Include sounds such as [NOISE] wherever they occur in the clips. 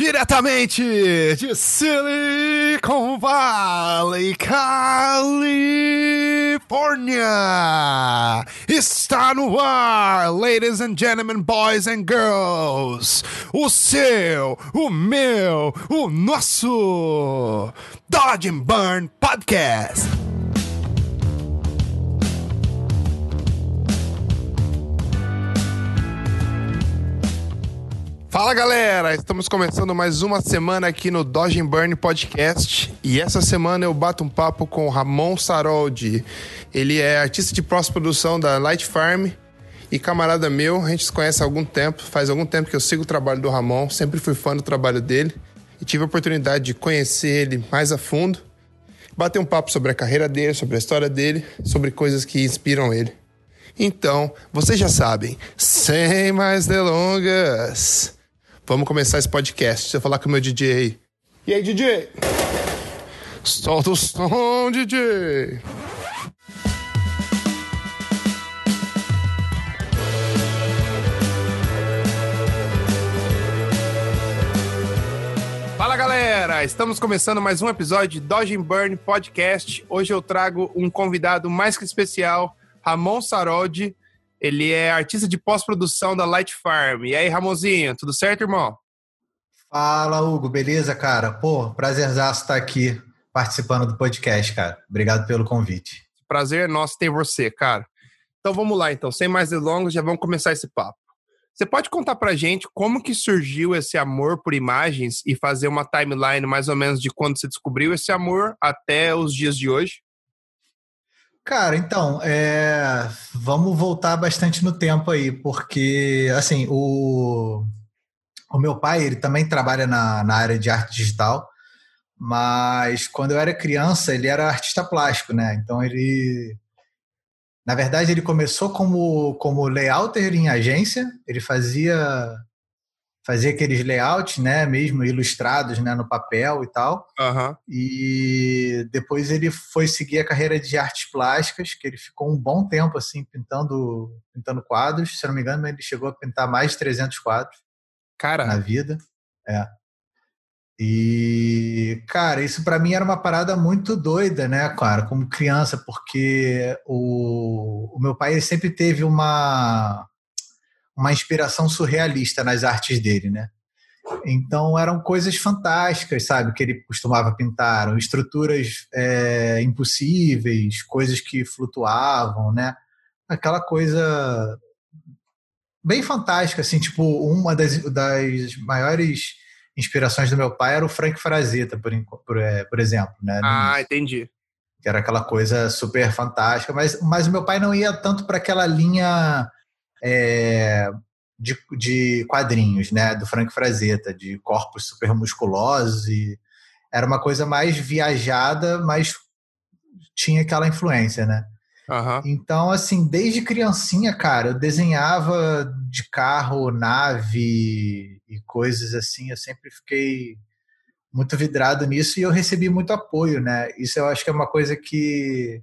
Diretamente de Silicon Valley, Califórnia, está no ar, ladies and gentlemen, boys and girls, o seu, o meu, o nosso Dodge and Burn Podcast. Fala galera, estamos começando mais uma semana aqui no Dodge Burn Podcast e essa semana eu bato um papo com Ramon Saroldi. Ele é artista de pós-produção da Light Farm e camarada meu, a gente se conhece há algum tempo, faz algum tempo que eu sigo o trabalho do Ramon, sempre fui fã do trabalho dele e tive a oportunidade de conhecer ele mais a fundo, bater um papo sobre a carreira dele, sobre a história dele, sobre coisas que inspiram ele. Então, vocês já sabem, sem mais delongas, Vamos começar esse podcast. Deixa eu falar com o meu DJ aí. E aí, DJ? Solta o som, DJ! Fala galera, estamos começando mais um episódio de Dodge and Burn Podcast. Hoje eu trago um convidado mais que especial, Ramon Saroldi, ele é artista de pós-produção da Light Farm. E aí, Ramonzinho, tudo certo, irmão? Fala, Hugo, beleza, cara? Pô, prazerzaço estar aqui participando do podcast, cara. Obrigado pelo convite. Prazer é nosso ter você, cara. Então vamos lá, então, sem mais delongas, já vamos começar esse papo. Você pode contar pra gente como que surgiu esse amor por imagens e fazer uma timeline mais ou menos de quando você descobriu esse amor até os dias de hoje? Cara, então, é... vamos voltar bastante no tempo aí, porque, assim, o, o meu pai, ele também trabalha na, na área de arte digital, mas quando eu era criança, ele era artista plástico, né? Então, ele... Na verdade, ele começou como, como layouter em agência, ele fazia fazia aqueles layouts, né, mesmo ilustrados, né, no papel e tal. Uhum. E depois ele foi seguir a carreira de artes plásticas, que ele ficou um bom tempo assim pintando, pintando quadros. Se não me engano, ele chegou a pintar mais de 300 quadros. Cara, na vida. É. E, cara, isso para mim era uma parada muito doida, né, cara, como criança, porque o, o meu pai sempre teve uma uma inspiração surrealista nas artes dele, né? Então eram coisas fantásticas, sabe, que ele costumava pintar, estruturas é, impossíveis, coisas que flutuavam, né? Aquela coisa bem fantástica, assim, tipo uma das, das maiores inspirações do meu pai era o Frank Frazetta, por, por, é, por exemplo, né? Ah, entendi. Que era aquela coisa super fantástica, mas, mas o meu pai não ia tanto para aquela linha é, de, de, quadrinhos, né? Do Frank Frazetta, de corpos super musculosos e era uma coisa mais viajada, mas tinha aquela influência, né? Uhum. Então, assim, desde criancinha, cara, eu desenhava de carro, nave e coisas assim. Eu sempre fiquei muito vidrado nisso e eu recebi muito apoio, né? Isso eu acho que é uma coisa que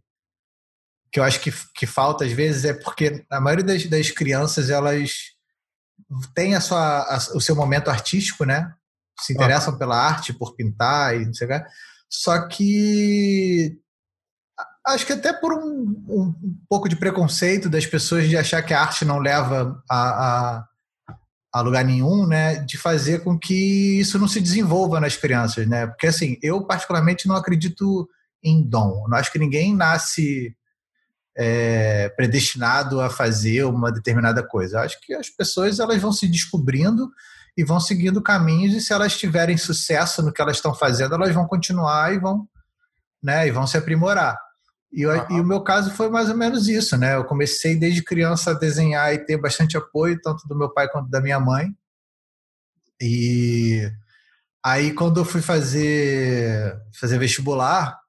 que eu acho que, que falta às vezes é porque a maioria das, das crianças elas têm a sua, a, o seu momento artístico, né? Se interessam uhum. pela arte, por pintar e não sei o que. Só que acho que até por um, um, pouco de preconceito das pessoas de achar que a arte não leva a, a, a, lugar nenhum, né? De fazer com que isso não se desenvolva nas crianças, né? Porque assim, eu particularmente não acredito em dom. Não acho que ninguém nasce é, predestinado a fazer uma determinada coisa. Eu acho que as pessoas elas vão se descobrindo e vão seguindo caminhos e se elas tiverem sucesso no que elas estão fazendo, elas vão continuar e vão, né, e vão se aprimorar. E, eu, uhum. e, o meu caso foi mais ou menos isso, né? Eu comecei desde criança a desenhar e ter bastante apoio, tanto do meu pai quanto da minha mãe. E aí, quando eu fui fazer, fazer vestibular,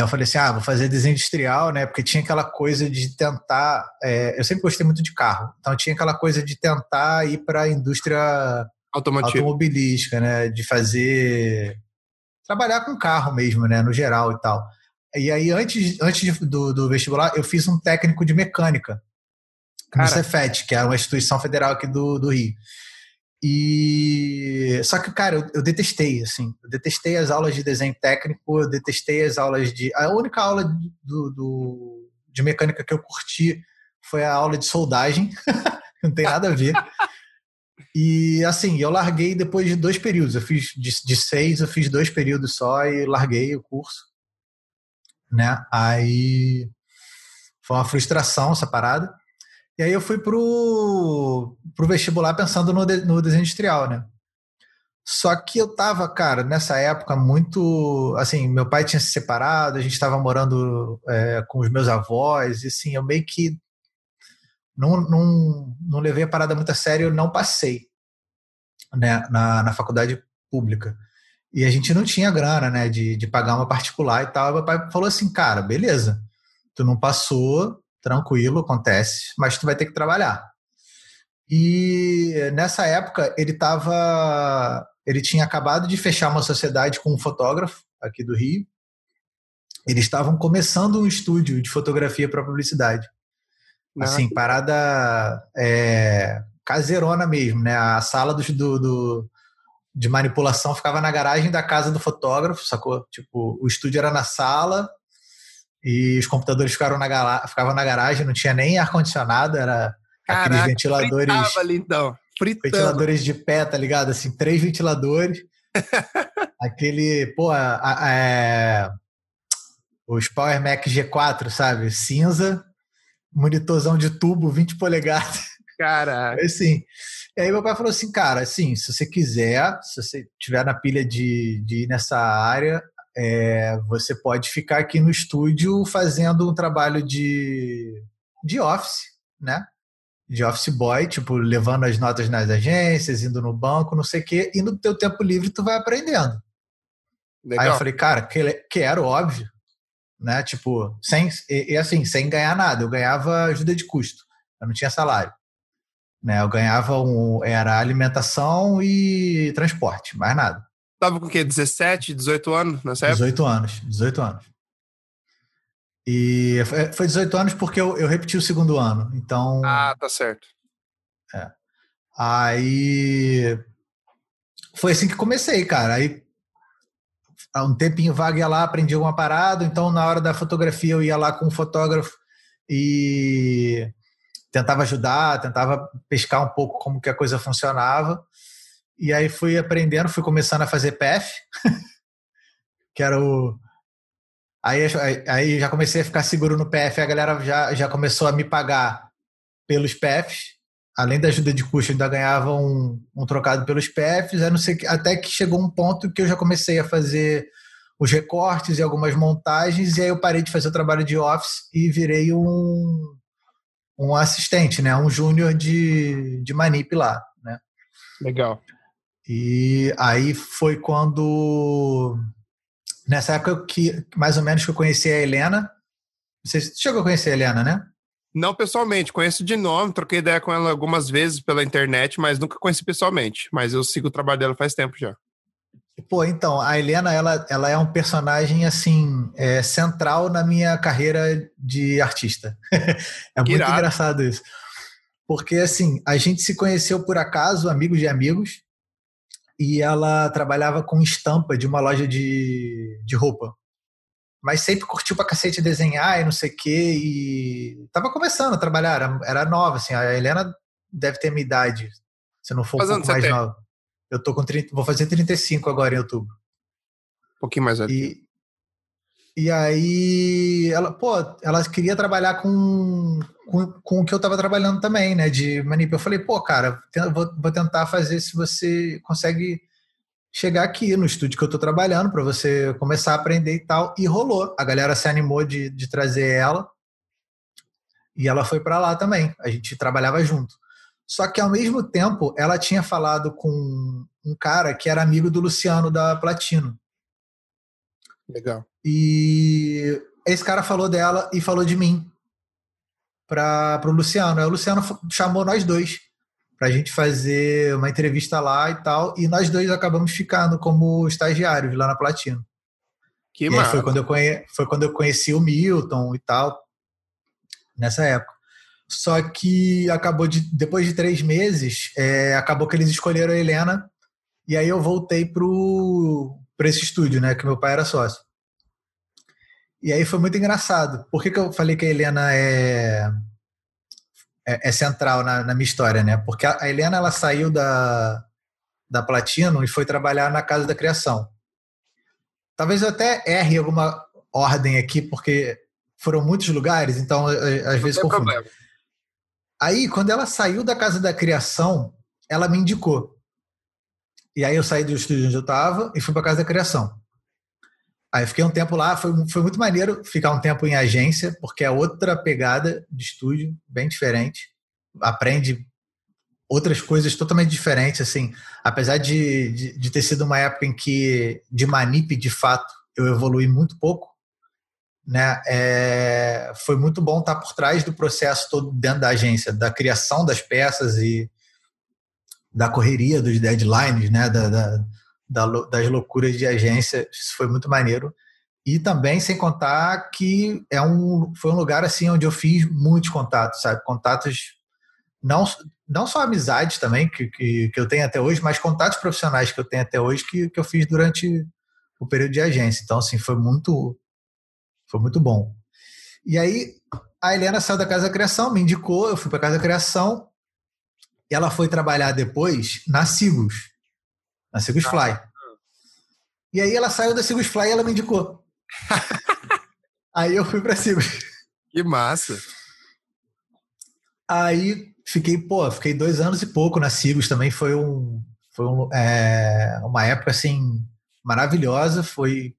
eu falei assim, ah, vou fazer desenho industrial, né? Porque tinha aquela coisa de tentar. É, eu sempre gostei muito de carro, então tinha aquela coisa de tentar ir para a indústria automobilística, né? De fazer trabalhar com carro mesmo, né? No geral e tal. E aí antes, antes do, do vestibular, eu fiz um técnico de mecânica Cara. no Cefet, que é uma instituição federal aqui do, do Rio. E só que, cara, eu, eu, detestei, assim, eu detestei as aulas de desenho técnico, eu detestei as aulas de. A única aula do, do de mecânica que eu curti foi a aula de soldagem, [LAUGHS] não tem nada a ver. E assim, eu larguei depois de dois períodos. Eu fiz de, de seis, eu fiz dois períodos só e larguei o curso. Né? Aí foi uma frustração essa parada. E aí eu fui pro, pro vestibular pensando no, de, no desenho industrial, né? Só que eu tava, cara, nessa época muito. Assim, meu pai tinha se separado, a gente estava morando é, com os meus avós, e assim, eu meio que não, não, não levei a parada muito a sério, não passei né, na, na faculdade pública. E a gente não tinha grana, né, de, de pagar uma particular e tal. meu pai falou assim, cara, beleza, tu não passou, tranquilo, acontece, mas tu vai ter que trabalhar. E nessa época ele tava, ele tinha acabado de fechar uma sociedade com um fotógrafo aqui do Rio. Eles estavam começando um estúdio de fotografia para publicidade. Assim, parada é, caseirona mesmo, né? A sala do, do, do, de manipulação ficava na garagem da casa do fotógrafo, sacou? Tipo, o estúdio era na sala e os computadores ficaram na, ficavam na garagem, não tinha nem ar-condicionado, era Caraca, aqueles ventiladores. Ali, então. Ventiladores de pé, tá ligado? Assim, três ventiladores. [LAUGHS] aquele, pô, a, a, é, os Power Mac G4, sabe? Cinza monitorzão de tubo, 20 polegadas. Cara. Assim. E aí meu pai falou assim, cara, assim, se você quiser, se você tiver na pilha de, de ir nessa área, é, você pode ficar aqui no estúdio fazendo um trabalho de, de office, né? De office boy, tipo, levando as notas nas agências, indo no banco, não sei o quê, e no teu tempo livre tu vai aprendendo. Legal. Aí eu falei, cara, quero, óbvio né? Tipo, sem, e, e, assim, sem ganhar nada. Eu ganhava ajuda de custo. Eu não tinha salário. Né? Eu ganhava um, era alimentação e transporte, mais nada. Tava com o quê? 17, 18 anos nessa época? 18 anos, 18 anos. E foi 18 anos porque eu, eu repeti o segundo ano. Então. Ah, tá certo. É. Aí. Foi assim que comecei, cara. Aí um tempinho vago ia lá, aprendi alguma parada, então na hora da fotografia eu ia lá com o fotógrafo e tentava ajudar, tentava pescar um pouco como que a coisa funcionava. E aí fui aprendendo, fui começando a fazer PF, [LAUGHS] que era o aí, aí já comecei a ficar seguro no PF, a galera já, já começou a me pagar pelos PFs além da ajuda de custo, ainda ganhava um, um trocado pelos PFs, não sei, até que chegou um ponto que eu já comecei a fazer os recortes e algumas montagens, e aí eu parei de fazer o trabalho de office e virei um, um assistente, né? um júnior de, de manip lá. Né? Legal. E aí foi quando, nessa época que mais ou menos que eu conheci a Helena, você chegou a conhecer a Helena, né? Não pessoalmente, conheço de nome, troquei ideia com ela algumas vezes pela internet, mas nunca conheci pessoalmente. Mas eu sigo o trabalho dela faz tempo já. Pô, então, a Helena, ela, ela é um personagem, assim, é, central na minha carreira de artista. [LAUGHS] é muito Irado. engraçado isso. Porque, assim, a gente se conheceu por acaso, amigos de amigos, e ela trabalhava com estampa de uma loja de, de roupa mas sempre curtiu pra cacete desenhar e não sei o quê. E tava começando a trabalhar, era, era nova, assim. A Helena deve ter minha idade, se não for um pouco mais nova. Eu tô com 30, vou fazer 35 agora em outubro. Um pouquinho mais velho. E, e aí, ela, pô, ela queria trabalhar com, com, com o que eu tava trabalhando também, né? De manip. Eu falei, pô, cara, vou, vou tentar fazer se você consegue chegar aqui no estúdio que eu estou trabalhando para você começar a aprender e tal. E rolou. A galera se animou de, de trazer ela e ela foi para lá também. A gente trabalhava junto. Só que ao mesmo tempo ela tinha falado com um cara que era amigo do Luciano da Platino. Legal. E esse cara falou dela e falou de mim para o Luciano. Aí o Luciano chamou nós dois para a gente fazer uma entrevista lá e tal. E nós dois acabamos ficando como estagiários lá na Platino. Que massa. Foi quando, eu conhe... foi quando eu conheci o Milton e tal, nessa época. Só que acabou de depois de três meses, é, acabou que eles escolheram a Helena e aí eu voltei pro para esse estúdio, né? Que meu pai era sócio. E aí foi muito engraçado. Por que, que eu falei que a Helena é é, é central na, na, minha história, né? Porque a, a Helena ela saiu da da Platino e foi trabalhar na Casa da Criação. Talvez eu até erre alguma ordem aqui, porque foram muitos lugares, então às vezes confundo. Problema. Aí, quando ela saiu da Casa da Criação, ela me indicou. E aí eu saí do estúdio onde eu estava e fui para Casa da Criação. Aí fiquei um tempo lá, foi, foi muito maneiro ficar um tempo em agência, porque é outra pegada de estúdio, bem diferente. Aprende outras coisas totalmente diferentes, assim. Apesar de, de, de ter sido uma época em que, de manip, de fato, eu evolui muito pouco, né? É, foi muito bom estar por trás do processo todo dentro da agência, da criação das peças e da correria dos deadlines, né? Da, da, da, das loucuras de agência, isso foi muito maneiro. E também, sem contar que é um, foi um lugar assim onde eu fiz muitos contatos, sabe? Contatos, não, não só amizades também, que, que, que eu tenho até hoje, mas contatos profissionais que eu tenho até hoje que, que eu fiz durante o período de agência. Então, assim, foi muito, foi muito bom. E aí a Helena saiu da Casa da Criação, me indicou, eu fui para Casa da Criação. Ela foi trabalhar depois na Sigus, na Sigus Fly. E aí ela saiu da Sigus Fly e ela me indicou. [LAUGHS] aí eu fui para Sigus. Que massa! Aí fiquei, pô, fiquei dois anos e pouco na Sigus também. Foi, um, foi um, é, uma época assim maravilhosa. Foi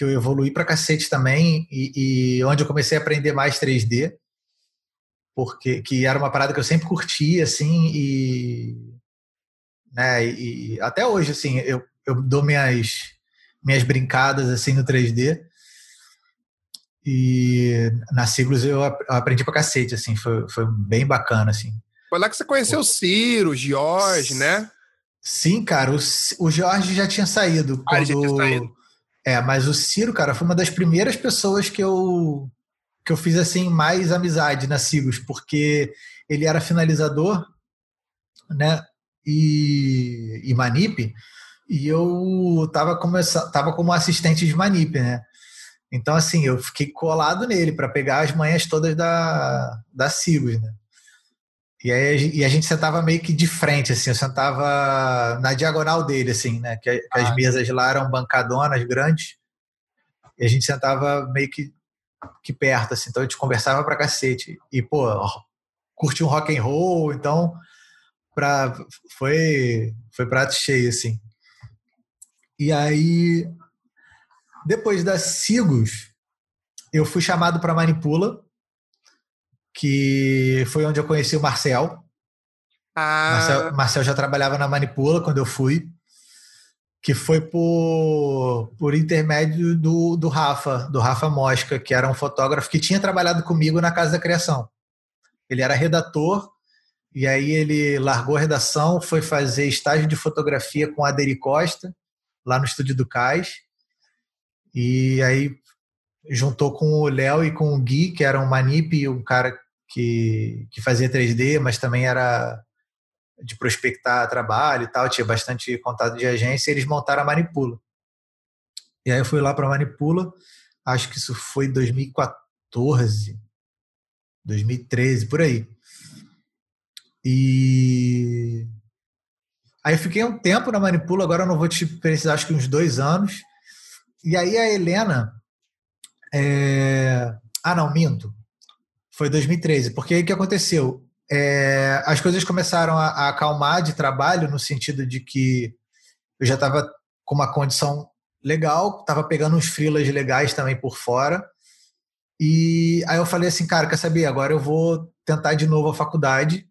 que eu evolui pra cacete também e, e, onde eu comecei a aprender mais 3D, porque que era uma parada que eu sempre curti, assim, e, né, e até hoje, assim, eu, eu dou minhas, minhas brincadas, assim, no 3D, e na Siglos eu aprendi pra cacete, assim, foi, foi bem bacana, assim. Foi lá que você conheceu o Ciro, o Jorge, né? Sim, cara, o, o Jorge já tinha saído. Ah, quando, já tinha saído. É, mas o Ciro, cara, foi uma das primeiras pessoas que eu que eu fiz assim mais amizade na Sigos, porque ele era finalizador, né? E, e Manip, e eu tava começando, tava como assistente de Manip, né? Então assim, eu fiquei colado nele para pegar as manhas todas da da Sigos, né? E aí e a gente sentava meio que de frente, assim, eu sentava na diagonal dele, assim, né? Que, ah, as mesas lá eram bancadonas grandes. E a gente sentava meio que, que perto, assim, então a gente conversava pra cacete. E, pô, curtia um rock and roll, então pra, foi, foi prato cheio, assim. E aí, depois da Sigos, eu fui chamado para Manipula, que foi onde eu conheci o Marcel. Ah. Marcel, Marcel já trabalhava na Manipula quando eu fui, que foi por, por intermédio do, do Rafa, do Rafa Mosca, que era um fotógrafo que tinha trabalhado comigo na Casa da Criação. Ele era redator, e aí ele largou a redação, foi fazer estágio de fotografia com a Aderi Costa, lá no estúdio do Cais. E aí juntou com o Léo e com o Gui, que era um manip, um cara que, que fazia 3D, mas também era de prospectar trabalho e tal, tinha bastante contato de agência, e eles montaram a Manipula. E aí eu fui lá para a Manipula, acho que isso foi 2014, 2013, por aí. E aí eu fiquei um tempo na Manipula, agora eu não vou te precisar, acho que uns dois anos. E aí a Helena. É... Ah, não, minto. Foi 2013. Porque o que aconteceu? É, as coisas começaram a, a, acalmar de trabalho, no sentido de que eu já estava com uma condição legal, estava pegando uns frilas legais também por fora. E aí eu falei assim, cara, quer saber? Agora eu vou tentar de novo a faculdade,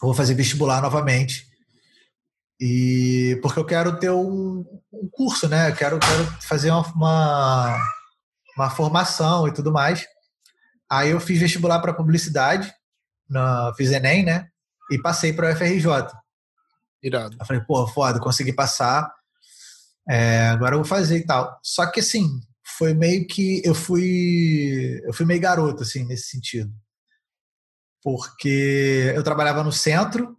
vou fazer vestibular novamente. E porque eu quero ter um, um curso, né? Eu quero, quero fazer uma, uma, formação e tudo mais. Aí eu fiz vestibular para publicidade, na, fiz Enem, né? E passei para o FRJ. Irado. Eu falei, pô, foda, consegui passar. É, agora eu vou fazer e tal. Só que assim, foi meio que eu fui eu fui meio garoto assim nesse sentido. Porque eu trabalhava no centro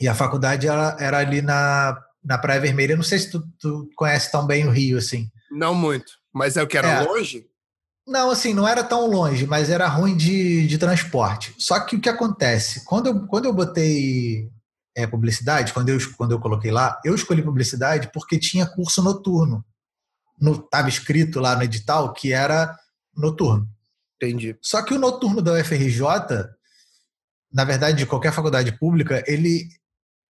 e a faculdade era, era ali na, na Praia Vermelha. Eu não sei se tu, tu, conhece tão bem o Rio, assim. Não muito, mas é o que era é. longe? Não, assim, não era tão longe, mas era ruim de, de transporte. Só que o que acontece? Quando eu, quando eu botei é, publicidade, quando eu, quando eu coloquei lá, eu escolhi publicidade porque tinha curso noturno. Estava escrito lá no edital que era noturno. Entendi. Só que o noturno da UFRJ, na verdade, de qualquer faculdade pública, ele,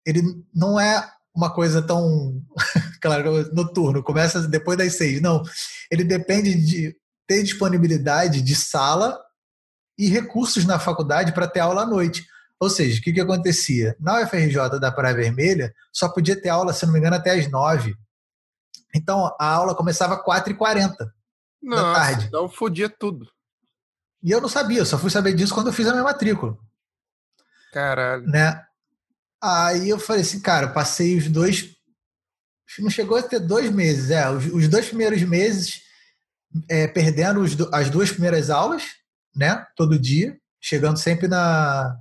ele não é uma coisa tão. [LAUGHS] claro, noturno, começa depois das seis. Não. Ele depende de ter disponibilidade de sala e recursos na faculdade para ter aula à noite. Ou seja, o que, que acontecia? Na UFRJ da Praia Vermelha, só podia ter aula, se não me engano, até as nove. Então, a aula começava às 4h40 da tarde. Então, fodia tudo. E eu não sabia, eu só fui saber disso quando eu fiz a minha matrícula. Caralho. Né? Aí eu falei assim, cara, passei os dois. Não chegou a ter dois meses, é. Os, os dois primeiros meses é, perdendo os, as duas primeiras aulas, né? Todo dia, chegando sempre na,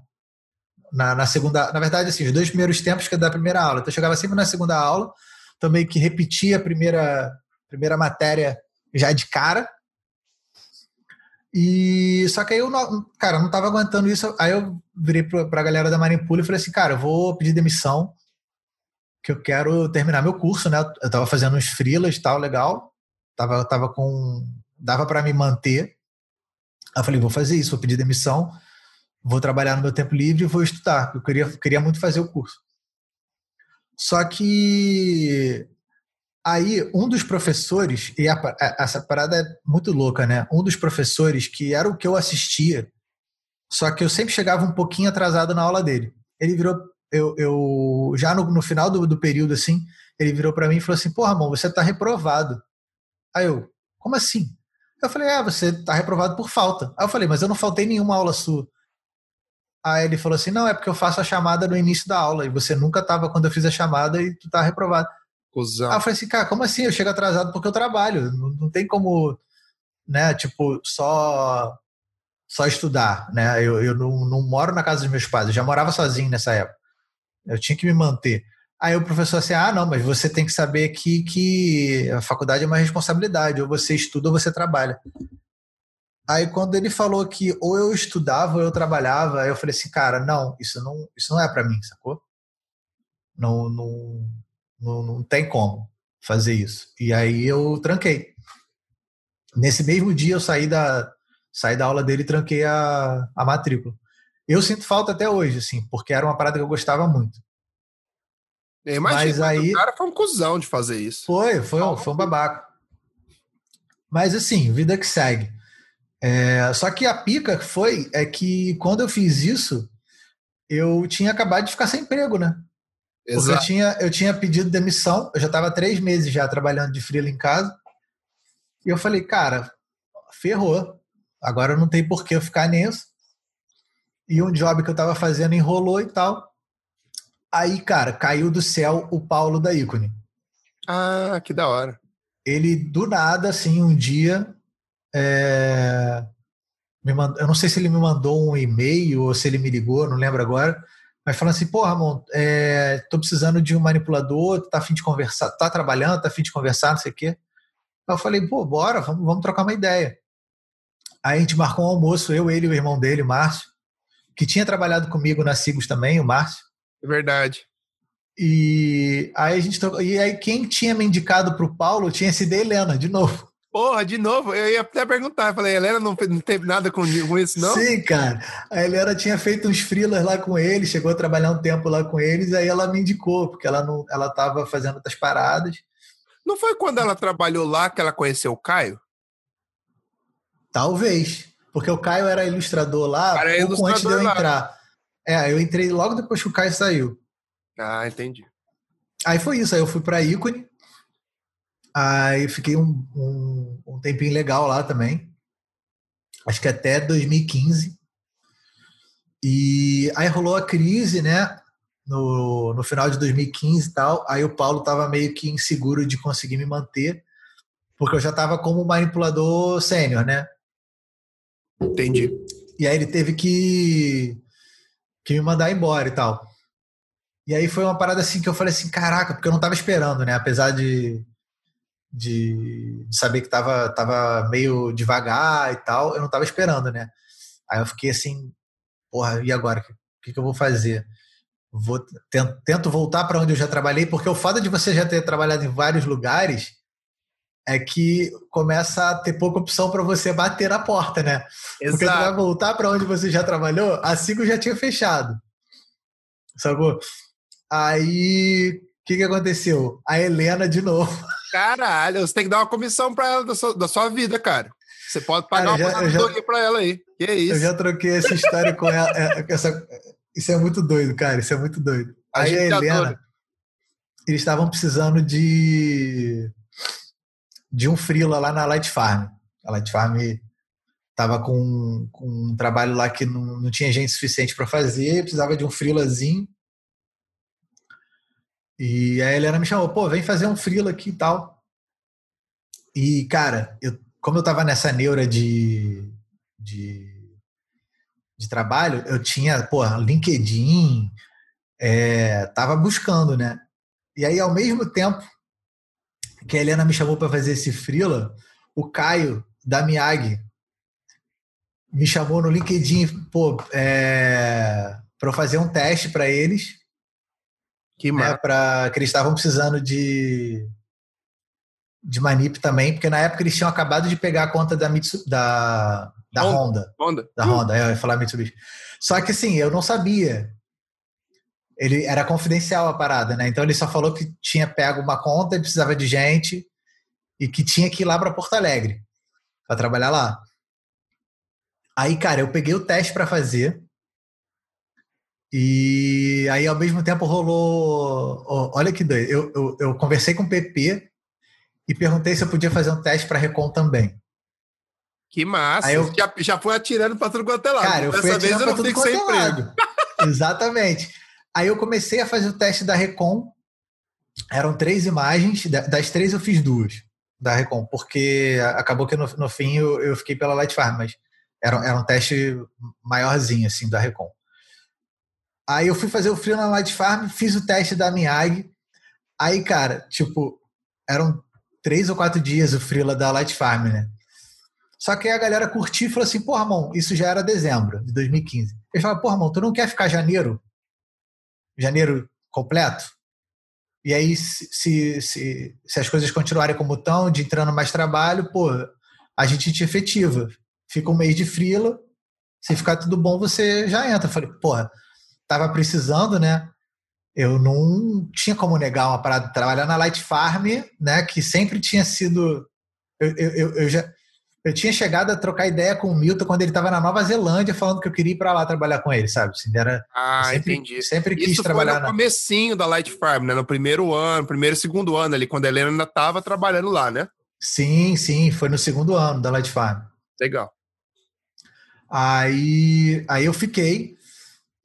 na, na, segunda. Na verdade, assim, os dois primeiros tempos que é da primeira aula. Então, eu chegava sempre na segunda aula, também que repetia a primeira, primeira matéria já de cara. E só que aí eu, não, cara, não tava aguentando isso. Aí eu virei para a galera da Marimpula e falei assim, cara, eu vou pedir demissão, que eu quero terminar meu curso, né? Eu tava fazendo uns freelas e tal, legal. Tava, tava com. dava para me manter. Aí eu falei, vou fazer isso, vou pedir demissão, vou trabalhar no meu tempo livre e vou estudar. Eu queria, queria muito fazer o curso. Só que aí um dos professores, e a, essa parada é muito louca, né? Um dos professores, que era o que eu assistia, só que eu sempre chegava um pouquinho atrasado na aula dele. Ele virou, eu, eu já no, no final do, do período, assim, ele virou para mim e falou assim: Pô, Ramon, você tá reprovado. Aí eu, como assim? Eu falei, é, você tá reprovado por falta. Aí eu falei, mas eu não faltei nenhuma aula sua. Aí ele falou assim, não, é porque eu faço a chamada no início da aula e você nunca tava quando eu fiz a chamada e tu tá reprovado. Cusão. Aí eu falei assim, cara, como assim? Eu chego atrasado porque eu trabalho. Não, não tem como, né, tipo, só só estudar, né? Eu, eu não, não moro na casa dos meus pais, eu já morava sozinho nessa época. Eu tinha que me manter. Aí o professor assim, ah, não, mas você tem que saber que, que a faculdade é uma responsabilidade, ou você estuda ou você trabalha. Aí quando ele falou que ou eu estudava ou eu trabalhava, eu falei assim, cara, não, isso não, isso não é para mim, sacou? Não, não, não, não tem como fazer isso. E aí eu tranquei. Nesse mesmo dia eu saí da, saí da aula dele e tranquei a, a matrícula. Eu sinto falta até hoje, assim, porque era uma parada que eu gostava muito. Imagina, mas aí, o cara foi um cuzão de fazer isso. Foi, foi, um, foi um babaca. Mas assim, vida que segue. É, só que a pica foi é que quando eu fiz isso, eu tinha acabado de ficar sem emprego, né? Exato. Porque eu tinha, eu tinha pedido demissão, eu já estava três meses já trabalhando de freela em casa. E eu falei, cara, ferrou. Agora não tem por que eu ficar nisso. E um job que eu estava fazendo enrolou e tal. Aí, cara, caiu do céu o Paulo da ícone. Ah, que da hora. Ele, do nada, assim, um dia. É... Me mand... Eu não sei se ele me mandou um e-mail ou se ele me ligou, não lembro agora. Mas falando assim, pô, Ramon, é... tô precisando de um manipulador, tá afim de conversar, tá trabalhando, tá afim de conversar, não sei o quê. Aí eu falei, pô, bora, vamos, vamos trocar uma ideia. Aí a gente marcou um almoço, eu, ele e o irmão dele, o Márcio, que tinha trabalhado comigo na Sigos também, o Márcio. É verdade. E aí a gente e aí quem tinha me indicado para o Paulo tinha sido a Helena, de novo. Porra, de novo, eu ia até perguntar, eu falei, Helena não, não teve nada com, com isso, não? Sim, cara. A Helena tinha feito uns freelas lá com ele, chegou a trabalhar um tempo lá com eles, aí ela me indicou, porque ela não, ela estava fazendo outras paradas. Não foi quando ela trabalhou lá que ela conheceu o Caio? Talvez, porque o Caio era ilustrador lá era pouco antes de eu lá. entrar. É, eu entrei logo depois que o Caio saiu. Ah, entendi. Aí foi isso, aí eu fui para ícone, aí fiquei um, um, um, tempinho legal lá também, acho que até 2015. E aí rolou a crise, né? No, no final de 2015 e tal. Aí o Paulo tava meio que inseguro de conseguir me manter, porque eu já tava como manipulador sênior, né? Entendi. E aí ele teve que, que me mandar embora e tal. E aí foi uma parada assim que eu falei assim, caraca, porque eu não tava esperando, né? Apesar de, de, de saber que tava, tava meio devagar e tal, eu não tava esperando, né? Aí eu fiquei assim, porra, e agora? O que, que eu vou fazer? Vou, tento, tento voltar para onde eu já trabalhei, porque o fato de você já ter trabalhado em vários lugares é que começa a ter pouca opção para você bater na porta, né? Exato. Porque você vai voltar para onde você já trabalhou, a Cigo já tinha fechado. Sacou? Aí, o que, que aconteceu? A Helena de novo. Caralho, você tem que dar uma comissão para ela da sua, da sua, vida, cara. Você pode pagar cara, uma aposentadoria para ela aí. Que é isso? Eu já troquei essa história com ela. É, essa, isso é muito doido, cara. Isso é muito doido. Aí a Helena, eles estavam precisando de de um freela lá na Light Farm. A Light Farm estava com, com, um trabalho lá que não, não tinha gente suficiente para fazer, precisava de um freelazinho. E a Helena me chamou, pô, vem fazer um freela aqui e tal. E, cara, eu, como eu tava nessa neura de, de, de trabalho, eu tinha, pô, LinkedIn, é, tava buscando, né? E aí, ao mesmo tempo, que a Helena me chamou para fazer esse freela, o Caio da Miag me chamou no LinkedIn, pô, é, para fazer um teste para eles. Que né, para que eles estavam precisando de de manip também, porque na época eles tinham acabado de pegar a conta da Mitsu, da da Honda. Honda. Da Honda, eu ia falar Mitsubishi. Só que assim, eu não sabia ele era confidencial a parada, né? Então ele só falou que tinha pego uma conta e precisava de gente e que tinha que ir lá para Porto Alegre para trabalhar lá. Aí, cara, eu peguei o teste para fazer e aí ao mesmo tempo rolou, olha que doido. Eu, eu, eu conversei com o PP e perguntei se eu podia fazer um teste para Recon também. Que massa! Aí eu, já, já foi atirando para tudo quanto é lado. Cara, eu fui Dessa vez eu não fico sem é emprego. [LAUGHS] Exatamente. Aí eu comecei a fazer o teste da Recon. Eram três imagens, das três eu fiz duas da Recon, porque acabou que no, no fim eu, eu, fiquei pela Light Farm, mas era, era um teste maiorzinho, assim, da Recon. Aí eu fui fazer o frio na Light Farm, fiz o teste da Miag. Aí, cara, tipo, eram três ou quatro dias o freela da Light Farm, né? Só que aí a galera curtiu e falou assim, porra, Ramon, isso já era dezembro de 2015. Eles falaram, porra, Ramon, tu não quer ficar janeiro janeiro completo. E aí, se, se, se as coisas continuarem como estão, de entrando mais trabalho, pô, a gente te efetiva. Fica um mês de frila, se ficar tudo bom, você já entra. Eu falei, porra, tava precisando, né? Eu não tinha como negar uma parada de trabalhar na Light Farm, né? Que sempre tinha sido. Eu, eu, eu, já, eu tinha chegado a trocar ideia com o Milton quando ele estava na Nova Zelândia, falando que eu queria ir para lá trabalhar com ele, sabe? Assim, era, ah, sempre, entendi. Sempre quis Isso trabalhar. Foi no na... comecinho da Light Farm, né? No primeiro ano, primeiro e segundo ano ali, quando a Helena ainda estava trabalhando lá, né? Sim, sim, foi no segundo ano da Light Farm. Legal. Aí, aí eu fiquei.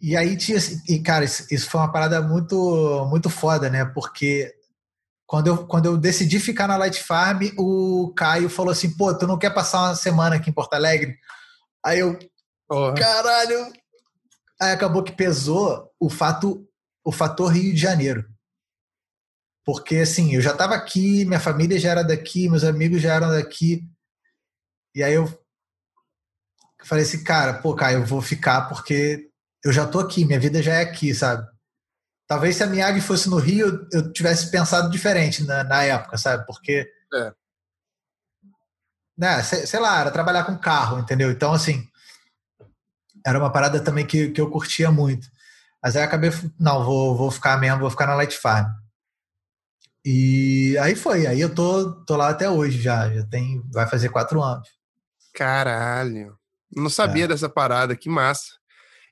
E aí tinha. E, cara, isso, isso foi uma parada muito, muito foda, né? Porque quando eu, quando eu decidi ficar na Light Farm, o Caio falou assim: pô, tu não quer passar uma semana aqui em Porto Alegre? Aí eu, oh. caralho. Aí acabou que pesou o fato, o fator Rio de Janeiro. Porque assim, eu já estava aqui, minha família já era daqui, meus amigos já eram daqui. E aí eu falei assim, cara, pô, Caio, eu vou ficar porque eu já tô aqui, minha vida já é aqui, sabe? Talvez se a Miyagi fosse no Rio, eu tivesse pensado diferente na, na época, sabe? Porque. É. Né, sei, sei, lá, era trabalhar com carro, entendeu? Então, assim. Era uma parada também que, que eu curtia muito. Mas aí acabei. Não, vou, vou ficar mesmo, vou ficar na Light Farm. E aí foi. Aí eu tô, tô lá até hoje já. Já tem. Vai fazer quatro anos. Caralho. Não sabia é. dessa parada, que massa.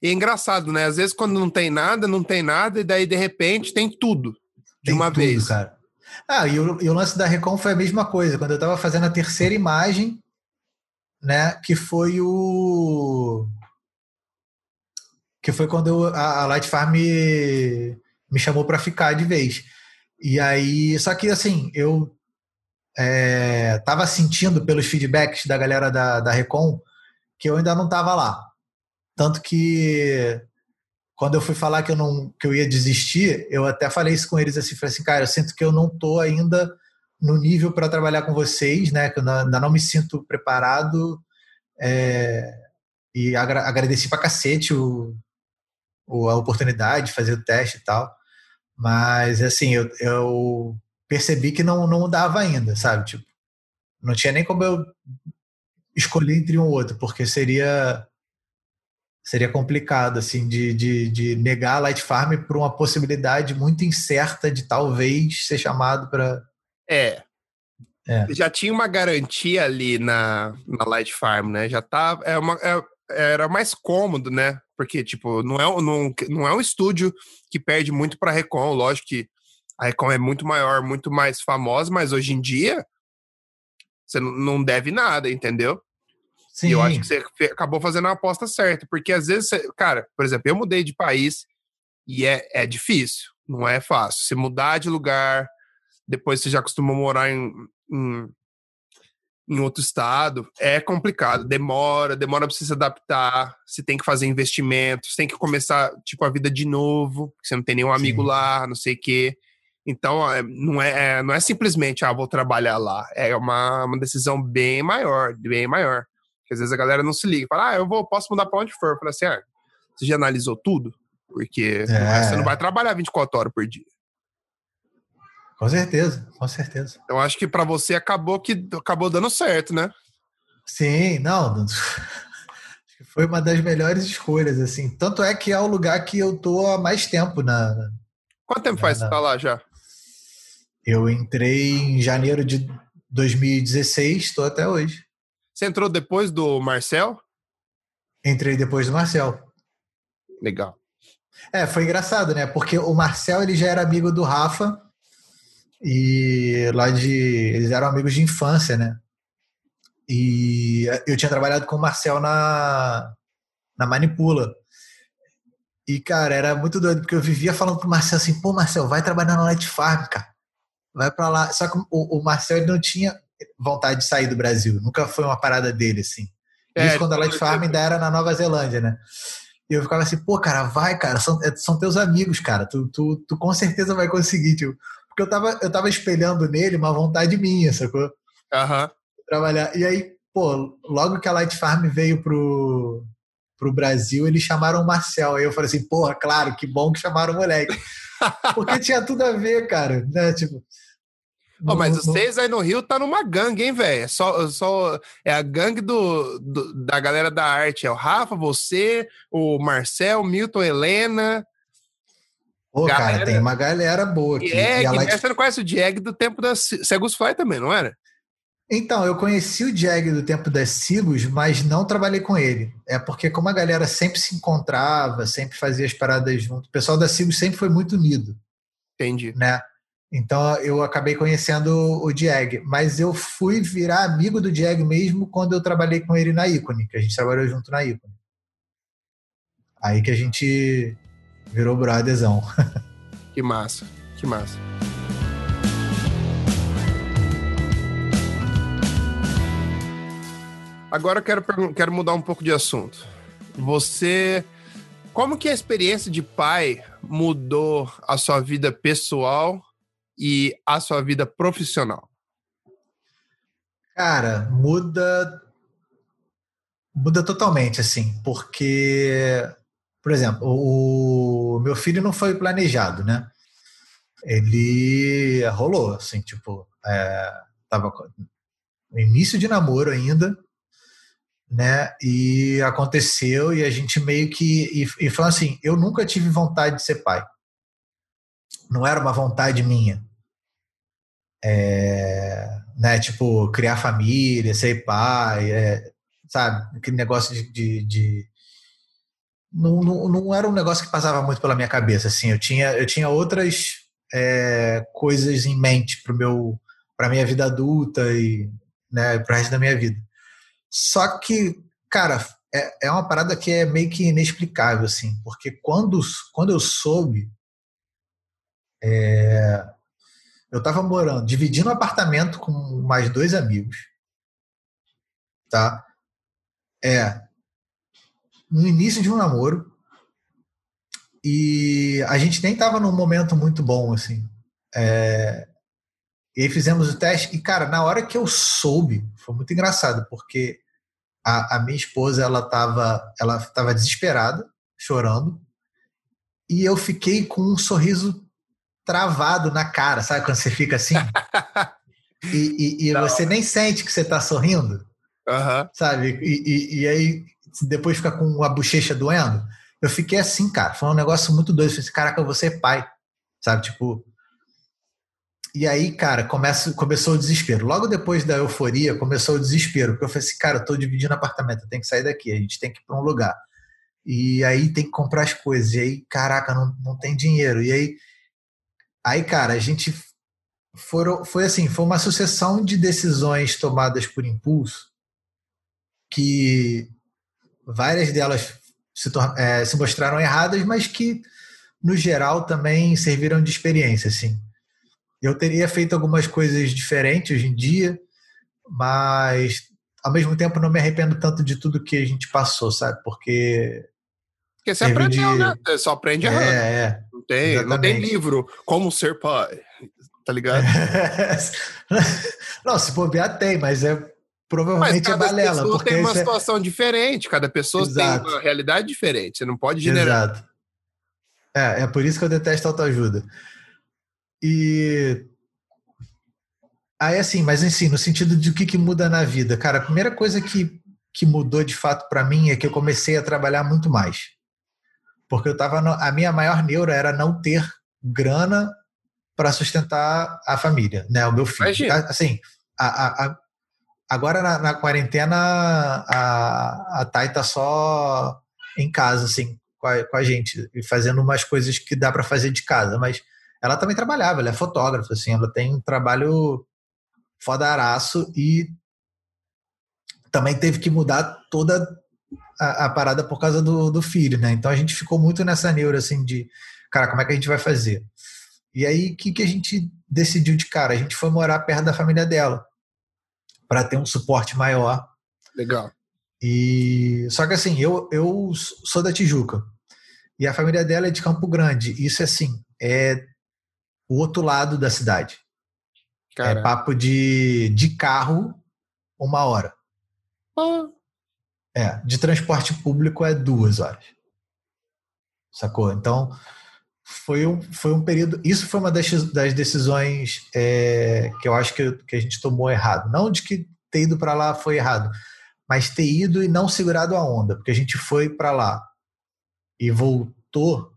E é engraçado, né? Às vezes quando não tem nada, não tem nada, e daí de repente tem tudo de tem uma tudo, vez. Cara. Ah, e o, e o, lance da Recon foi a mesma coisa. Quando eu estava fazendo a terceira imagem, né? Que foi o. Que foi quando eu, a, a Light Farm me, me chamou para ficar de vez. E aí, só que assim, eu é, tava sentindo pelos feedbacks da galera da, da Recon que eu ainda não estava lá Tanto que quando eu fui falar que eu não que eu ia desistir, eu até falei isso com eles assim, falei assim, cara, eu sinto que eu não tô ainda no nível para trabalhar com vocês, né? Que eu ainda não me sinto preparado. É, e agra agradeci pra cacete o, o, a oportunidade de fazer o teste e tal. Mas, assim, eu, eu percebi que não, não dava ainda, sabe? Tipo, não tinha nem como eu escolher entre um ou outro, porque seria seria complicado, assim, de, de, de negar a Light Farm por uma possibilidade muito incerta de talvez ser chamado para. É. é. Já tinha uma garantia ali na, na Light Farm, né? Já tá. É uma, é, era mais cômodo, né? Porque, tipo, não é, não, não é um estúdio que perde muito para Recon. Lógico que a Recon é muito maior, muito mais famosa, mas hoje em dia você não deve nada, entendeu? Sim. E eu acho que você acabou fazendo a aposta certa, porque às vezes, você, cara, por exemplo, eu mudei de país e é, é difícil, não é fácil. Você mudar de lugar, depois você já costuma morar em, em, em outro estado, é complicado, demora, demora pra você se adaptar, você tem que fazer investimentos, tem que começar, tipo, a vida de novo, você não tem nenhum amigo Sim. lá, não sei o quê. Então, é, não é, é, não é simplesmente, ah, vou trabalhar lá. É uma, uma decisão bem maior, bem maior. Porque às vezes a galera não se liga. Fala, ah, eu vou, posso mudar para onde for. Fala assim, ah, você já analisou tudo? Porque é. você não vai trabalhar 24 horas por dia. Com certeza, com certeza. Então acho que para você acabou que acabou dando certo, né? Sim, não. [LAUGHS] Foi uma das melhores escolhas, assim. Tanto é que é o lugar que eu tô há mais tempo na. Quanto tempo na, faz você tá lá já? Eu entrei em janeiro de 2016, estou até hoje. Você entrou depois do Marcel? Entrei depois do Marcel. Legal. É, foi engraçado, né? Porque o Marcel ele já era amigo do Rafa e lá de eles eram amigos de infância, né? E eu tinha trabalhado com o Marcel na na Manipula. E cara, era muito doido porque eu vivia falando pro Marcel assim: "Pô, Marcel, vai trabalhar na Light Farm, cara. Vai para lá". Só que o, o Marcel ele não tinha vontade de sair do Brasil. Nunca foi uma parada dele, assim. É, Isso quando a Light Farm ainda era na Nova Zelândia, né? E eu ficava assim, pô, cara, vai, cara, são, é, são teus amigos, cara. Tu, tu, tu com certeza vai conseguir, tipo. Porque eu tava, eu tava espelhando nele uma vontade minha, sacou? Aham. Uhum. Trabalhar. E aí, pô, logo que a Light Farm veio pro, pro Brasil, eles chamaram o Marcel. Aí eu falei assim, porra, claro, que bom que chamaram o moleque. [LAUGHS] Porque tinha tudo a ver, cara, né? Tipo, Oh, mas vocês aí no Rio tá numa gangue, hein, velho? É só, só é a gangue do, do, da galera da arte. É o Rafa, você, o Marcel, Milton, Helena. Pô, galera... cara, tem uma galera boa aqui. É, ela... você não conhece o Dieg do tempo da Segus Fly também, não era? Então, eu conheci o Jag do tempo das Sigos, mas não trabalhei com ele. É porque como a galera sempre se encontrava, sempre fazia as paradas junto, o pessoal da Sigos sempre foi muito unido. Entendi. Né? Então eu acabei conhecendo o Dieg, mas eu fui virar amigo do Dieg mesmo quando eu trabalhei com ele na Icone, que a gente trabalhou junto na Icone. Aí que a gente virou brotherzão. [LAUGHS] Que massa, que massa. Agora eu quero, quero mudar um pouco de assunto. Você. Como que a experiência de pai mudou a sua vida pessoal e a sua vida profissional? Cara, muda muda totalmente assim, porque por exemplo, o meu filho não foi planejado, né? Ele rolou, assim, tipo, é, tava no início de namoro ainda, né? E aconteceu e a gente meio que e, e falou assim, eu nunca tive vontade de ser pai. Não era uma vontade minha é, né, tipo, criar família, ser pai, é, sabe? Aquele negócio de. de, de não, não, não, era um negócio que passava muito pela minha cabeça, assim. Eu tinha, eu tinha outras é, coisas em mente para meu para minha vida adulta e né, para o resto da minha vida. Só que, cara, é, é uma parada que é meio que inexplicável, assim, porque quando, quando eu soube, é, eu estava morando, dividindo um apartamento com mais dois amigos. Tá? É. no início de um namoro e a gente nem tava num momento muito bom, assim. É, e aí fizemos o teste e, cara, na hora que eu soube, foi muito engraçado, porque a, a minha esposa, ela tava, ela tava desesperada, chorando, e eu fiquei com um sorriso travado na cara, sabe quando você fica assim? [LAUGHS] e, e, e você nem sente que você está sorrindo, uhum. sabe? E, e, aí depois fica com a bochecha doendo. Eu fiquei assim, cara, foi um negócio muito doido. Eu falei assim, caraca, eu vou ser pai, sabe? Tipo. E aí, cara, começa, começou o desespero. Logo depois da euforia, começou o desespero. Porque eu falei assim, cara, eu tô dividindo apartamento, eu tenho que sair daqui, a gente tem que ir para um lugar. E aí tem que comprar as coisas. E aí, caraca, não, não tem dinheiro. E aí Aí, cara, a gente foram, foi assim, foi uma sucessão de decisões tomadas por impulso que várias delas se, é, se mostraram erradas, mas que no geral também serviram de experiência, assim. Eu teria feito algumas coisas diferentes hoje em dia, mas ao mesmo tempo não me arrependo tanto de tudo que a gente passou, sabe? Porque porque você aprendeu, de... né? Você só aprende é, errando. É, não tem, não tem livro como ser pai, tá ligado? [LAUGHS] não, se bobear tem, mas é provavelmente mas é balela. Porque tem uma é situação é... diferente, cada pessoa Exato. tem uma realidade diferente, você não pode generar. Exato. É, é por isso que eu detesto autoajuda. E aí assim, mas assim, no sentido de o que, que muda na vida, cara, a primeira coisa que, que mudou de fato para mim é que eu comecei a trabalhar muito mais porque eu tava no, a minha maior neura era não ter grana para sustentar a família, né, o meu filho. Imagina. Assim, a, a, agora na, na, quarentena a, a Thay tá só em casa, assim, com a, com a gente, e fazendo umas coisas que dá para fazer de casa, mas ela também trabalhava, ela é fotógrafa, assim, ela tem um trabalho fodaraço e também teve que mudar toda a, a, parada por causa do, do filho, né? Então a gente ficou muito nessa neura, assim, de, cara, como é que a gente vai fazer? E aí, o que, que a gente decidiu de cara? A gente foi morar perto da família dela, para ter um suporte maior. Legal. E só que assim, eu, eu sou da Tijuca e a família dela é de Campo Grande. Isso assim, é o outro lado da cidade. É papo de, de carro uma hora. Ah. É, de transporte público é duas horas. Sacou? Então, foi um, foi um período. Isso foi uma das, das decisões é, que eu acho que, que a gente tomou errado. Não de que ter ido para lá foi errado, mas ter ido e não segurado a onda, porque a gente foi para lá e voltou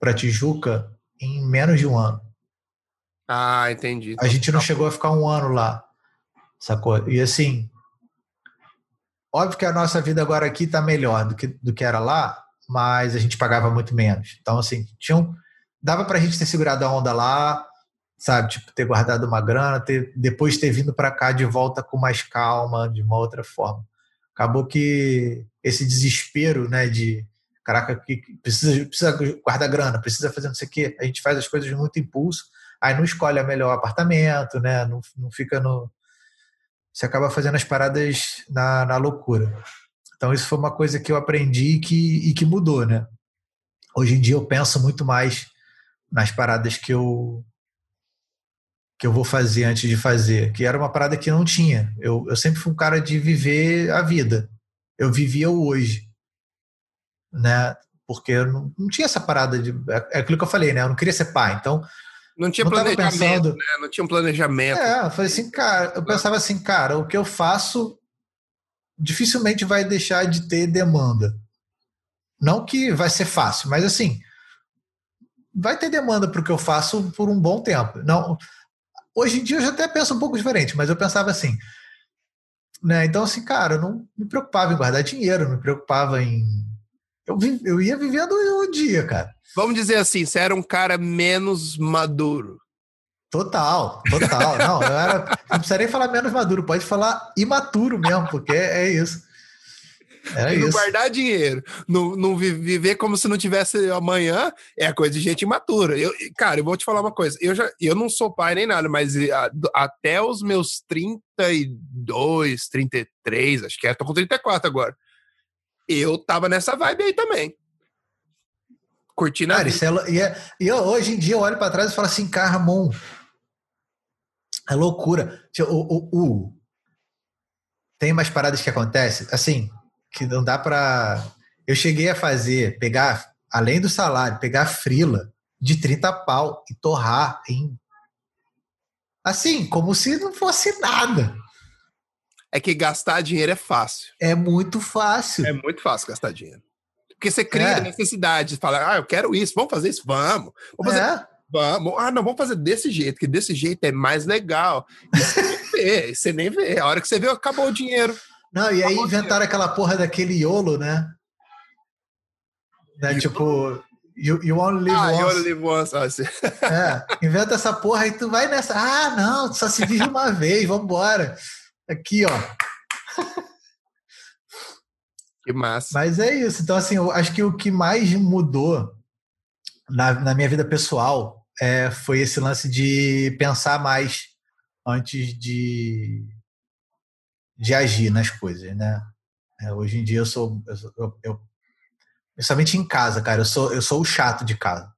para Tijuca em menos de um ano. Ah, entendi. A gente não chegou a ficar um ano lá, sacou? E assim, Óbvio que a nossa vida agora aqui está melhor do que, do que era lá, mas a gente pagava muito menos. Então, assim, tinha dava para a gente ter segurado a onda lá, sabe? Tipo, ter guardado uma grana, ter, depois ter vindo para cá de volta com mais calma, de uma outra forma. Acabou que esse desespero, né, de caraca, que precisa, precisa guardar grana, precisa fazer não sei o quê, a gente faz as coisas muito impulso, aí não escolhe a melhor apartamento, né, não, não fica no, você acaba fazendo as paradas na, na loucura. Então, isso foi uma coisa que eu aprendi e que, e que mudou, né? Hoje em dia eu penso muito mais nas paradas que eu que eu vou fazer antes de fazer, que era uma parada que não tinha. Eu, eu sempre fui um cara de viver a vida. Eu vivia o hoje, né? Porque eu não, não tinha essa parada de é, é aquilo que eu falei, né? Eu não queria ser pai, então não tinha não planejamento, pensando... né? Não tinha um planejamento. É, eu falei assim, cara, eu pensava assim, cara, o que eu faço dificilmente vai deixar de ter demanda. Não que vai ser fácil, mas assim, vai ter demanda para o que eu faço por um bom tempo. Não, hoje em dia eu já até penso um pouco diferente, mas eu pensava assim, né? Então assim, cara, eu não me preocupava em guardar dinheiro, não me preocupava em eu, eu ia vivendo o dia, cara. Vamos dizer assim, você era um cara menos maduro. Total, total. [LAUGHS] Não, eu era. Não precisa nem falar menos maduro, pode falar imaturo mesmo, porque é, é isso. Era não isso. guardar dinheiro, não, não viver como se não tivesse amanhã, é coisa de gente imatura. Eu, cara, eu vou te falar uma coisa. Eu, já, eu não sou pai nem nada, mas a, até os meus 32, 33, acho que é, tô com 34 agora Eu tava nessa vibe aí também. Curtindo Cara, isso é, e, é, e eu, hoje em dia eu olho para trás e falo assim, cara, Ramon, é loucura. O, o, o, tem umas paradas que acontecem, assim, que não dá para. Eu cheguei a fazer, pegar, além do salário, pegar frila de 30 pau e torrar em. Assim, como se não fosse nada. É que gastar dinheiro é fácil. É muito fácil. É muito fácil gastar dinheiro. Porque você cria é. necessidade, fala, ah, eu quero isso, vamos fazer isso, vamos. Vamos fazer. É. Vamos. Ah, não, vamos fazer desse jeito, que desse jeito é mais legal. E você nem vê, [LAUGHS] você nem vê. A hora que você vê, acabou o dinheiro. Não, e aí acabou inventaram aquela porra daquele iolo, né? né? Tipo, you, you only live ah, once. You only live once. [LAUGHS] É, inventa essa porra e tu vai nessa. Ah, não, só se vive uma vez, vambora. Aqui, ó. Que massa. Mas é isso. Então, assim, eu acho que o que mais mudou na, na minha vida pessoal é, foi esse lance de pensar mais antes de, de agir nas coisas, né? É, hoje em dia eu sou, eu, eu, principalmente em casa, cara, eu sou, eu sou o chato de casa.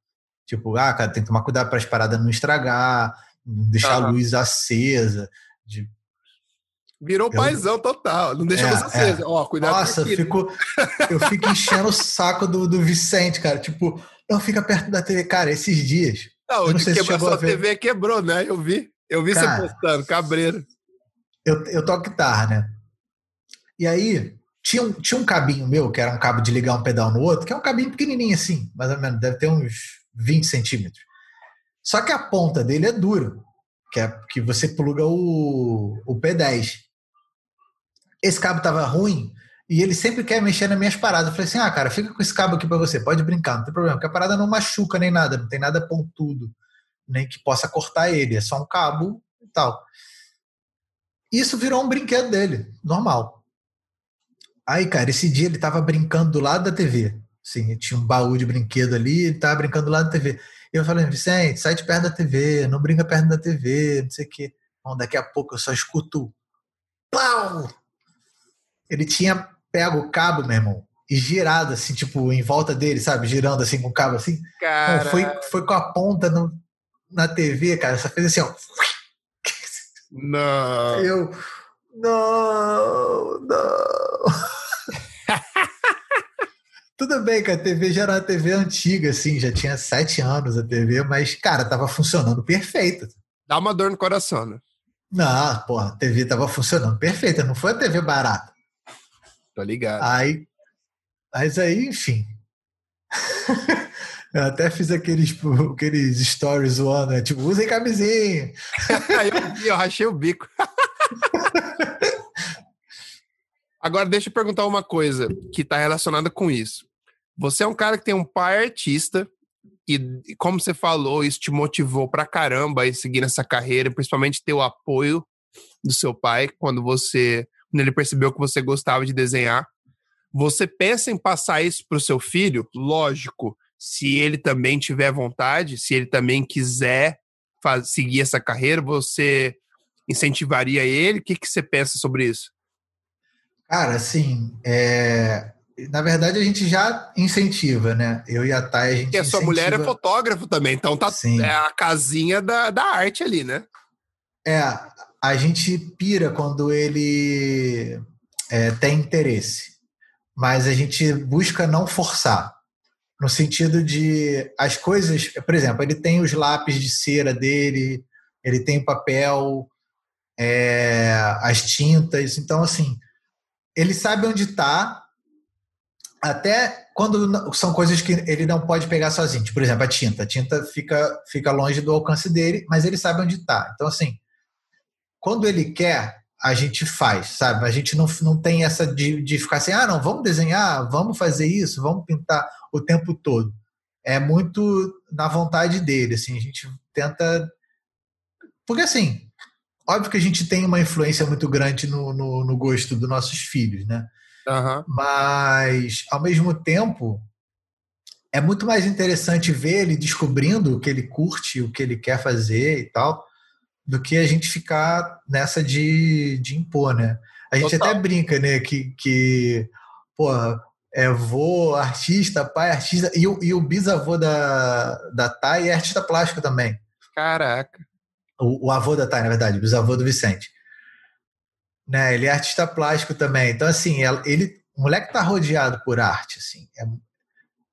Tipo, ah, cara, tem que tomar cuidado para as paradas não estragar, deixar uhum. a luz acesa, de Virou eu... paizão total. Não deixa é, você acesa. É. Ó, cuidado Nossa, eu fico, eu fico [LAUGHS] enchendo o saco do, do Vicente, cara. Tipo, não fica perto da TV. Cara, esses dias. Não, eu não sei quebrou, se sua TV quebrou, né? Eu vi. Eu vi cara, você postando, cabreiro. Eu, eu toco guitarra, né? E aí, tinha um, tinha um cabinho meu, que era um cabo de ligar um pedal no outro, que é um cabinho pequenininho assim, mais ou menos, deve ter uns 20 centímetros. Só que a ponta dele é dura, que é que você pluga o, o P10 esse cabo tava ruim e ele sempre quer mexer nas minhas paradas. Eu falei assim: ah, cara, fica com esse cabo aqui para você, pode brincar, não tem problema, porque a parada não machuca nem nada, não tem nada pontudo, nem que possa cortar ele, é só um cabo e tal. Isso virou um brinquedo dele, normal. Aí, cara, esse dia ele tava brincando do lado da TV. Sim, tinha um baú de brinquedo ali, ele tava brincando do lado da TV. Eu falei, Vicente, sai de perto da TV, não brinca perto da TV, não sei o quê. Bom, daqui a pouco eu só escuto pau! Ele tinha pego o cabo, meu irmão, e girado assim, tipo, em volta dele, sabe? Girando assim com o cabo assim. Cara... foi, foi com a ponta no, na TV, cara. Só fez assim, ó. Não. Eu. Não, não. [LAUGHS] Tudo bem que a TV já era uma TV antiga, assim, já tinha sete anos a TV, mas, cara, tava funcionando perfeito. Dá uma dor no coração, né? Não, porra, a TV tava funcionando perfeita, não foi a TV barata. Tô ligado. Aí, mas aí, enfim. [LAUGHS] Eu até fiz aqueles, [LAUGHS] aqueles stories zoando, né? tipo, usem camisinha. [LAUGHS] eu, eu rachei o bico. Agora, deixa eu perguntar uma coisa que está relacionada com isso. Você é um cara que tem um pai artista, e como você falou, isso te motivou pra caramba a seguir nessa carreira, principalmente ter o apoio do seu pai quando você quando ele percebeu que você gostava de desenhar. Você pensa em passar isso para o seu filho? Lógico, se ele também tiver vontade, se ele também quiser faz, seguir essa carreira, você incentivaria ele? O que, que você pensa sobre isso? Cara, assim, é... na verdade a gente já incentiva, né? Eu e a Thay, a gente. Porque a sua incentiva... mulher é fotógrafo também, então tá Sim. é a casinha da, da arte ali, né? É, a gente pira quando ele é, tem interesse, mas a gente busca não forçar. No sentido de as coisas, por exemplo, ele tem os lápis de cera dele, ele tem papel, é, as tintas, então assim, ele sabe onde está, até quando são coisas que ele não pode pegar sozinho. Por exemplo, a tinta. A tinta fica, fica longe do alcance dele, mas ele sabe onde está. Então, assim, quando ele quer, a gente faz, sabe? A gente não, não tem essa de, de ficar assim, ah, não, vamos desenhar, vamos fazer isso, vamos pintar o tempo todo. É muito na vontade dele, assim, a gente tenta. Porque, assim, óbvio que a gente tem uma influência muito grande no, no, no gosto dos nossos filhos, né? Uhum. Mas, ao mesmo tempo, é muito mais interessante ver ele descobrindo o que ele curte, o que ele quer fazer e tal, do que a gente ficar nessa de, de impor, né? A gente Total. até brinca, né, que, que pô, é vô, artista, pai, artista. E o, e o bisavô da, da Thay é artista plástico também. Caraca. O, o avô da Thay, na verdade, o bisavô do Vicente. Né, ele é artista plástico também. Então, assim, ele, o moleque tá rodeado por arte, assim.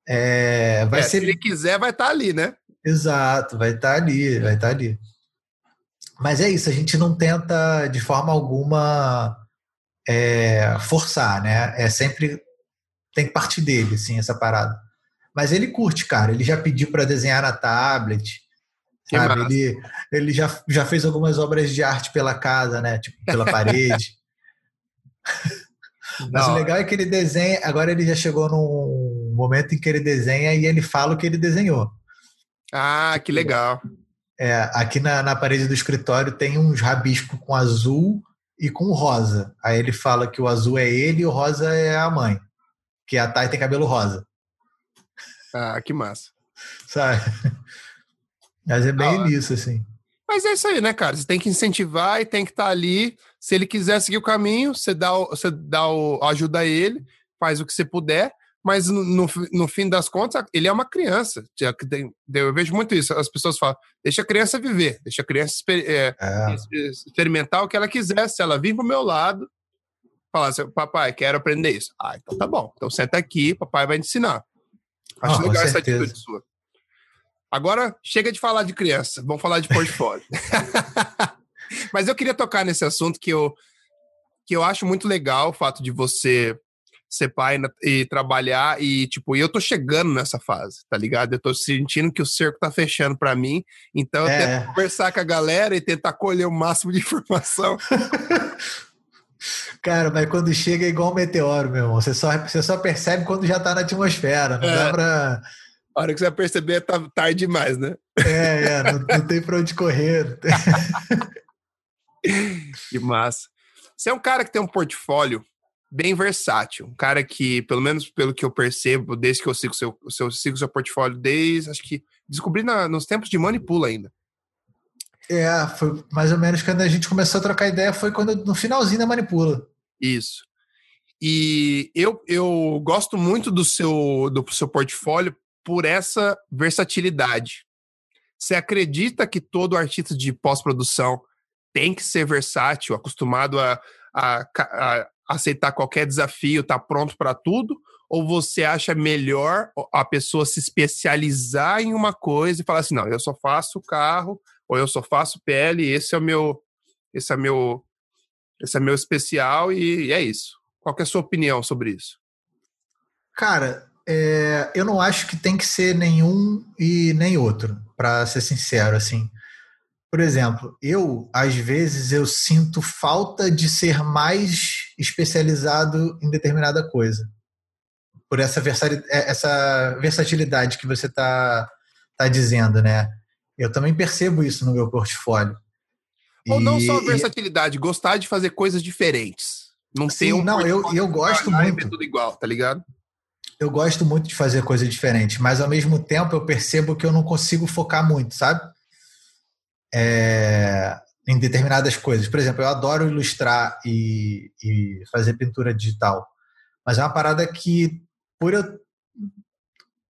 É, é vai é, ser... Se ele quiser, vai estar tá ali, né? Exato, vai estar tá ali, vai estar tá ali. Mas é isso, a gente não tenta de forma alguma é, forçar, né? É sempre tem que partir dele, assim, essa parada. Mas ele curte, cara. Ele já pediu para desenhar na tablet. Sabe? Ele, ele já, já fez algumas obras de arte pela casa, né? Tipo, pela parede. [LAUGHS] Mas o legal é que ele desenha. Agora ele já chegou num momento em que ele desenha e ele fala o que ele desenhou. Ah, que legal. É, aqui na, na parede do escritório tem uns rabiscos com azul e com rosa. Aí ele fala que o azul é ele e o rosa é a mãe. Que a Thay tem cabelo rosa. Ah, que massa. Sabe? Mas é bem ah, nisso, assim. Mas é isso aí, né, cara? Você tem que incentivar e tem que estar tá ali. Se ele quiser seguir o caminho, você dá, o, você dá o, ajuda ele, faz o que você puder mas no, no, no, fim das contas, ele é uma criança. Eu vejo muito isso. As pessoas falam: deixa a criança viver, deixa a criança exper é, é. experimentar o que ela quiser. Se ela vir pro meu lado, falar assim: papai, quero aprender isso. Ah, então tá bom. Então senta aqui, papai vai te ensinar. Acho ah, legal essa atitude sua. Agora, chega de falar de criança, vamos falar de portfólio. [LAUGHS] Mas eu queria tocar nesse assunto que eu, que eu acho muito legal o fato de você ser pai e trabalhar e, tipo, eu tô chegando nessa fase, tá ligado? Eu tô sentindo que o cerco tá fechando para mim, então eu é. tento conversar com a galera e tentar colher o máximo de [LAUGHS] informação. [LAUGHS] Cara, mas quando chega é igual um meteoro, meu irmão. Você só, você só percebe quando já tá na atmosfera. Não é. dá pra. A hora que você vai perceber, tá tarde demais, né? É, é, não, não tem pra onde correr. [LAUGHS] que massa. Você é um cara que tem um portfólio bem versátil. Um cara que, pelo menos pelo que eu percebo, desde que eu sigo seu, seu, sigo seu portfólio, desde acho que descobri na, nos tempos de Manipula ainda. É, foi mais ou menos quando a gente começou a trocar ideia, foi quando no finalzinho da Manipula. Isso. E eu, eu gosto muito do seu, do seu portfólio por essa versatilidade. Você acredita que todo artista de pós-produção tem que ser versátil, acostumado a, a, a, aceitar qualquer desafio, tá pronto para tudo? Ou você acha melhor a pessoa se especializar em uma coisa e falar assim, não, eu só faço carro, ou eu só faço pele, esse é o meu, esse é meu, esse é meu especial e, e é isso. Qual é a sua opinião sobre isso? Cara, é, eu não acho que tem que ser nenhum e nem outro, para ser sincero, assim. Por exemplo, eu, às vezes, eu sinto falta de ser mais especializado em determinada coisa. Por essa, é, essa versatilidade que você está tá dizendo, né? Eu também percebo isso no meu portfólio. Ou e, não só versatilidade, e... gostar de fazer coisas diferentes. Não ter um não, eu, eu gosto muito. tudo igual, tá ligado? Eu gosto muito de fazer coisas diferentes, mas ao mesmo tempo eu percebo que eu não consigo focar muito, sabe? é, em determinadas coisas. Por exemplo, eu adoro ilustrar e, e, fazer pintura digital, mas é uma parada que, por eu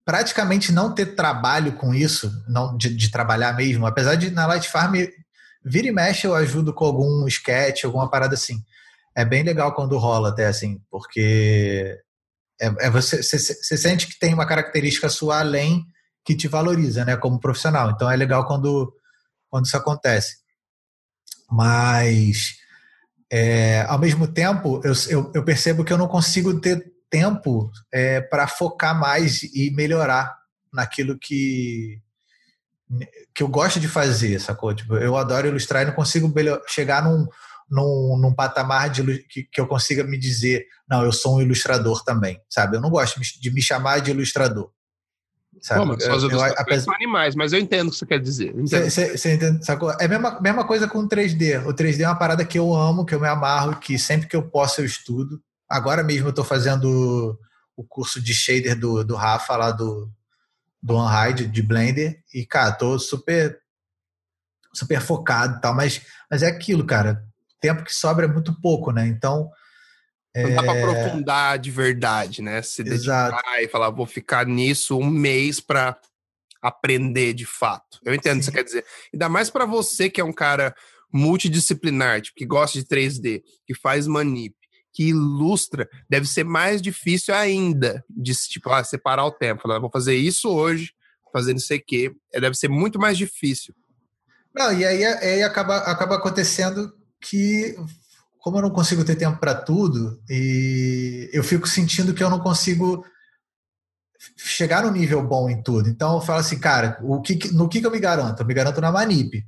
praticamente não ter trabalho com isso, não de, de trabalhar mesmo, apesar de na Light Farm vira e mexe eu ajudo com algum sketch, alguma parada assim. É bem legal quando rola até assim, porque é, é você, você, você sente que tem uma característica sua além que te valoriza, né, como profissional. Então é legal quando quando isso acontece. Mas, é, ao mesmo tempo, eu, eu, eu, percebo que eu não consigo ter tempo é, para focar mais e melhorar naquilo que, que eu gosto de fazer, sacou? Tipo, eu adoro ilustrar e não consigo chegar num, num, num patamar de, que, que eu consiga me dizer, não, eu sou um ilustrador também, sabe? Eu não gosto de me chamar de ilustrador. Sabe? Suas eu, apesar... são animais, mas eu entendo o que você quer dizer. Você entende, sacou? É a mesma, mesma coisa com o 3D. O 3D é uma parada que eu amo, que eu me amarro, que sempre que eu posso eu estudo. Agora mesmo eu estou fazendo o curso de shader do, do Rafa lá do, do OnRide, de Blender, e, cara, tô super super focado e tal, mas, mas é aquilo, cara. O tempo que sobra é muito pouco, né? Então, Não dá para aprofundar de verdade, né? Se dedicar Exato. e falar, vou ficar nisso um mês para aprender de fato. Eu entendo o que você quer dizer. Ainda mais para você que é um cara multidisciplinar, tipo, que gosta de 3D, que faz manip, que ilustra, deve ser mais difícil ainda de tipo, ah, separar o tempo. Falar, vou fazer isso hoje, fazer não sei o quê. É, deve ser muito mais difícil. Não, e aí, aí acaba, acaba acontecendo que, como eu não consigo ter tempo para tudo, e eu fico sentindo que eu não consigo chegar no nível bom em tudo. Então eu falo assim, cara, o que, no que, que eu me garanto? Eu me garanto na Manip.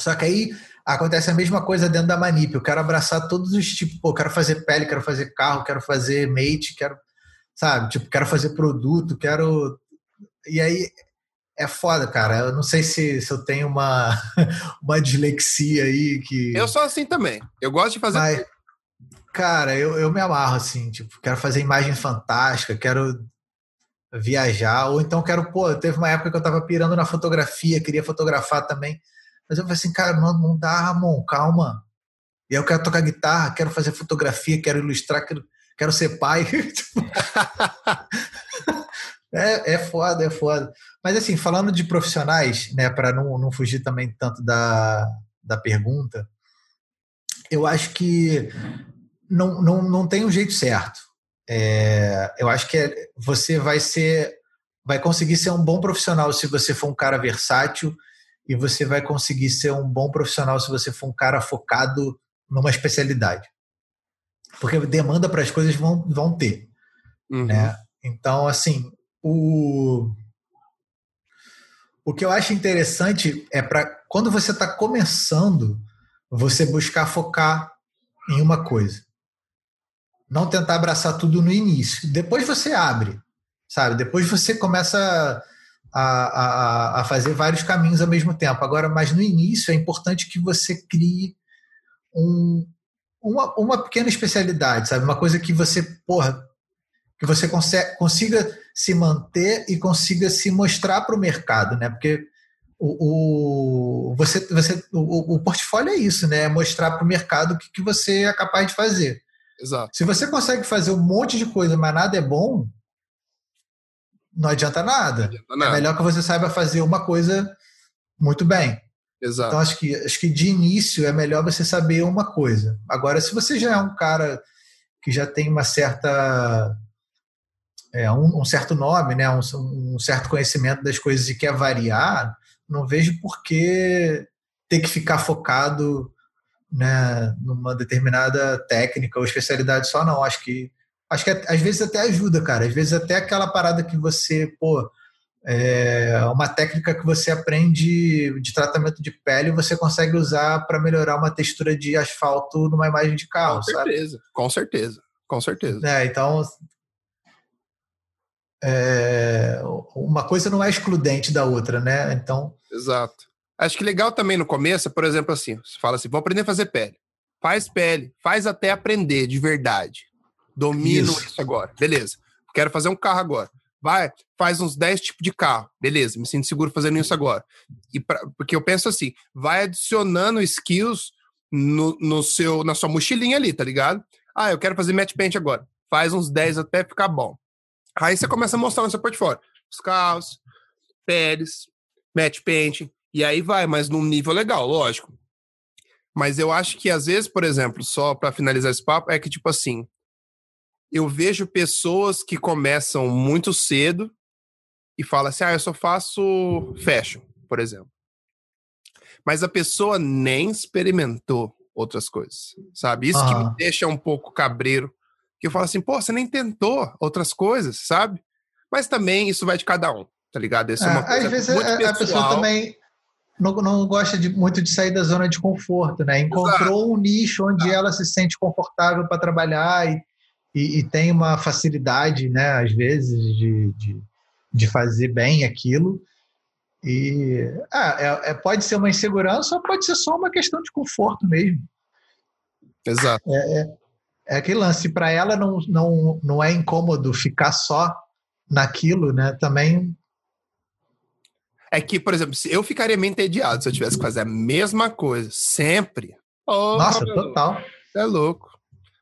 Só que aí acontece a mesma coisa dentro da Manip. Eu quero abraçar todos os tipos, pô, quero fazer pele, quero fazer carro, quero fazer mate, quero, sabe, tipo, quero fazer produto, quero. E aí é foda, cara. Eu não sei se, se eu tenho uma, [LAUGHS] uma dislexia aí que. Eu sou assim também. Eu gosto de fazer. Mas, cara, eu, eu me amarro assim, tipo, quero fazer imagem fantástica, quero viajar, ou então quero, pô, teve uma época que eu tava pirando na fotografia, queria fotografar também. Mas eu falei assim, cara, não, não dá, Ramon, calma. E aí eu quero tocar guitarra, quero fazer fotografia, quero ilustrar, quero, quero ser pai. [LAUGHS] [LAUGHS] é, é foda, é foda. Mas assim, falando de profissionais, né, para não, não fugir também tanto da, da pergunta, eu acho que não, não, não tem um jeito certo. É, eu acho que é, você vai ser, vai conseguir ser um bom profissional se você for um cara versátil e você vai conseguir ser um bom profissional se você for um cara focado numa especialidade. Porque demanda para as coisas vão, vão ter. Uhum. Né? Então, assim, o, o que eu acho interessante é para quando você está começando, você buscar focar em uma coisa. Não tentar abraçar tudo no início. Depois você abre, sabe? Depois você começa a, a, a fazer vários caminhos ao mesmo tempo. Agora, mas no início é importante que você crie um, uma, uma pequena especialidade, sabe? Uma coisa que você, porra, que você consiga, consiga se manter e consiga se mostrar para o mercado, né? Porque o, o você, você, o, o, portfólio é isso, né? É mostrar para o mercado o que, que você é capaz de fazer. Exato. Se você consegue fazer um monte de coisa, mas nada é bom, não adianta nada. Não adianta nada. É melhor que você saiba fazer uma coisa muito bem. Exato. Então acho que, acho que de início é melhor você saber uma coisa. Agora, se você já é um cara que já tem uma certa é, um, um, certo nome, né, um, um, certo conhecimento das coisas e quer variar, não vejo por que ter que ficar focado né, numa determinada técnica ou especialidade só, não. Acho que acho que às vezes até ajuda, cara. Às vezes até aquela parada que você, pô, é uma técnica que você aprende de tratamento de pele você consegue usar para melhorar uma textura de asfalto numa imagem de carro, com certeza, sabe? Com certeza, com certeza. É, então é, uma coisa não é excludente da outra, né? Então. Exato. Acho que legal também no começo, por exemplo, assim, você fala assim, vou aprender a fazer pele. Faz pele, faz até aprender de verdade. Domino isso, isso agora. Beleza. Quero fazer um carro agora. Vai, faz uns 10 tipos de carro. Beleza, me sinto seguro fazendo isso agora. E pra, porque eu penso assim, vai adicionando skills no, no seu, na sua mochilinha ali, tá ligado? Ah, eu quero fazer matte paint agora. Faz uns 10 até ficar bom. Aí você começa a mostrar no seu portfólio os carros, peles, match paint, e aí vai, mas num nível legal, lógico. Mas eu acho que às vezes, por exemplo, só para finalizar esse papo, é que tipo assim, eu vejo pessoas que começam muito cedo e falam assim: ah, eu só faço fashion, por exemplo. Mas a pessoa nem experimentou outras coisas, sabe? Isso que me deixa um pouco cabreiro que eu falo assim, pô, você nem tentou outras coisas, sabe? Mas também isso vai de cada um, tá ligado? Isso é, é uma coisa às vezes muito a, a pessoa também não, não gosta de, muito de sair da zona de conforto, né? Encontrou Exato. um nicho onde ela se sente confortável para trabalhar e, e, e, tem uma facilidade, né, às vezes, de, de, de fazer bem aquilo. E ah, é, é, pode ser uma insegurança ou pode ser só uma questão de conforto mesmo. Exato. É, é, aquele lance, para ela não, não, não é incômodo ficar só naquilo, né? Também. É que, por exemplo, eu ficaria meio entediado se eu tivesse que fazer a mesma coisa sempre. Oh, Nossa, total. É louco.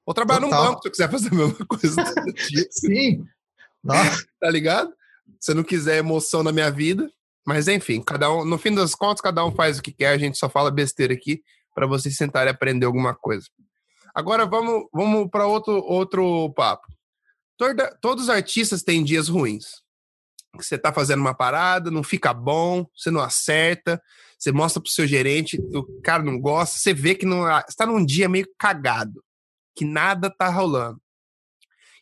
Ou trabalhar Total. num banco se eu quiser fazer a mesma [LAUGHS] coisa. [LAUGHS] Sim. Nossa. tá ligado? Se eu não quiser emoção na minha vida. Mas enfim, cada um, no fim das contas, cada um faz o que quer, a gente só fala besteira aqui para vocês sentarem e aprender alguma coisa. Agora vamos, vamos para outro, outro papo. Toda, todos os artistas têm dias ruins. Você tá fazendo uma parada, não fica bom, você não acerta, você mostra pro seu gerente, o cara não gosta, você vê que não está num dia meio cagado, que nada tá rolando.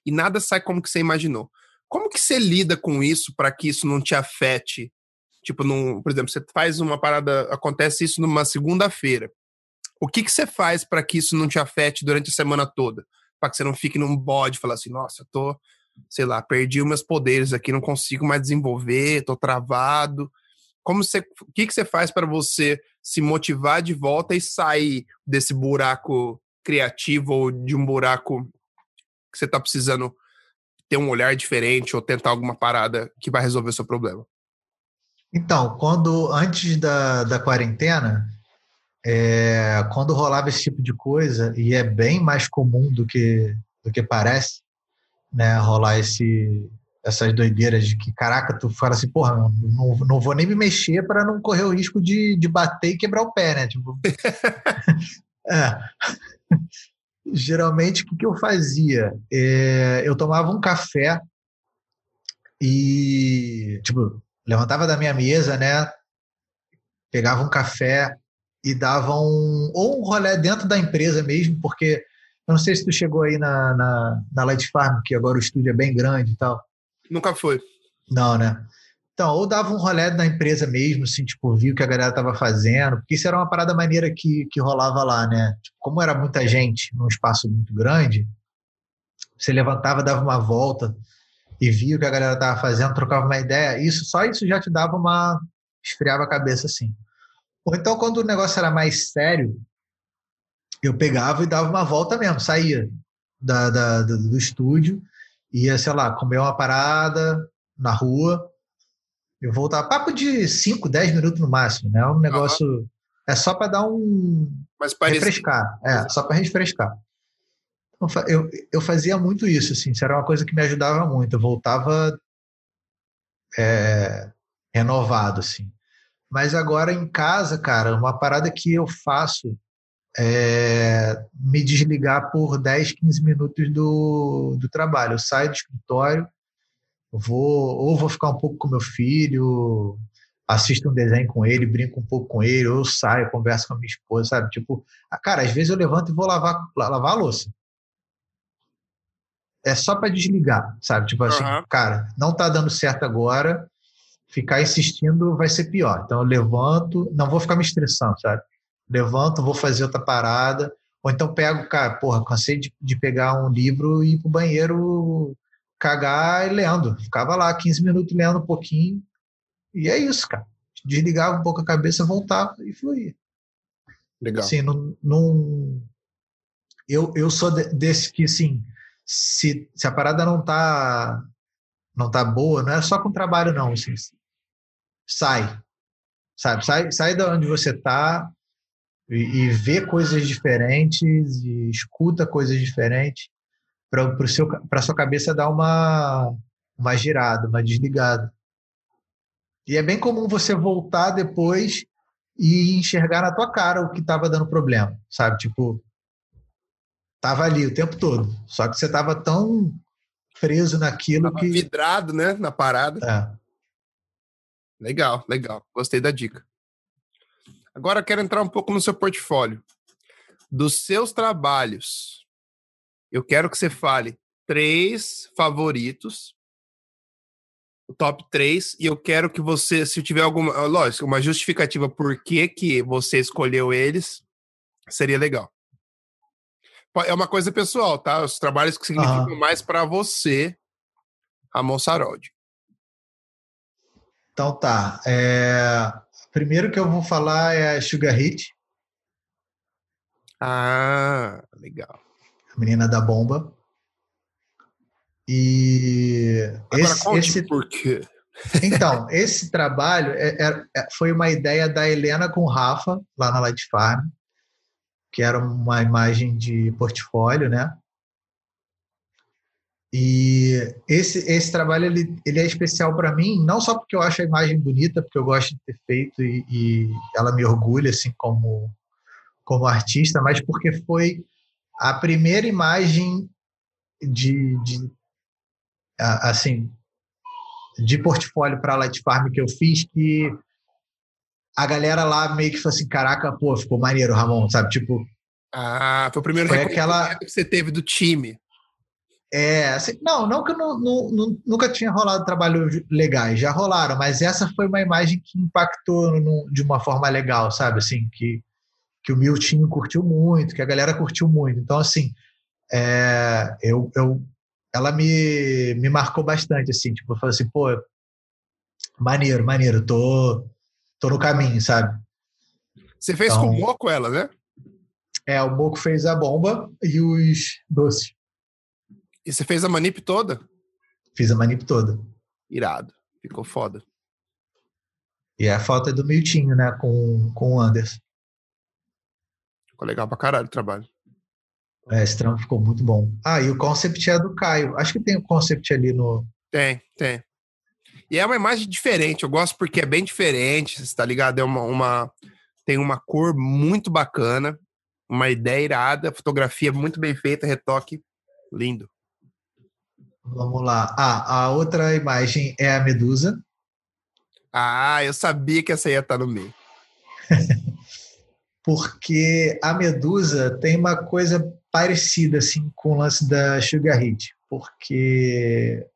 E nada sai como que você imaginou. Como que você lida com isso para que isso não te afete? Tipo, num, por exemplo, você faz uma parada, acontece isso numa segunda-feira. O que, que você faz para que isso não te afete durante a semana toda? Para que você não fique num bode e assim, nossa, eu tô, sei lá, perdi os meus poderes aqui, não consigo mais desenvolver, tô travado. Como você, o que, que você faz para você se motivar de volta e sair desse buraco criativo ou de um buraco que você está precisando ter um olhar diferente ou tentar alguma parada que vai resolver o seu problema? Então, quando antes da, da quarentena, é, quando rolava esse tipo de coisa, e é bem mais comum do que, do que parece, né, rolar esse, essas doideiras de que, caraca, tu fala assim, porra, não, não vou nem me mexer para não correr o risco de, de bater e quebrar o pé, né? Tipo, [LAUGHS] é [LAUGHS] geralmente o que, que eu fazia? É, eu tomava um café e, tipo, levantava da minha mesa, né? Pegava um café e dava um. ou um rolé dentro da empresa mesmo, porque eu não sei se tu chegou aí na, na, na Light Farm, que agora o estúdio é bem grande e tal. Nunca foi. Não, né? Então, ou dava um rolê na empresa mesmo, assim, tipo, viu o que a galera tava fazendo, porque isso era uma parada maneira que, que rolava lá, né? Tipo, como era muita gente num espaço muito grande, você levantava, dava uma volta e via o que a galera tava fazendo, trocava uma ideia, isso só isso já te dava uma esfriava a cabeça assim. Ou então quando o negócio era mais sério, eu pegava e dava uma volta mesmo, saía da, da do, do estúdio, ia, sei lá, comer uma parada na rua, eu voltar. Papo de 5, 10 minutos no máximo, né? É um negócio. Uhum. É só para dar um. Mas parece... Refrescar. É, só para refrescar. Então, eu, eu fazia muito isso, assim. Isso era uma coisa que me ajudava muito. Eu voltava é, renovado, assim. Mas agora em casa, cara, uma parada que eu faço é me desligar por 10, 15 minutos do, do trabalho. Eu saio do escritório vou ou vou ficar um pouco com meu filho, assisto um desenho com ele, brinco um pouco com ele, ou saio, converso com a minha esposa, sabe? Tipo, cara, às vezes eu levanto e vou lavar, lavar a louça. É só para desligar, sabe? Tipo assim, uhum. cara, não tá dando certo agora, ficar insistindo vai ser pior. Então eu levanto, não vou ficar me estressando, sabe? Levanto, vou fazer outra parada, ou então pego, cara, porra, cansei de, de pegar um livro e ir pro banheiro cagar e lendo. Ficava lá 15 minutos lendo um pouquinho. E é isso, cara. Desligava um pouco a cabeça, voltava e fluía. Legal. Assim, não, não... Eu, eu sou desse que, assim, se, se a parada não tá, não tá boa, não é só com trabalho, não. Assim, sai. Sabe? Sai, sai da onde você tá e, e vê coisas diferentes e escuta coisas diferentes para a sua cabeça dar uma, uma girada, uma desligada. E é bem comum você voltar depois e enxergar na tua cara o que estava dando problema, sabe? Tipo, tava ali o tempo todo. Só que você tava tão preso naquilo tava que. Vidrado, né? Na parada. É. Legal, legal. Gostei da dica. Agora eu quero entrar um pouco no seu portfólio. Dos seus trabalhos, eu quero que você fale três favoritos, o top três, e eu quero que você, se tiver alguma, lógico, uma justificativa por que, que você escolheu eles, seria legal. É uma coisa pessoal, tá? Os trabalhos que significam mais para você, Ramon Saroldi. Então tá. É... Primeiro que eu vou falar é a Sugar Hit. Ah, legal menina da bomba. E Agora, esse, esse... por quê? Então, [LAUGHS] esse trabalho é, é, é, foi uma ideia da Helena com o Rafa, lá na Light Farm, que era uma imagem de portfólio, né? E esse, esse trabalho ele, ele é especial para mim, não só porque eu acho a imagem bonita, porque eu gosto de ter feito e, e ela me orgulha assim como, como artista, mas porque foi a primeira imagem de, de assim de portfólio para a Light Farm que eu fiz que a galera lá meio que falou assim, caraca, pô, ficou maneiro, Ramon, sabe? Tipo. Ah, foi o primeiro foi aquela que você teve do time. É, assim, não, não que eu não, não, nunca tinha rolado trabalhos legais, já rolaram, mas essa foi uma imagem que impactou no, de uma forma legal, sabe? Assim, que, que o Miltinho curtiu muito, que a galera curtiu muito. Então, assim, é, eu, eu, ela me, me marcou bastante, assim, tipo, eu falei assim, pô, maneiro, maneiro, tô, tô no caminho, sabe? Você fez então, com o Moco ela, né? É, o Moco fez a bomba e os doces. E você fez a manip toda? Fiz a manip toda. Irado. Ficou foda. E a foto é do Miltinho, né? Com, com o Anderson. Ficou legal pra caralho o trabalho. É, esse trampo ficou muito bom. Ah, e o concept é do Caio. Acho que tem o concept ali no. Tem, tem. E é uma imagem diferente. Eu gosto porque é bem diferente, você tá ligado? É uma, uma. Tem uma cor muito bacana, uma ideia irada, fotografia muito bem feita, retoque lindo. Vamos lá. Ah, a outra imagem é a Medusa. Ah, eu sabia que essa ia estar no meio. [LAUGHS] Porque a Medusa tem uma coisa parecida assim com o lance da Sugar Hit, porque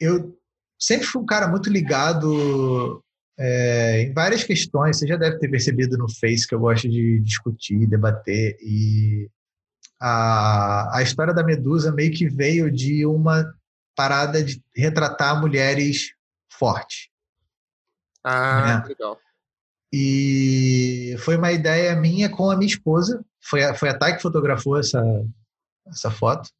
eu sempre fui um cara muito ligado é, em várias questões. Você já deve ter percebido no Face que eu gosto de discutir, debater e a, a história da Medusa meio que veio de uma parada de retratar mulheres fortes. Ah, né? legal. E foi uma ideia minha com a minha esposa. Foi a, foi a Thay que fotografou essa, essa foto.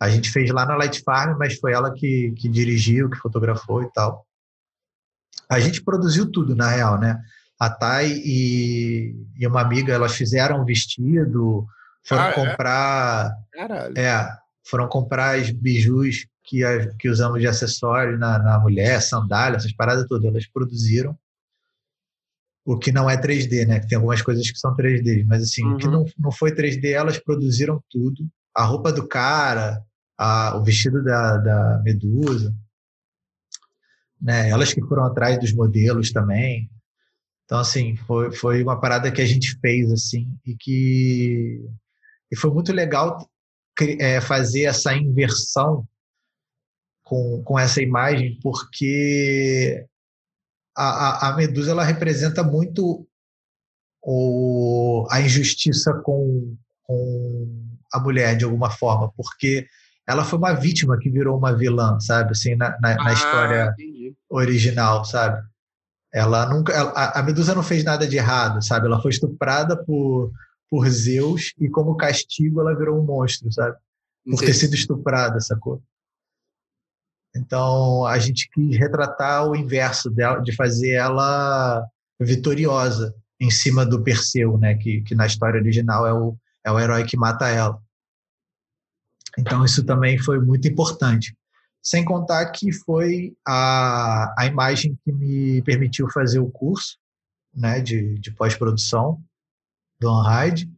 A gente fez lá na Light Farm, mas foi ela que, que dirigiu, que fotografou e tal. A gente produziu tudo, na real, né? A Thay e, e uma amiga, elas fizeram um vestido, foram ah, é? comprar. É? é, foram comprar os bijus que, que usamos de acessório na, na mulher, sandália, essas paradas todas. Elas produziram o que não é 3D, né? Que tem algumas coisas que são 3D, mas assim, uhum. o que uhum. não, não foi 3D, elas produziram tudo. A roupa do cara, a, o vestido da, da Medusa, né? Elas que foram atrás dos modelos também. Então, assim, foi, foi uma parada que a gente fez, assim, e que e foi muito legal é, fazer essa inversão com, com essa imagem, porque a, a, a Medusa ela representa muito o, a injustiça com, com a mulher, de alguma forma, porque ela foi uma vítima que virou uma vilã, sabe? Assim, na, na, na ah, história entendi. original, sabe? Ela nunca, ela, a Medusa não fez nada de errado, sabe? Ela foi estuprada por por Zeus e como castigo ela virou um monstro, sabe? Por Entendi. ter sido estuprada, sacou? Então a gente quis retratar o inverso dela, de fazer ela vitoriosa em cima do Perseu, né? Que, que na história original é o, é o herói que mata ela. Então isso também foi muito importante. Sem contar que foi a, a imagem que me permitiu fazer o curso né, de, de pós-produção do Unhide.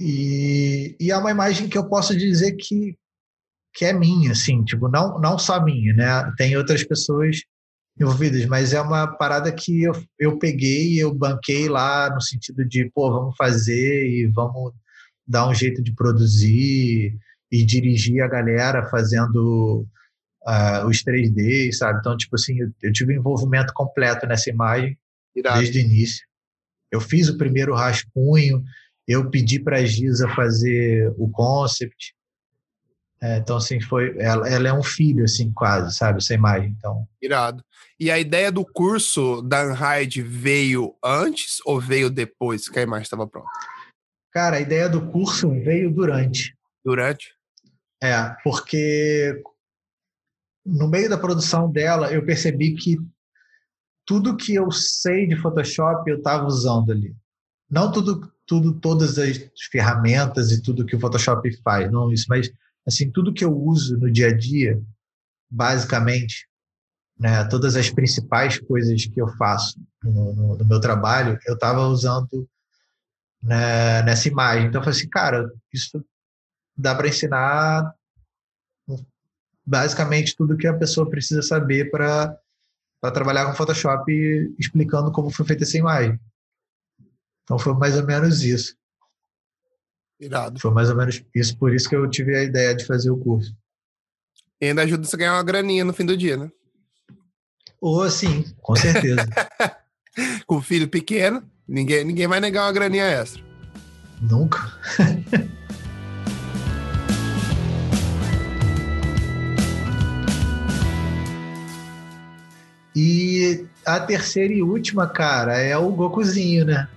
E, e é uma imagem que eu posso dizer que, que é minha, assim, tipo, não, não só minha, né? Tem outras pessoas envolvidas, mas é uma parada que eu, eu peguei, eu banquei lá no sentido de, pô, vamos fazer e vamos dar um jeito de produzir e dirigir a galera fazendo uh, os 3D, sabe? Então, tipo assim, eu, eu tive envolvimento completo nessa imagem Irado. desde o início. Eu fiz o primeiro rascunho, eu pedi para a Giza fazer o concept. É, então, assim, foi. Ela, ela, é um filho, assim, quase, sabe? Essa imagem. Então. Irado. E a ideia do curso da Unhide veio antes ou veio depois que a imagem estava pronta? Cara, a ideia do curso veio durante. Durante? É, porque no meio da produção dela, eu percebi que tudo que eu sei de Photoshop eu estava usando ali. Não tudo, tudo, todas as ferramentas e tudo que o Photoshop faz, não isso, mas assim, tudo que eu uso no dia a dia, basicamente, né, todas as principais coisas que eu faço no, no, no meu trabalho, eu estava usando né, nessa imagem. Então eu falei assim, cara, isso dá para ensinar basicamente tudo que a pessoa precisa saber para trabalhar com Photoshop explicando como foi feita essa imagem. Então foi mais ou menos isso. Irado. Foi mais ou menos isso, por isso que eu tive a ideia de fazer o curso. E ainda ajuda você a ganhar uma graninha no fim do dia, né? Ou sim, com certeza. [LAUGHS] com filho pequeno, ninguém, ninguém vai negar uma graninha extra. Nunca. [LAUGHS] e a terceira e última, cara, é o Gokuzinho, né?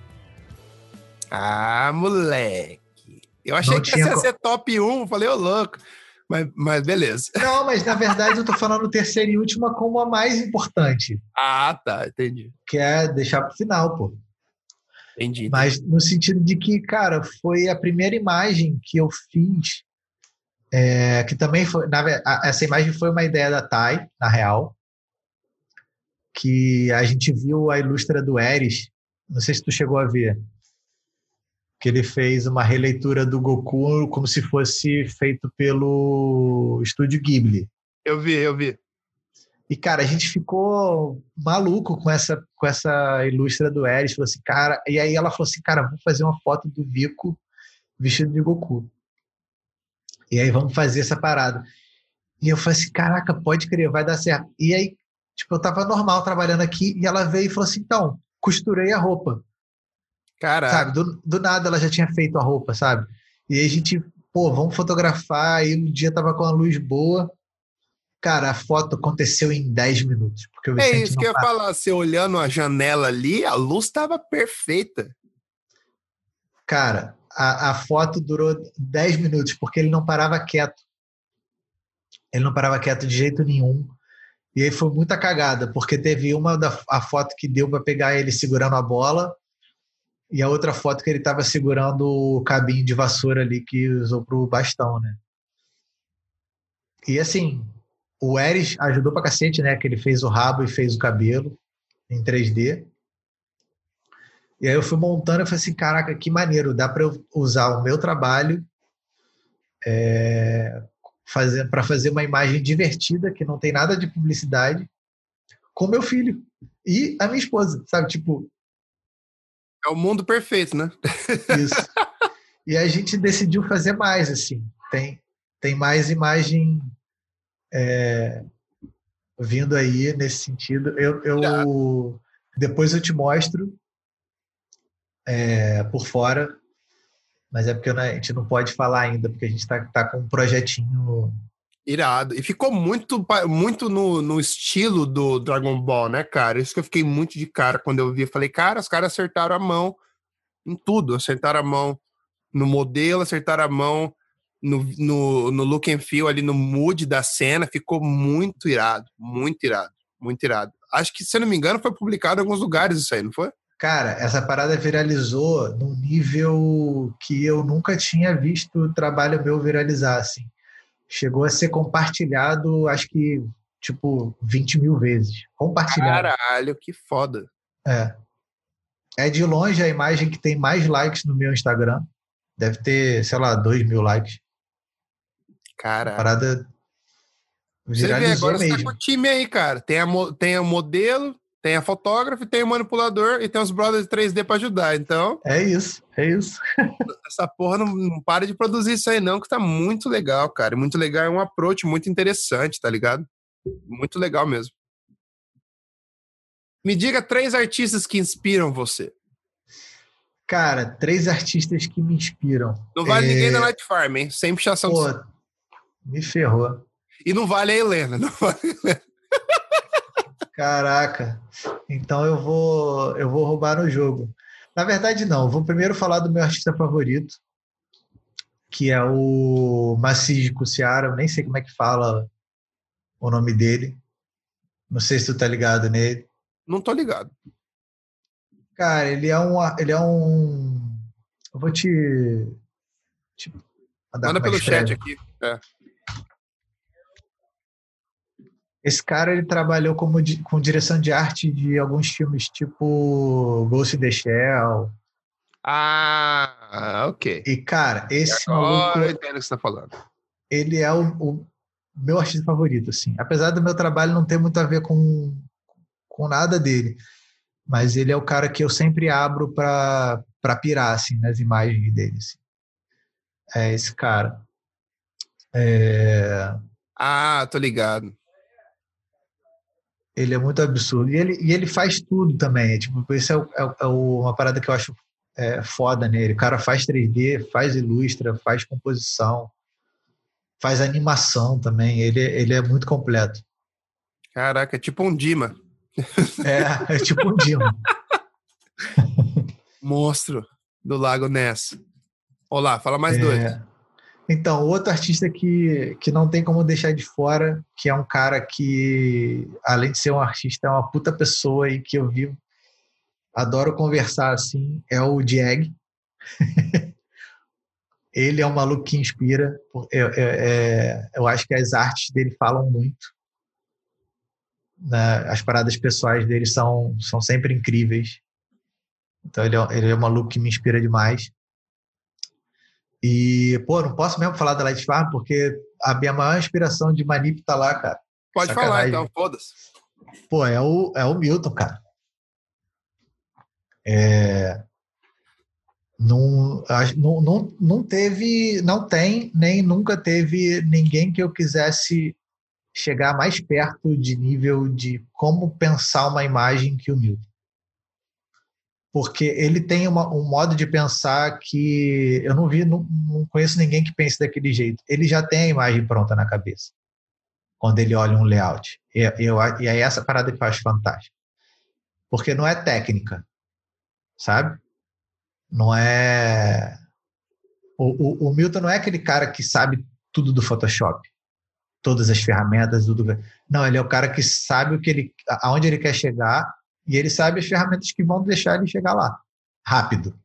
Ah, moleque. Eu achei Não que ia ser top 1, falei, ô louco. Mas, mas beleza. [LAUGHS] Não, mas na verdade eu tô falando terceira e última como a mais importante. Ah, tá, entendi. Que é deixar pro final, pô. Entendi. Mas no sentido de que, cara, foi a primeira imagem que eu fiz, é, que também foi. Na, essa imagem foi uma ideia da Thay, na real, que a gente viu a ilustra do Eris. Não sei se tu chegou a ver que ele fez uma releitura do Goku como se fosse feito pelo estúdio Ghibli. Eu vi, eu vi. E, cara, a gente ficou maluco com essa, com essa ilustra do Eris. Falou assim, cara. E aí ela falou assim, cara, vamos fazer uma foto do Vico vestido de Goku. E aí vamos fazer essa parada. E eu falei assim, caraca, pode crer, vai dar certo. E aí, tipo, eu tava normal trabalhando aqui e ela veio e falou assim, então, costurei a roupa. Caraca. Sabe, do, do nada ela já tinha feito a roupa, sabe? E aí a gente, pô, vamos fotografar. Aí um dia tava com a luz boa. Cara, a foto aconteceu em 10 minutos. Porque o é isso que eu ia falar. Você olhando a janela ali, a luz estava perfeita. Cara, a, a foto durou 10 minutos, porque ele não parava quieto. Ele não parava quieto de jeito nenhum. E aí foi muita cagada, porque teve uma da a foto que deu para pegar ele segurando a bola, e a outra foto que ele estava segurando o cabinho de vassoura ali que usou pro bastão, né? E assim, o Eris ajudou pra cacete, né? Que ele fez o rabo e fez o cabelo em 3D. E aí eu fui montando e falei assim, caraca, que maneiro, dá para eu usar o meu trabalho é, fazer, para fazer uma imagem divertida, que não tem nada de publicidade, com meu filho e a minha esposa, sabe? Tipo, é o mundo perfeito, né? Isso. E a gente decidiu fazer mais, assim. Tem, tem mais imagem é, vindo aí nesse sentido. Eu, eu depois eu te mostro é, por fora, mas é porque a gente não pode falar ainda, porque a gente está tá com um projetinho Irado. E ficou muito, muito no, no estilo do Dragon Ball, né, cara? Isso que eu fiquei muito de cara quando eu vi. Falei, cara, os caras acertaram a mão em tudo. Acertaram a mão no modelo, acertaram a mão no, no, no look and feel, ali no mood da cena. Ficou muito irado. Muito irado. Muito irado. Acho que, se não me engano, foi publicado em alguns lugares isso aí, não foi? Cara, essa parada viralizou num nível que eu nunca tinha visto o trabalho meu viralizar, assim chegou a ser compartilhado, acho que, tipo, 20 mil vezes. Compartilhado. Caralho, que foda. É. É de longe a imagem que tem mais likes no meu Instagram. Deve ter, sei lá, 2 mil likes. Cara. Parada viralizou você vê, agora mesmo. Você tá com o time aí, cara. Tem a, tem o modelo, tem a fotógrafa, tem o manipulador e tem os brothers 3D para ajudar. Então. É isso, é isso. [LAUGHS] essa porra não, não, para de produzir isso aí, não, que tá muito legal, cara. Muito legal, é um approach muito interessante, tá ligado? Muito legal mesmo. Me diga três artistas que inspiram você. Cara, três artistas que me inspiram. Não vale é... ninguém da Night Farm, hein? Sem puxação Pô, de... me ferrou. E não vale a Helena, não vale a Helena. [LAUGHS] Caraca. Então eu vou eu vou roubar no jogo. Na verdade não, vou primeiro falar do meu artista favorito, que é o Macijo Ciara, eu nem sei como é que fala o nome dele. Não sei se tu tá ligado nele. Não tô ligado. Cara, ele é um ele é um eu vou te, te Manda pelo chat aqui. É. Esse cara ele trabalhou como com direção de arte de alguns filmes tipo Ghost in the Shell. Ah, ok. E cara, esse Agora maluco, eu entendo o que você tá falando. Ele é o, o, meu artista favorito, assim. Apesar do meu trabalho não ter muito a ver com, com nada dele, mas ele é o cara que eu sempre abro para para pirar assim nas imagens dele. Assim. É esse cara. É... Ah, tô ligado. Ele é muito absurdo. E ele, e ele faz tudo também. É, tipo, isso é, é, é uma parada que eu acho é, foda nele. O cara faz 3D, faz ilustra, faz composição, faz animação também. Ele, ele é muito completo. Caraca, é tipo um Dima. É, é tipo um Dima. [LAUGHS] Monstro do Lago Ness. Olá, fala mais é... dois. Então, outro artista que, que não tem como deixar de fora, que é um cara que, além de ser um artista, é uma puta pessoa e que eu vivo, adoro conversar assim, é o Jag. [LAUGHS] Ele é um maluco que inspira. Eu, eu, é, eu acho que as artes dele falam muito. Né? As paradas pessoais dele são, são sempre incríveis. Então, ele é, ele é um maluco que me inspira demais. E, pô, não posso mesmo falar da Light Farm, porque a minha maior inspiração de Manip tá lá, cara. Pode Sacanagem. falar, então, foda-se. Pô, é o, é o Milton, cara. É, não, não, não, não teve, não tem, nem nunca teve ninguém que eu quisesse chegar mais perto de nível de como pensar uma imagem que o Milton porque ele tem uma, um modo de pensar que eu não vi, não, não, conheço ninguém que pense daquele jeito. Ele já tem a imagem pronta na cabeça quando ele olha um layout. E, eu, e é essa parada que eu acho fantástica. Porque não é técnica, sabe? Não é. O, o, o Milton não é aquele cara que sabe tudo do Photoshop, todas as ferramentas, tudo. Não, ele é o cara que sabe o que ele, aonde ele quer chegar e ele sabe as ferramentas que vão deixar ele chegar lá, rápido.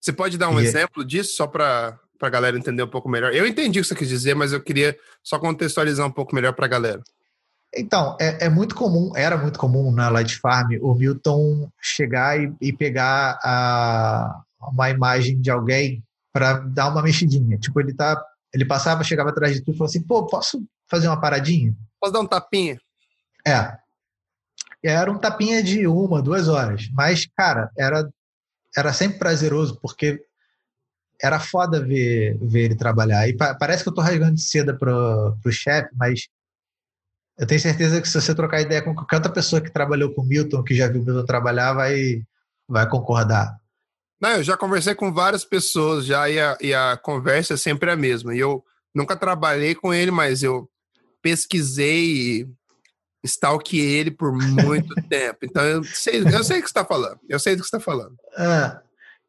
Você pode dar um e é exemplo é... disso, só para a galera entender um pouco melhor? Eu entendi o que você quis dizer, mas eu queria só contextualizar um pouco melhor para a galera. Então, é, é, muito comum, era muito comum na Light Farm o Milton chegar e, e pegar a, uma imagem de alguém para dar uma mexidinha. Tipo, ele tá, ele passava, chegava atrás de tudo e falou assim: pô, posso fazer uma paradinha? Posso dar um tapinha? É. Era um tapinha de uma, duas horas. Mas, cara, era, era sempre prazeroso, porque era foda ver, ver ele trabalhar. E pa parece que eu tô rasgando de seda pro, pro chefe, mas eu tenho certeza que se você trocar ideia com qualquer outra pessoa que trabalhou com o Milton, que já viu o Milton trabalhar, vai, vai concordar. Não, eu já conversei com várias pessoas já e a, e a conversa é sempre a mesma. E eu nunca trabalhei com ele, mas eu pesquisei stalkeei ele por muito [LAUGHS] tempo. Então eu sei, eu sei o que você está falando. Eu sei do que você está falando. Ah,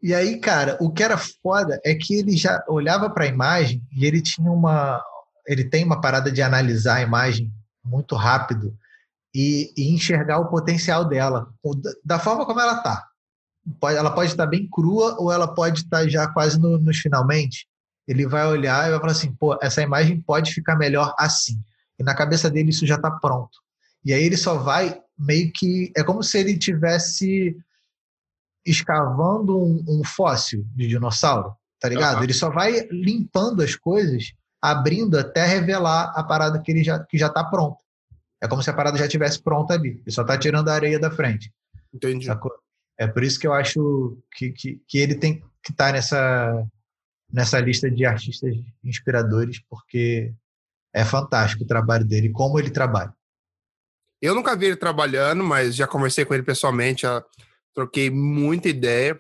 e aí, cara, o que era foda é que ele já olhava para a imagem e ele tinha uma. Ele tem uma parada de analisar a imagem muito rápido e, e enxergar o potencial dela, da forma como ela tá. Ela pode estar bem crua ou ela pode estar já quase no, nos finalmente. Ele vai olhar e vai falar assim: pô, essa imagem pode ficar melhor assim. E na cabeça dele isso já está pronto. E aí ele só vai meio que. É como se ele tivesse escavando um, um fóssil de dinossauro, tá ligado? Uhum. Ele só vai limpando as coisas, abrindo até revelar a parada que ele já que já tá pronta. É como se a parada já tivesse pronta ali. Ele só tá tirando a areia da frente. Entendi. Sacou? É por isso que eu acho que, que, que ele tem que estar tá nessa, nessa lista de artistas inspiradores, porque é fantástico o trabalho dele, como ele trabalha. Eu nunca vi ele trabalhando, mas já conversei com ele pessoalmente, já troquei muita ideia.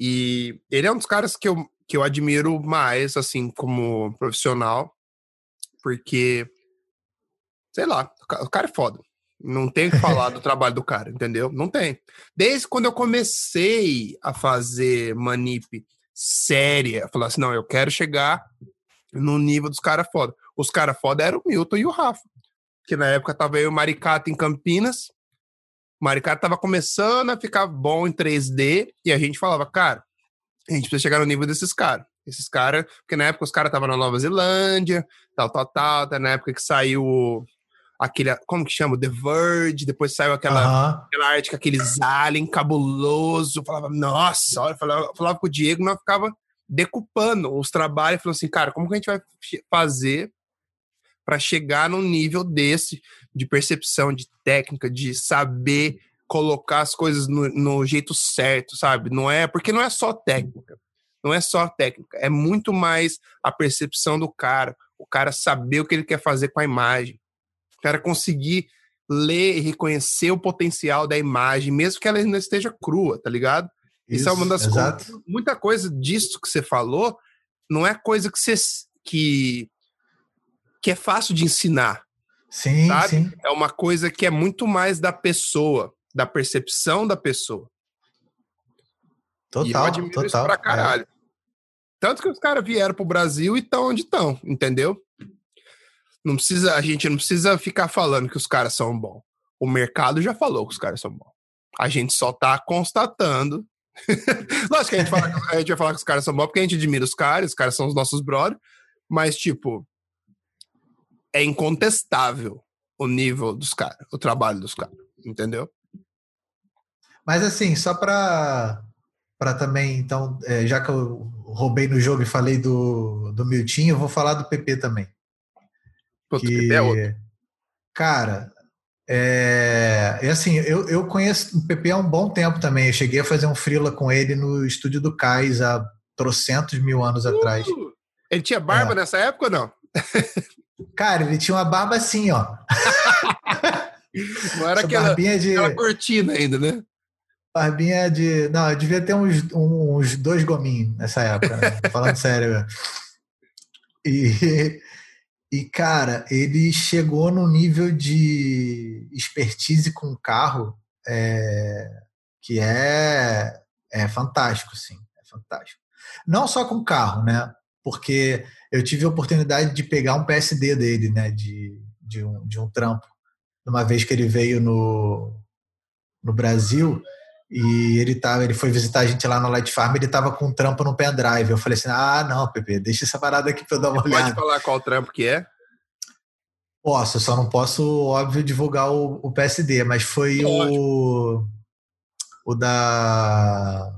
E ele é um dos caras que eu, que eu admiro mais, assim, como profissional, porque, sei lá, o cara é foda. Não tem que falar do [LAUGHS] trabalho do cara, entendeu? Não tem. Desde quando eu comecei a fazer manip séria, falar assim, não, eu quero chegar no nível dos caras foda. Os caras foda eram o Milton e o Rafa que na época tava eu e o Maricato em Campinas. O Maricato tava começando a ficar bom em 3D e a gente falava, cara, a gente precisa chegar no nível desses caras. Esses caras, porque na época os caras estavam na Nova Zelândia, tal, tal, tal, até na época que saiu aquele, como que chama? The Verge, depois saiu aquela, Aham. aquela arte com aqueles alien cabuloso. Falava, nossa, olha, eu falava, falava com o Diego, nós ficava decupando os trabalhos, falando assim, cara, como que a gente vai fazer para chegar num nível desse de percepção, de técnica, de saber colocar as coisas no, no jeito certo, sabe? Não é porque não é só técnica, não é só técnica, é muito mais a percepção do cara, o cara saber o que ele quer fazer com a imagem, o cara conseguir ler e reconhecer o potencial da imagem, mesmo que ela ainda esteja crua, tá ligado? Isso, é uma das exato. coisas. Muita coisa disso que você falou não é coisa que você que que é fácil de ensinar. Sim, sabe? sim. É uma coisa que é muito mais da pessoa, da percepção da pessoa. e eu Total, admiro total. isso pra É. caralho. Tanto que os caras vieram pro Brasil e estão onde estão, entendeu? Não precisa, a gente não precisa ficar falando que os caras são bons. O mercado já falou que os caras são bons. A gente só tá constatando. [LAUGHS] Lógico que a gente, fala, que- a gente vai falar que os caras são bons porque a gente admira os caras, os caras são os nossos brothers, mas, tipo, é incontestável o nível dos caras, o trabalho dos caras, entendeu? Mas assim, só para para também, então, é, já que eu roubei no jogo e falei do, do Miltinho, eu vou falar do PP também. Puta, que, é outro. Cara, é, é assim, eu, eu conheço o PP há um bom tempo também. Eu cheguei a fazer um freela com ele no estúdio do Cais há trocentos mil anos atrás. Uh, ele tinha barba É. nessa época ou não? [LAUGHS] Cara, ele tinha uma barba assim, ó. Não era Essa aquela, barbinha de. aquela cortina ainda, né? Barbinha de. Não, eu devia ter uns, uns dois gominhos nessa época, né? falando sério. mesmo. E, e, cara, ele chegou num nível de expertise com o carro é, que é, é fantástico, sim. É fantástico. Não só com o carro, né? Porque eu tive a oportunidade de pegar um PSD dele, né? De, de, um, de um trampo. Uma vez que ele veio no, no Brasil e ele tava, ele foi visitar a gente lá no Light Farm, ele tava com um trampo no pendrive. Eu falei assim: "Ah, não, Pepe, deixa essa parada aqui para eu dar uma Pode olhada". falar qual trampo que é? Posso, só não posso, óbvio, divulgar o, o PSD, mas foi o o da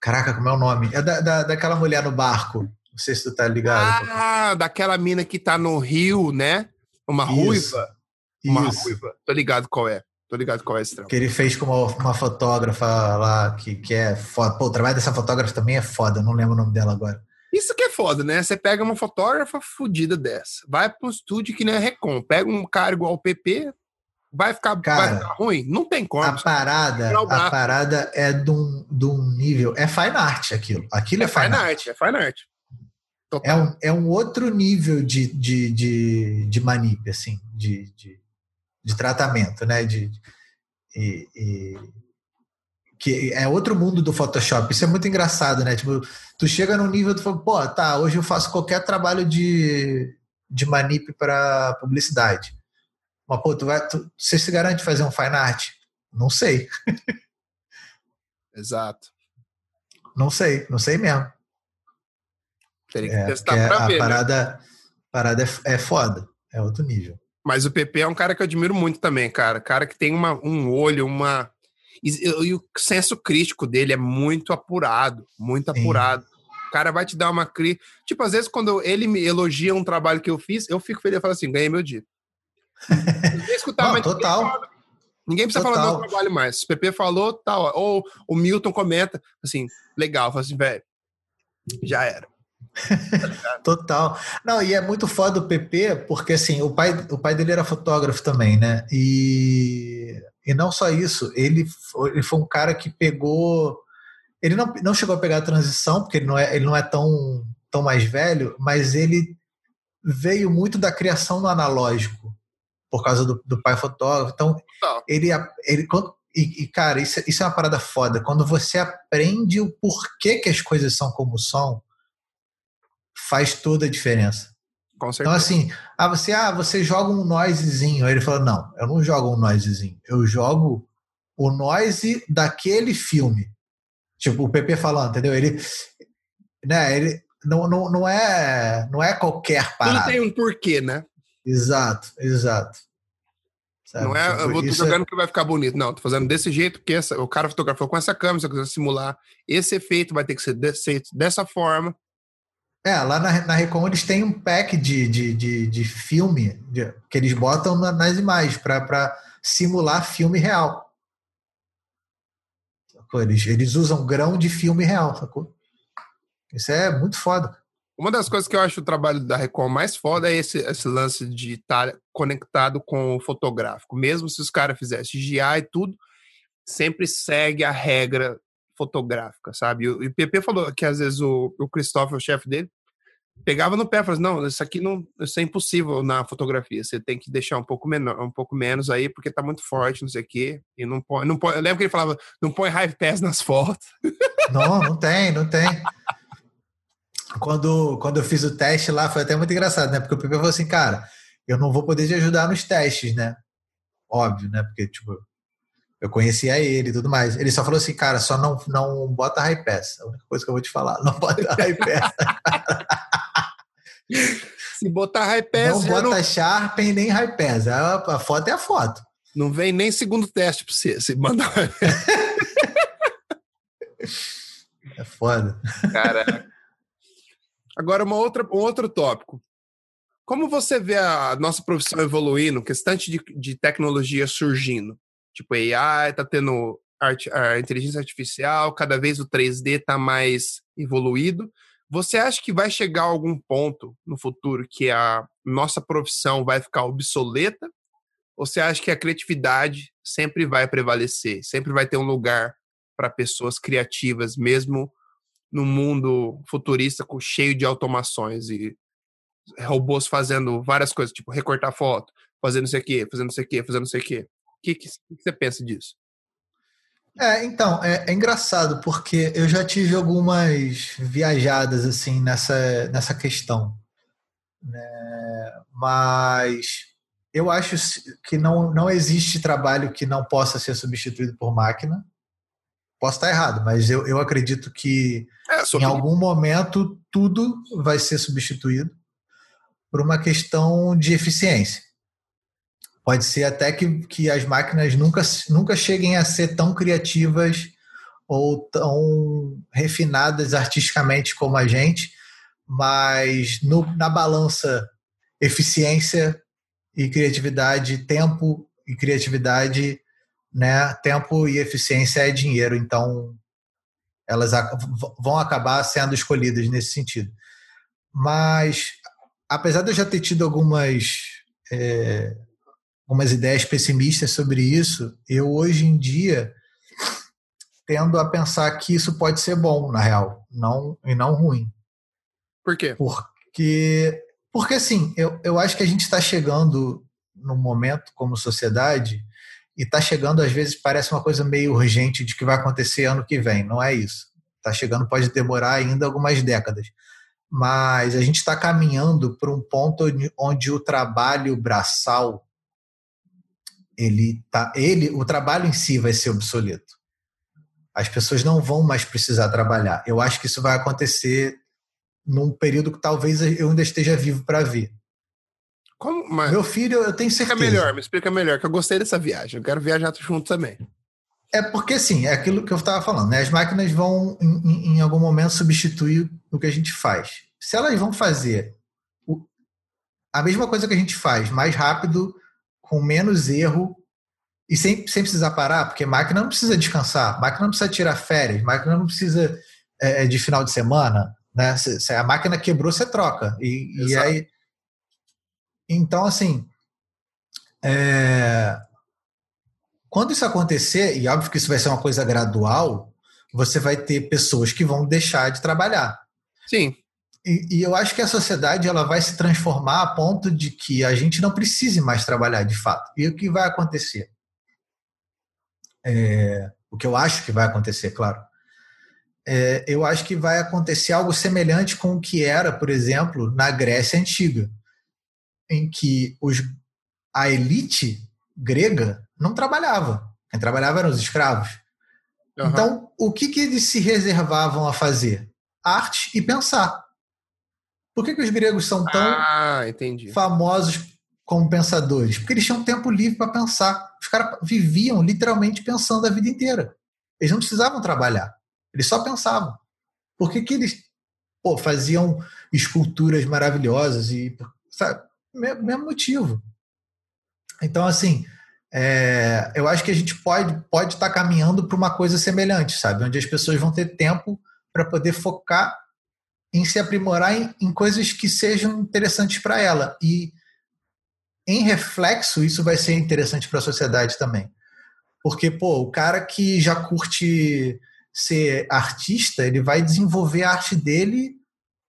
Caraca, como é o nome? É da, da, daquela mulher no barco. Não sei se tu tá ligado. Ah, daquela mina que tá no Rio, né? Uma Isso, ruiva. Uma Isso. ruiva. Tô ligado qual é. Tô ligado qual é esse trampo. Que ele fez com uma, uma fotógrafa lá que, que é foda. Pô, o trabalho dessa fotógrafa também é foda, não lembro o nome dela agora. Isso que é foda, né? Você pega uma fotógrafa fodida dessa, vai para um estúdio que nem a Recon, pega um cara igual o PP, vai ficar, Cara, vai ficar ruim? Não tem como. A parada, a parada é de um, de um nível. É fine art aquilo. Aquilo é, é fine fine art. art, é fine art. É um, é um outro nível de, de, de, de manip, assim, de, de, de tratamento, né? De, e, e- que é outro mundo do Photoshop. Isso é muito engraçado, né? Tipo, tu chega num nível, tu fala, pô, tá, hoje eu faço qualquer trabalho de, de manip para publicidade. Mas, pô, tu vai, tu, você se garante fazer um fine art? Não sei, [LAUGHS] Exato. não sei, não sei mesmo. Teria que É, testar pra a ver. né? parada, parada é, é foda, é outro nível. Mas o PP é um cara que eu admiro muito também, cara. Cara que tem uma, um olho, uma. E, e o senso crítico dele é muito apurado, muito Sim. apurado. O cara vai te dar uma crítica. Tipo, às vezes, quando ele me elogia um trabalho que eu fiz, eu fico feliz e falo assim: ganhei meu dia. [LAUGHS] Ninguém escutar, Não, ninguém total. fala- Ninguém precisa falar do Total. meu trabalho mais. O PP falou, tal. ou o Milton comenta, assim, legal. Eu falo assim, velho, já era. [LAUGHS] Total. Não, e é muito foda o PP, porque assim, o pai, o pai dele era fotógrafo também, né? E, e não só isso, ele foi, ele foi um cara que pegou. Ele não, não chegou a pegar a transição, porque ele não é, ele não é tão, tão mais velho, mas ele veio muito da criação no analógico, por causa do, do pai fotógrafo. Então, ele, ele quando- e, e, cara, isso, isso é uma parada foda. Quando você aprende o porquê que as coisas são como são, faz toda a diferença. Com Então, assim, ah, você, ah, você joga um noisezinho. Aí ele falou: não, eu não jogo um noisezinho. Eu jogo o noise daquele filme. Tipo, o PP falando, entendeu? Ele. Né, ele não, não, não, é, não é qualquer Tudo parada. tem um porquê, né? Exato, exato. Sabe? Não é, tipo, eu vou é jogando é... que vai ficar bonito. Não, tô fazendo desse jeito, porque essa, o cara fotografou com essa câmera, se eu quiser simular esse efeito, vai ter que ser desse, dessa forma. É, lá na, na Recon eles têm um pack de, de, de, de filme de, que eles botam na, nas imagens para simular filme real. Eles, eles usam grão de filme real, sacou? Isso é muito foda. Uma das coisas que eu acho o trabalho da Record mais foda é esse, esse lance de estar conectado com o fotográfico. Mesmo se os caras fizessem GI e tudo, sempre segue a regra fotográfica, sabe? E o PP falou que às vezes o, o Christopher, o chefe dele, pegava no pé falava assim, não, isso aqui não, isso é impossível na fotografia. Você tem que deixar um pouco menor, um pouco menos aí, porque tá muito forte, não sei o quê. E não põe, não põe. Eu lembro que ele falava, não põe high pass nas fotos. Não, não tem, não tem quando, quando eu fiz o teste lá, foi até muito engraçado, né? Porque o Pepe falou assim, cara, eu não vou poder te ajudar nos testes, né? Óbvio, né? Porque, tipo, eu conhecia ele e tudo mais. Ele só falou assim, cara, só não, não bota high pass. A única coisa que eu vou te falar, não bota high pass. [LAUGHS] Se botar high pass... Não bota não... Sharpen nem high pass. A, a foto é a foto. Não vem nem segundo teste pra você, se mandar... [LAUGHS] é foda. Caraca. Agora, uma outra, um outro tópico. Como você vê a nossa profissão evoluindo, questão de, de tecnologia surgindo? Tipo, AI está tendo arte, a inteligência artificial, cada vez o 3D está mais evoluído. Você acha que vai chegar algum ponto no futuro que a nossa profissão vai ficar obsoleta? Ou você acha que a criatividade sempre vai prevalecer, sempre vai ter um lugar para pessoas criativas, mesmo no mundo futurista cheio de automações e robôs fazendo várias coisas, tipo recortar foto, fazendo isso aqui, fazendo isso aqui, fazendo isso aqui. O que, que, que você pensa disso? É, então, é, é, engraçado, porque eu já tive algumas viajadas assim nessa, nessa questão. Né? Mas eu acho que não, não existe trabalho que não possa ser substituído por máquina. Posso estar errado, mas eu, eu acredito que é, em algum momento tudo vai ser substituído por uma questão de eficiência. Pode ser até que, que as máquinas nunca, nunca cheguem a ser tão criativas ou tão refinadas artisticamente como a gente, mas no, na balança eficiência e criatividade, tempo e criatividade né? Tempo e eficiência é dinheiro, então elas vão acabar sendo escolhidas nesse sentido. Mas, apesar de eu já ter tido algumas, é, algumas ideias pessimistas sobre isso, eu hoje em dia tendo a pensar que isso pode ser bom, na real, não, e não ruim. Por quê? Porque, porque assim, eu, eu acho que a gente está chegando num momento como sociedade e está chegando, às vezes, parece uma coisa meio urgente de que vai acontecer ano que vem. Não é isso. Está chegando, pode demorar ainda algumas décadas. Mas a gente está caminhando para um ponto onde o trabalho braçal, ele tá, ele, o trabalho em si vai ser obsoleto. As pessoas não vão mais precisar trabalhar. Eu acho que isso vai acontecer num período que talvez eu ainda esteja vivo para ver. Como. Meu filho, eu tenho certeza. Explica melhor, me explica melhor, que eu gostei dessa viagem. Eu quero viajar junto também. É porque, assim, é aquilo que eu estava falando, né? As máquinas vão, em, em, algum momento, substituir o que a gente faz. Se elas vão fazer a mesma coisa que a gente faz, mais rápido, com menos erro, e sem, sem precisar parar, porque máquina não precisa descansar, máquina não precisa tirar férias, máquina não precisa é, de final de semana, né? Se, se a máquina quebrou, você troca. E, e aí então, assim, é... quando isso acontecer, e óbvio que isso vai ser uma coisa gradual, você vai ter pessoas que vão deixar de trabalhar. Sim. E, e, eu acho que a sociedade ela vai se transformar a ponto de que a gente não precise mais trabalhar de fato. E o que vai acontecer? É, o que eu acho que vai acontecer, claro. É, eu acho que vai acontecer algo semelhante com o que era, por exemplo, na Grécia Antiga em que os, a elite grega não trabalhava. Quem trabalhava eram os escravos. Uhum. Então, o que, que eles se reservavam a fazer? Arte e pensar. Por que, que os gregos são tão ah, famosos como pensadores? Porque eles tinham tempo livre para pensar. Os caras viviam literalmente pensando a vida inteira. Eles não precisavam trabalhar. Eles só pensavam. Por que, que eles pô, faziam esculturas maravilhosas e sabe, mesmo motivo. Então, assim, é, eu acho que a gente pode pode estar tá caminhando para uma coisa semelhante, sabe, onde as pessoas vão ter tempo para poder focar em se aprimorar em, em coisas que sejam interessantes para ela e em reflexo isso vai ser interessante para a sociedade também, porque pô, o cara que já curte ser artista, ele vai desenvolver a arte dele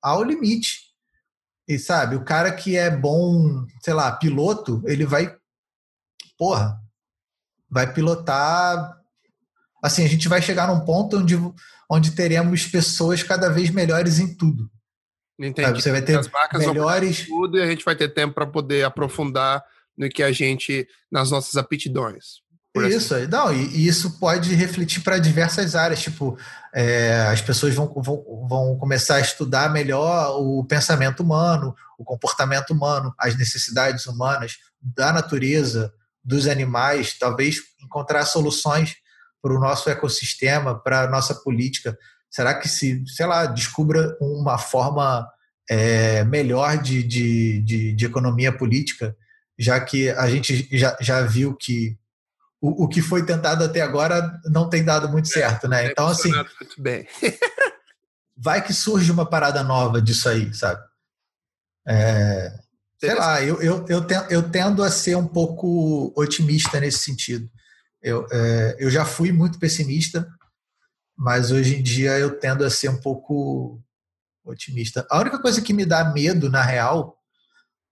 ao limite. E sabe, o cara que é bom, sei lá, piloto, ele vai, porra, vai pilotar. Assim, a gente vai chegar num ponto onde, onde teremos pessoas cada vez melhores em tudo. Entendi. Você vai ter As melhores. Tudo e a gente vai ter tempo para poder aprofundar no que a gente, nas nossas aptidões. Isso, assim. não, e, e, isso pode refletir para diversas áreas, tipo, é, as pessoas vão, vão, vão começar a estudar melhor o pensamento humano, o comportamento humano, as necessidades humanas, da natureza, dos animais, talvez encontrar soluções para o nosso ecossistema, para a nossa política. Será que se, sei lá, descubra uma forma é, melhor de, de, de, de economia política, já que a gente já, já viu que o, o que foi tentado até agora não tem dado muito certo, né? Então, assim. Muito bem. [LAUGHS] vai que surge uma parada nova disso aí, sabe? É, sei lá, eu, eu, eu, tendo, eu tendo a ser um pouco otimista nesse sentido. Eu, é, eu já fui muito pessimista, mas hoje em dia eu tendo a ser um pouco otimista. A única coisa que me dá medo, na real,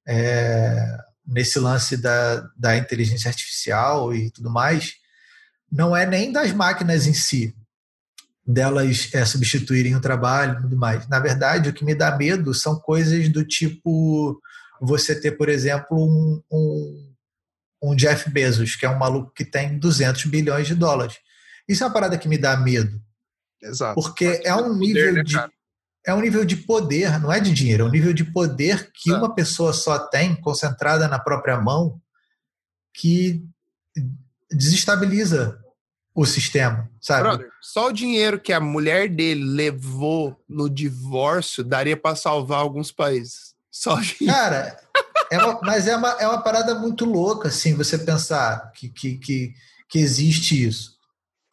é nesse lance da, da inteligência artificial e tudo mais, não é nem das máquinas em si, delas é, substituírem o trabalho e tudo mais. Na verdade, o que me dá medo são coisas do tipo você ter, por exemplo, um, um, um Jeff Bezos, que é um maluco que tem 200 bilhões de dólares. Isso é uma parada que me dá medo. Exato. Porque é um nível né, de é um nível de poder, não é de dinheiro, é um nível de poder que uma pessoa só tem, concentrada na própria mão, que desestabiliza o sistema, sabe? Brother, só o dinheiro que a mulher dele levou no divórcio daria para salvar alguns países. Só Cara, [LAUGHS] é uma, mas é uma, é uma parada muito louca, assim, você pensar que, que, que, que existe isso.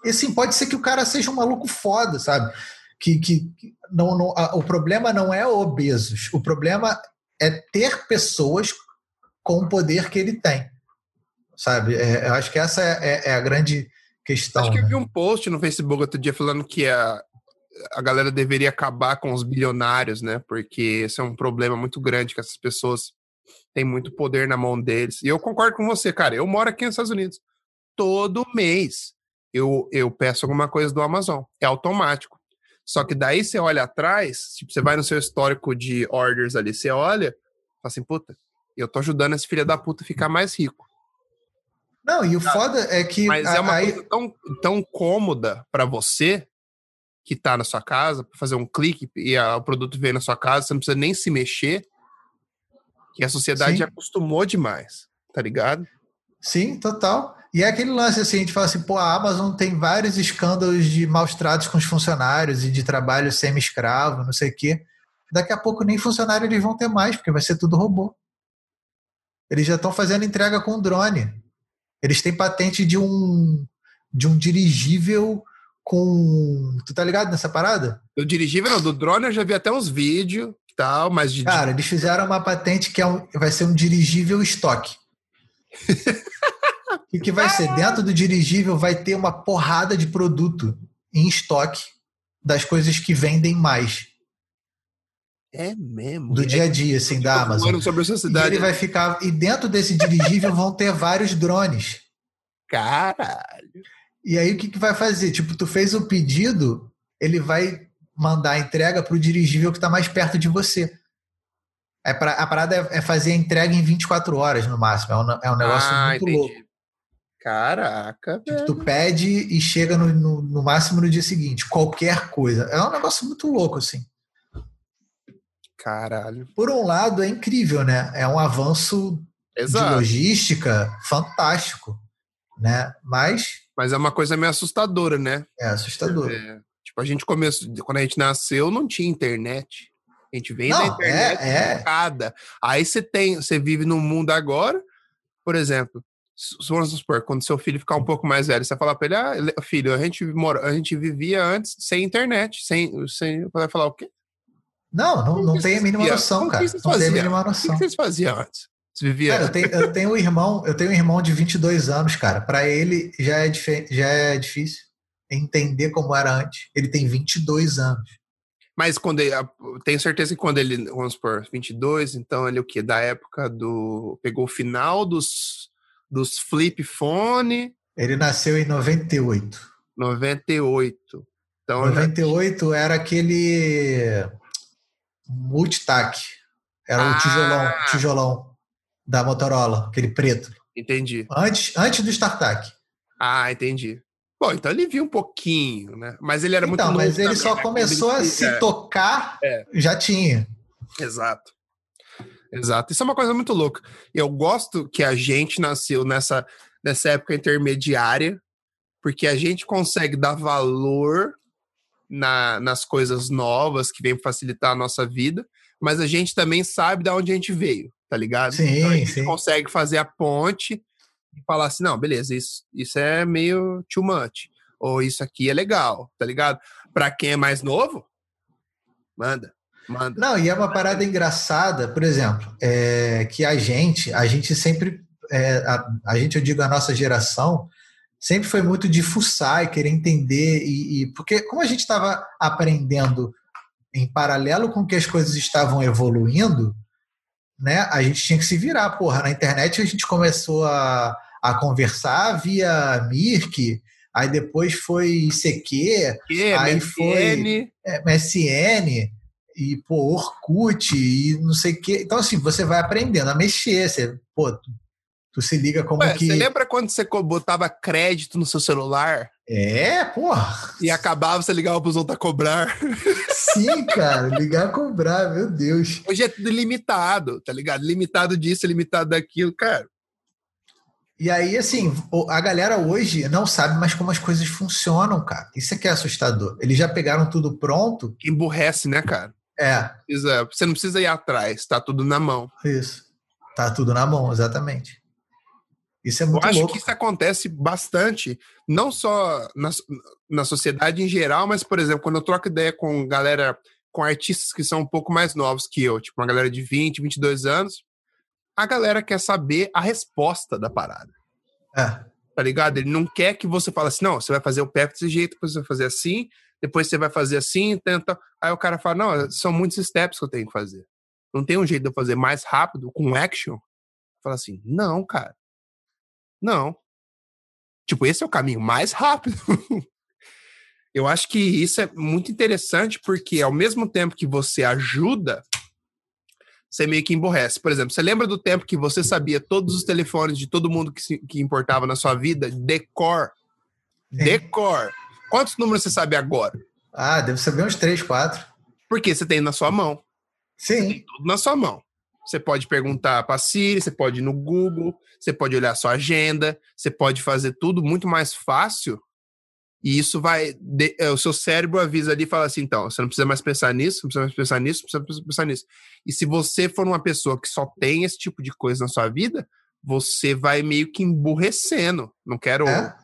E assim, pode ser que o cara seja um maluco foda, sabe? que, que não, não a, o problema não é obesos, o problema é ter pessoas com o poder que ele tem. Sabe? É, eu acho que essa é, é, é a grande questão. Acho que né? eu vi um post no Facebook outro dia falando que a, a galera deveria acabar com os bilionários, né? Porque esse é um problema muito grande que essas pessoas têm muito poder na mão deles. E eu concordo com você, cara. Eu moro aqui nos Estados Unidos. Todo mês eu, eu peço alguma coisa do Amazon. É automático. Só que daí você olha atrás, tipo, você vai no seu histórico de orders ali, você olha, fala assim, puta, eu tô ajudando esse filho da puta a ficar mais rico. Não, e o foda é que. Mas a, é uma aí... coisa tão, tão cômoda para você que tá na sua casa, pra fazer um clique e a, o produto vem na sua casa, você não precisa nem se mexer, que a sociedade Sim. acostumou demais, tá ligado? Sim, total. E é aquele lance assim, a gente fala assim, pô, a Amazon tem vários escândalos de maus tratos com os funcionários e de trabalho semi-escravo, não sei o quê. Daqui a pouco nem funcionário eles vão ter mais, porque vai ser tudo robô. Eles já estão fazendo entrega com drone. Eles têm patente de um de um dirigível com. Tu tá ligado nessa parada? Do dirigível, não, do drone eu já vi até uns vídeos tal, mas de. Cara, eles fizeram uma patente que é um, vai ser um dirigível estoque. [LAUGHS] O que vai ser? Dentro do dirigível vai ter uma porrada de produto em estoque das coisas que vendem mais. É mesmo. Do dia a dia, assim, da Amazon. Sobre a sociedade. E ele vai ficar. E dentro desse dirigível vão ter vários drones. Caralho. E aí o que, que vai fazer? Tipo, tu fez o pedido, ele vai mandar a entrega para o dirigível que está mais perto de você. É pra, a parada é, é, fazer a entrega em 24 horas no máximo. É um, é um negócio ah, muito entendi. louco. Caraca, tipo, Tu pede e chega no, no, no, máximo no dia seguinte, qualquer coisa. É um negócio muito louco, assim. Caralho. Por um lado, é incrível, né? É um avanço Exato. de logística, fantástico, né? Mas mas é uma coisa meio assustadora, né? É assustador. É, a gente começou, quando a gente nasceu, não tinha internet. A gente vem não, da internet é, é. Aí você tem, você vive num mundo agora, por exemplo, vamos supor, quando seu filho ficar um pouco mais velho, você vai falar para ele, ah, filho, a gente, mora, a gente vivia antes sem internet, sem, sem vai falar o quê? Não, não, não tem a mínima noção, cara. Não tem a mínima noção. O que vocês faziam antes? vivia... Cara, eu tenho, eu tenho um irmão, eu tenho um irmão de 22 anos, cara. Para ele já é, já é difícil entender como era antes. Ele tem 22 anos. Mas quando ele, tenho certeza que quando ele, vamos supor, 22, então ele o quê? Da época do pegou o final dos dos flip phone. Ele nasceu em 98. 98. Então 98 já... era aquele multitac. Era ah. o tijolão, tijolão da Motorola, aquele preto. Entendi. Antes, antes do StarTAC. Ah, entendi. Bom, então ele viu um pouquinho, né? Mas ele era então, muito novo. Mas ele só né? começou a se é. tocar, é. já tinha. Exato. Exato. Isso é uma coisa muito louca. Eu gosto que a gente nasceu nessa, nessa época intermediária, porque a gente consegue dar valor na, nas coisas novas que vêm facilitar a nossa vida, mas a gente também sabe de onde a gente veio tá ligado? Sim, então a gente sim. consegue fazer a ponte e falar assim, não, beleza, isso, isso é meio too much. Ou isso aqui é legal, tá ligado? Pra quem é mais novo, manda. Manda. Não, e é uma parada engraçada, por exemplo, é, que a gente, a gente sempre, é, a, a, gente, eu digo a nossa geração, sempre foi muito de fuçar e querer entender, e, e porque como a gente estava aprendendo em paralelo com que as coisas estavam evoluindo, né, a gente tinha que se virar, porra. Na internet a gente começou a, a conversar via Mirk, aí depois foi ICQ, que, aí MSN. foi é, MSN, e pô, Orkut, e não sei o quê. Então, assim, você vai aprendendo a mexer, você, pô, tu, tu se liga como Ué, que... Você lembra quando você botava crédito no seu celular? É, porra. E acabava, você ligava pros outros a cobrar. [LAUGHS] Sim, cara, ligar cobrar, meu Deus. Hoje é tudo limitado, tá ligado? Limitado disso, limitado daquilo, cara. E aí, assim, a galera hoje não sabe mais como as coisas funcionam, cara. Isso é que é assustador. Eles já pegaram tudo pronto. Emburrece, né, cara? É. Você não precisa ir atrás, tá tudo na mão. Isso. Tá tudo na mão, exatamente. Isso é muito Eu acho louco. que isso acontece bastante, não só na, na sociedade em geral, mas, por exemplo, quando eu troco ideia com galera, com artistas que são um pouco mais novos que eu, tipo uma galera de 20, 22 anos, a galera quer saber a resposta da parada. É. Tá ligado? Ele não quer que você fale assim, não, você vai fazer o pé desse jeito, depois você vai fazer assim, depois você vai fazer assim, tenta. Aí o cara fala, não, são muitos steps que eu tenho que fazer. Não tem um jeito de eu fazer mais rápido, com action? Fala assim, não, cara. Não. Tipo, esse é o caminho mais rápido. [LAUGHS] Eu acho que isso é muito interessante porque ao mesmo tempo que você ajuda, você meio que emborrece. Por exemplo, você lembra do tempo que você sabia todos os telefones de todo mundo que, se, que importava na sua vida? Decor. Decor. Quantos números você sabe agora? Ah, deve saber uns três, quatro. Porque você tem na sua mão. Sim. tudo na sua mão. Você pode perguntar para a Siri, você pode ir no Google, você pode olhar sua agenda, você pode fazer tudo muito mais fácil. E isso vai. De, é, o seu cérebro avisa ali e fala assim: então, você não precisa mais pensar nisso, não precisa mais pensar nisso, não precisa pensar nisso. E se você for uma pessoa que só tem esse tipo de coisa na sua vida, você vai meio que emburrecendo. Não quero é.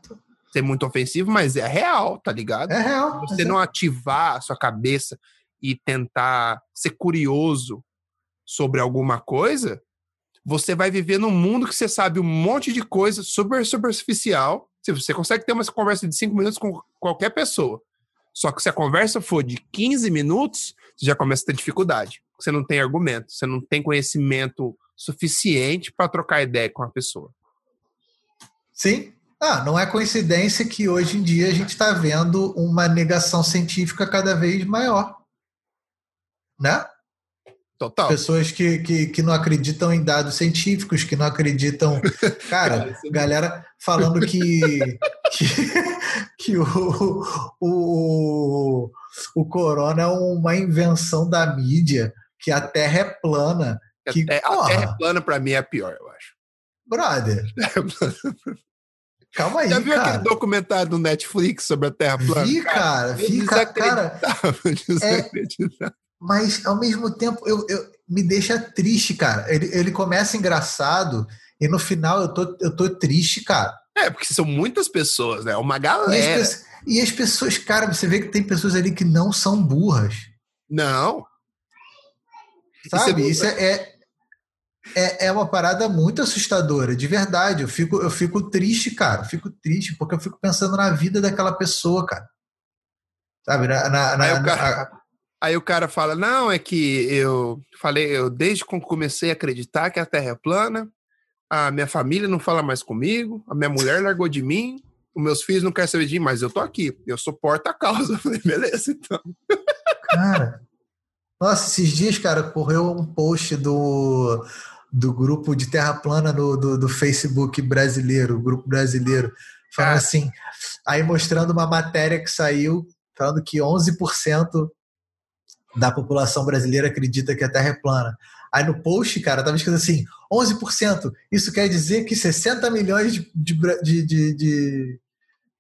ser muito ofensivo, mas é real, tá ligado? É real. Se você é. não ativar a sua cabeça e tentar ser curioso sobre alguma coisa, você vai viver num mundo que você sabe um monte de coisa super superficial. Se você consegue ter uma conversa de cinco minutos com qualquer pessoa. Só que se a conversa for de 15 minutos, você já começa a ter dificuldade. Você não tem argumento, você não tem conhecimento suficiente para trocar ideia com a pessoa. Sim. Ah, não é coincidência que hoje em dia a gente está vendo uma negação científica cada vez maior. Né? Total. Pessoas que, que, que não acreditam em dados científicos, que não acreditam. [LAUGHS] Cara, galera falando que, que, [LAUGHS] que o, o, o corona é uma invenção da mídia, que a Terra é plana. Que, a, terra, a terra é plana, para mim, é a pior, eu acho. brother. [LAUGHS] Calma aí, Já viu cara. aquele documentário do Netflix sobre a Terra plana? Vi, cara, cara, cara. É, mas ao mesmo tempo eu, eu, me deixa triste, cara. Ele, ele começa engraçado e no final eu tô, eu tô triste, cara. É, porque são muitas pessoas, né? Uma galera. E as, e as pessoas, cara, você vê que tem pessoas ali que não são burras. Não. Sabe? Isso, é, isso é, é, é, uma parada muito assustadora, de verdade. Eu fico, eu fico triste, cara. Eu fico triste, porque eu fico pensando na vida daquela pessoa, cara. Sabe? Na, na, na, cara, aí, o cara, fala: não, é que eu falei, eu desde quando comecei a acreditar que a Terra é plana, a minha família não fala mais comigo, a minha mulher largou de mim, os meus filhos não querem saber de mim, mas eu tô aqui, eu suporto a causa. Eu [LAUGHS] falei, beleza, então. Cara, nossa, esses dias, cara, correu um post do, do grupo de Terra Plana no, do, do Facebook brasileiro, grupo brasileiro, falando ah. assim, aí mostrando uma matéria que saiu falando que 11% da população brasileira acredita que a Terra é plana. Aí no post, cara, tava escrito assim: 11%. Isso quer dizer que 60 milhões de, de, de, de,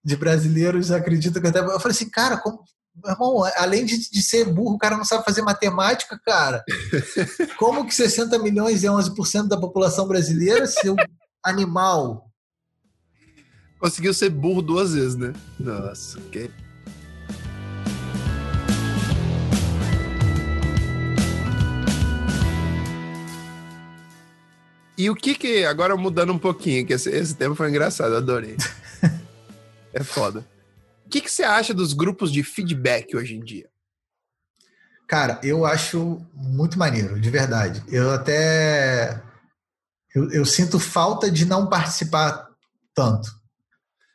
de brasileiros acreditam que a Terra. Eu falei assim, cara, como, irmão, além de, de, ser burro, o cara não sabe fazer matemática, cara. Como que 60 milhões é 11% da população brasileira, seu animal? Conseguiu ser burro duas vezes, né? Nossa, que E o que que. Agora mudando um pouquinho, que esse, esse tema foi engraçado, adorei. [LAUGHS] é foda. O que, que você acha dos grupos de feedback hoje em dia? Cara, eu acho muito maneiro, de verdade. Eu até. Eu, eu sinto falta de não participar tanto.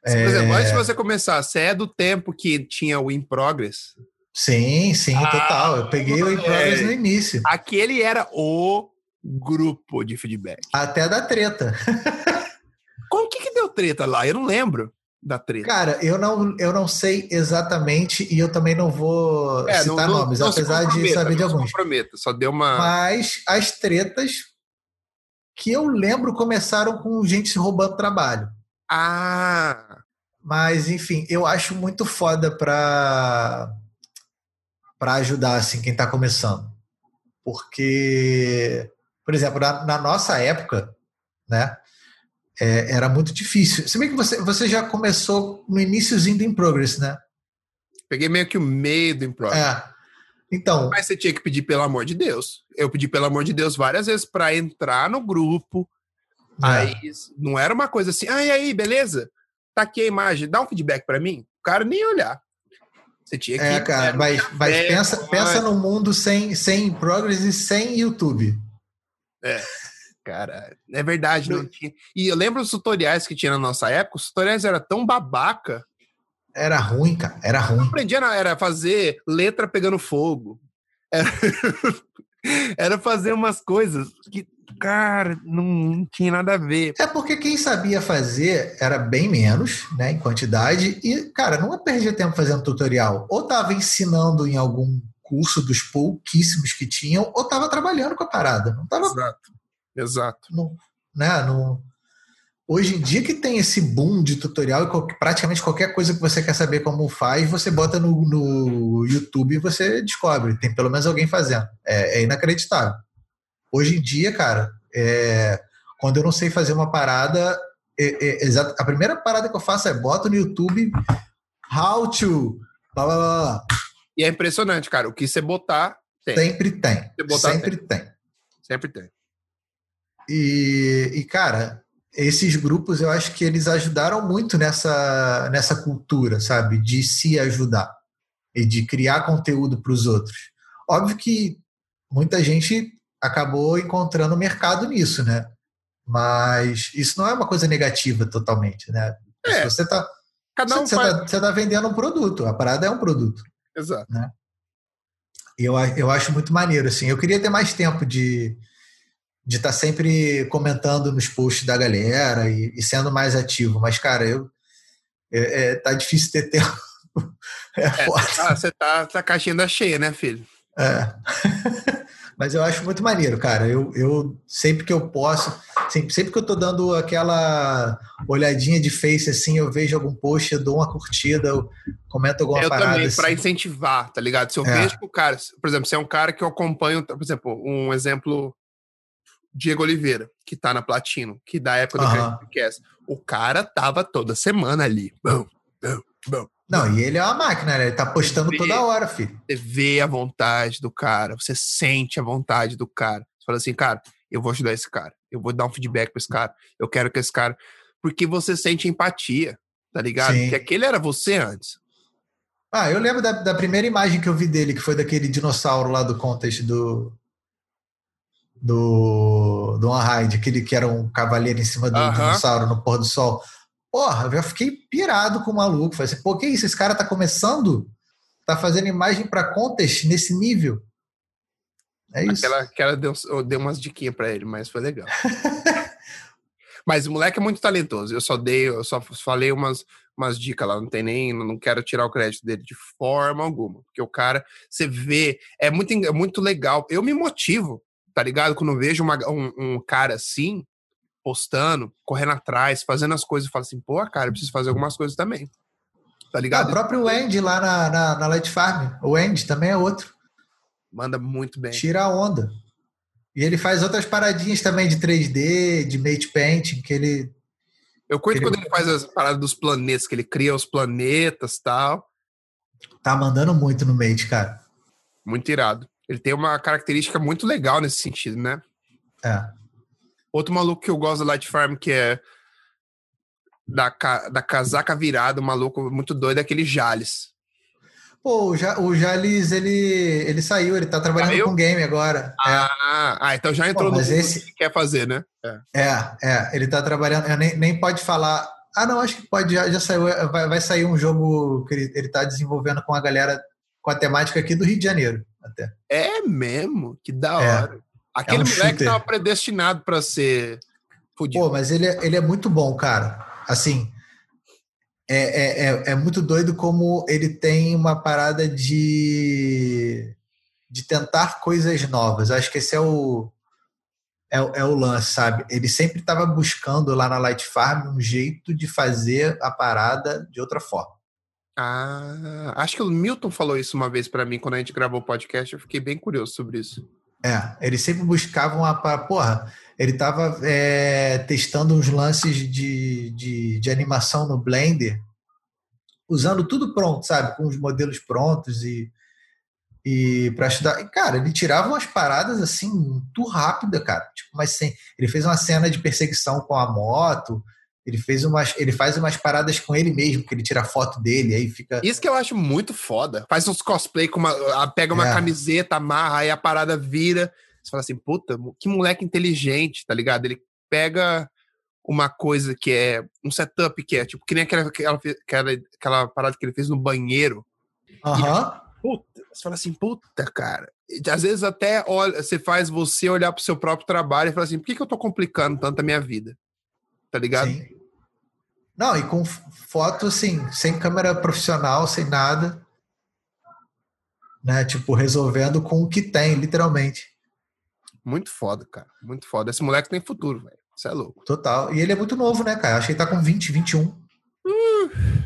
Por exemplo, é... antes de você começar, você é do tempo que tinha o In Progress? Sim, sim, ah, total. Eu peguei o In Progress é... no início. Aquele era o grupo de feedback. Até da treta. [LAUGHS] Como que, que deu treta lá? Eu não lembro da treta. Cara, eu não, eu não sei exatamente e eu também não vou é, citar não, nomes, não apesar de saber de alguns. Comprometo, só deu uma. Mas as tretas que eu lembro começaram com gente se roubando trabalho. Ah! Mas, enfim, eu acho muito foda pra, pra ajudar assim, quem tá começando. Porque por exemplo, na, na nossa época, né, é, era muito difícil. Se bem que você, você já começou no iníciozinho do In Progress, né? Peguei meio que o meio do In Progress. É. Então. Mas você tinha que pedir pelo amor de Deus. Eu pedi pelo amor de Deus várias vezes para entrar no grupo. É. Aí não era uma coisa assim, ah, e aí, beleza? Tá aqui a imagem, dá um feedback para mim. O cara nem olhar. Você tinha que. É, cara, mas, mas pensa, pensa no mundo sem, sem Progress e sem YouTube. É. Cara, é verdade, não tinha. E eu lembro os tutoriais que tinha na nossa época, os tutoriais eram tão babaca. Era ruim, cara, era ruim. Eu aprendia, era fazer letra pegando fogo. Era, [LAUGHS] era fazer umas coisas que, cara, não, não, tinha nada a ver. É porque quem sabia fazer era bem menos, né, em quantidade, e, cara, não perdia tempo fazendo tutorial. Ou tava ensinando em algum curso dos pouquíssimos que tinham, ou estava trabalhando com a parada. Não tava, Exato. Exato. No, né, no, hoje em dia que tem esse boom de tutorial praticamente qualquer coisa que você quer saber como faz, você bota no, no YouTube e você descobre. Tem pelo menos alguém fazendo. É, é inacreditável. Hoje em dia, cara, é, quando eu não sei fazer uma parada, é, é a primeira parada que eu faço é boto no YouTube how to blá, blá, blá, e é impressionante, cara. O que você botar, tem. Sempre tem. Botar, Sempre tem. tem. Sempre tem. E, e, cara, esses grupos eu acho que eles ajudaram muito nessa, nessa cultura, sabe? De se ajudar e de criar conteúdo para os outros. Óbvio que muita gente acabou encontrando mercado nisso, né? Mas isso não é uma coisa negativa totalmente, né? É. Se você está Cada um você, faz... tá, você tá vendendo um produto, a parada é um produto. Exato. Né? Eu, eu acho muito maneiro, assim. Eu queria ter mais tempo de de estar tá sempre comentando nos posts da galera e, e sendo mais ativo. Mas, cara, eu é, é, tá difícil ter [LAUGHS] tempo. É, é foda. Ah, você tá, tá caixinha da cheia, né, filho? É. Mas eu acho muito maneiro, cara. Eu, eu sempre que eu posso. Sempre, sempre que eu tô dando aquela olhadinha de face assim, eu vejo algum post, eu dou uma curtida, eu comento alguma eu parada. também, assim. pra incentivar, tá ligado? Se eu É. vejo que o cara, por exemplo, se é um cara que eu acompanho, por exemplo, um exemplo, Diego Oliveira, que tá na Platino, que da época do Aham. podcast, o cara tava toda semana ali. Bom, bom, bom. Não, e ele é uma máquina, né? Ele tá postando Sim. toda hora, filho. Você vê a vontade do cara, você sente a vontade do cara. Você fala assim, cara, eu vou ajudar esse cara, eu vou dar um feedback pra esse cara, eu quero que esse cara. Porque você sente empatia, tá ligado? Sim. Porque aquele era você antes. Ah, eu lembro da, da primeira imagem que eu vi dele, que foi daquele dinossauro lá do contest do. Do. Do Unhide, aquele que era um cavaleiro em cima do Aham. dinossauro no pôr do sol. Porra, eu já fiquei pirado com o maluco. Falei assim, pô, que isso? Esse cara tá começando? Tá fazendo imagem pra contest nesse nível? É isso. Aquela, aquela deu, eu dei umas diquinhas pra ele, mas foi legal. [LAUGHS] mas o moleque é muito talentoso. Eu só dei, eu só falei umas, umas dicas lá, não tem nem, não quero tirar o crédito dele de forma alguma. Porque o cara, você vê, é muito, é muito legal. Eu me motivo, tá ligado? Quando eu vejo uma- um, um cara assim, postando, correndo atrás, fazendo as coisas, eu falo assim, pô, cara, eu preciso fazer algumas coisas também. Tá Ah, ligado? o próprio Wendy lá na, na, na Light Farm. O Wendy também é outro. Manda muito bem. Tira a onda. E ele faz outras paradinhas também de 3D, de mate painting, que ele. Eu curto Ele- quando ele faz as paradas dos planetas, que ele cria os planetas e tal. Tá mandando muito no mate, cara. Muito irado. Ele tem uma característica muito legal nesse sentido, né? É. Outro maluco que eu gosto da Light Farm, que é da, ca- da casaca virada, um maluco muito doido, é aquele Jales. Pô, o, ja, o Jales, ele, ele saiu, ele tá trabalhando Saiu? com game agora. Ah, ah, então já entrou Pô, no esse- que ele quer fazer, né? É. É, é, é, ele tá trabalhando. Eu nem, nem pode falar. Ah, não, acho que pode, já, já saiu. Vai, vai sair um jogo que ele, ele tá desenvolvendo com a galera, com a temática aqui do Rio de Janeiro, até. É mesmo? Que da É. Aquele um moleque shooter. tava predestinado pra ser fudido. Pô, mas ele, é- ele é muito bom, cara. Assim, é, é, é, é muito doido como ele tem uma parada de, de tentar coisas novas. Acho que esse é o, é, é o lance, sabe? Ele sempre estava buscando lá na Light Farm um jeito de fazer a parada de outra forma. Ah, acho que o Milton falou isso uma vez pra mim quando a gente gravou o podcast. Eu fiquei bem curioso sobre isso. É, ele sempre buscava uma. Porra, ele estava testando uns lances de, de, de animação no Blender, usando tudo pronto, sabe? Com os modelos prontos e, e para estudar. E, cara, ele tirava umas paradas assim, muito rápida, cara. Tipo, mas sem. Ele fez uma cena de perseguição com a moto. Ele fez umas, ele faz umas paradas com ele mesmo, que ele tira foto dele, aí fica. Isso que eu acho muito foda. Faz uns cosplay com uma. Pega uma É. camiseta, amarra, aí a parada vira. Você fala assim, puta, que moleque inteligente, tá ligado? Ele pega uma coisa que é. Um setup que é, tipo, que nem aquela, aquela, aquela, aquela parada que ele fez no banheiro. Aham. Puta, você fala assim, puta, cara. E, Às vezes até olha, você faz você olhar pro seu próprio trabalho e falar assim, por que, que eu tô complicando tanto a minha vida? Tá ligado? Sim. Não, e com foto, assim, sem câmera profissional, sem nada. Né? Tipo, resolvendo com o que tem, literalmente. Muito foda, cara. Muito foda. Esse moleque tem futuro, velho. Você é louco. Total. E ele é muito novo, né, cara? Acho que ele tá com 20, 21.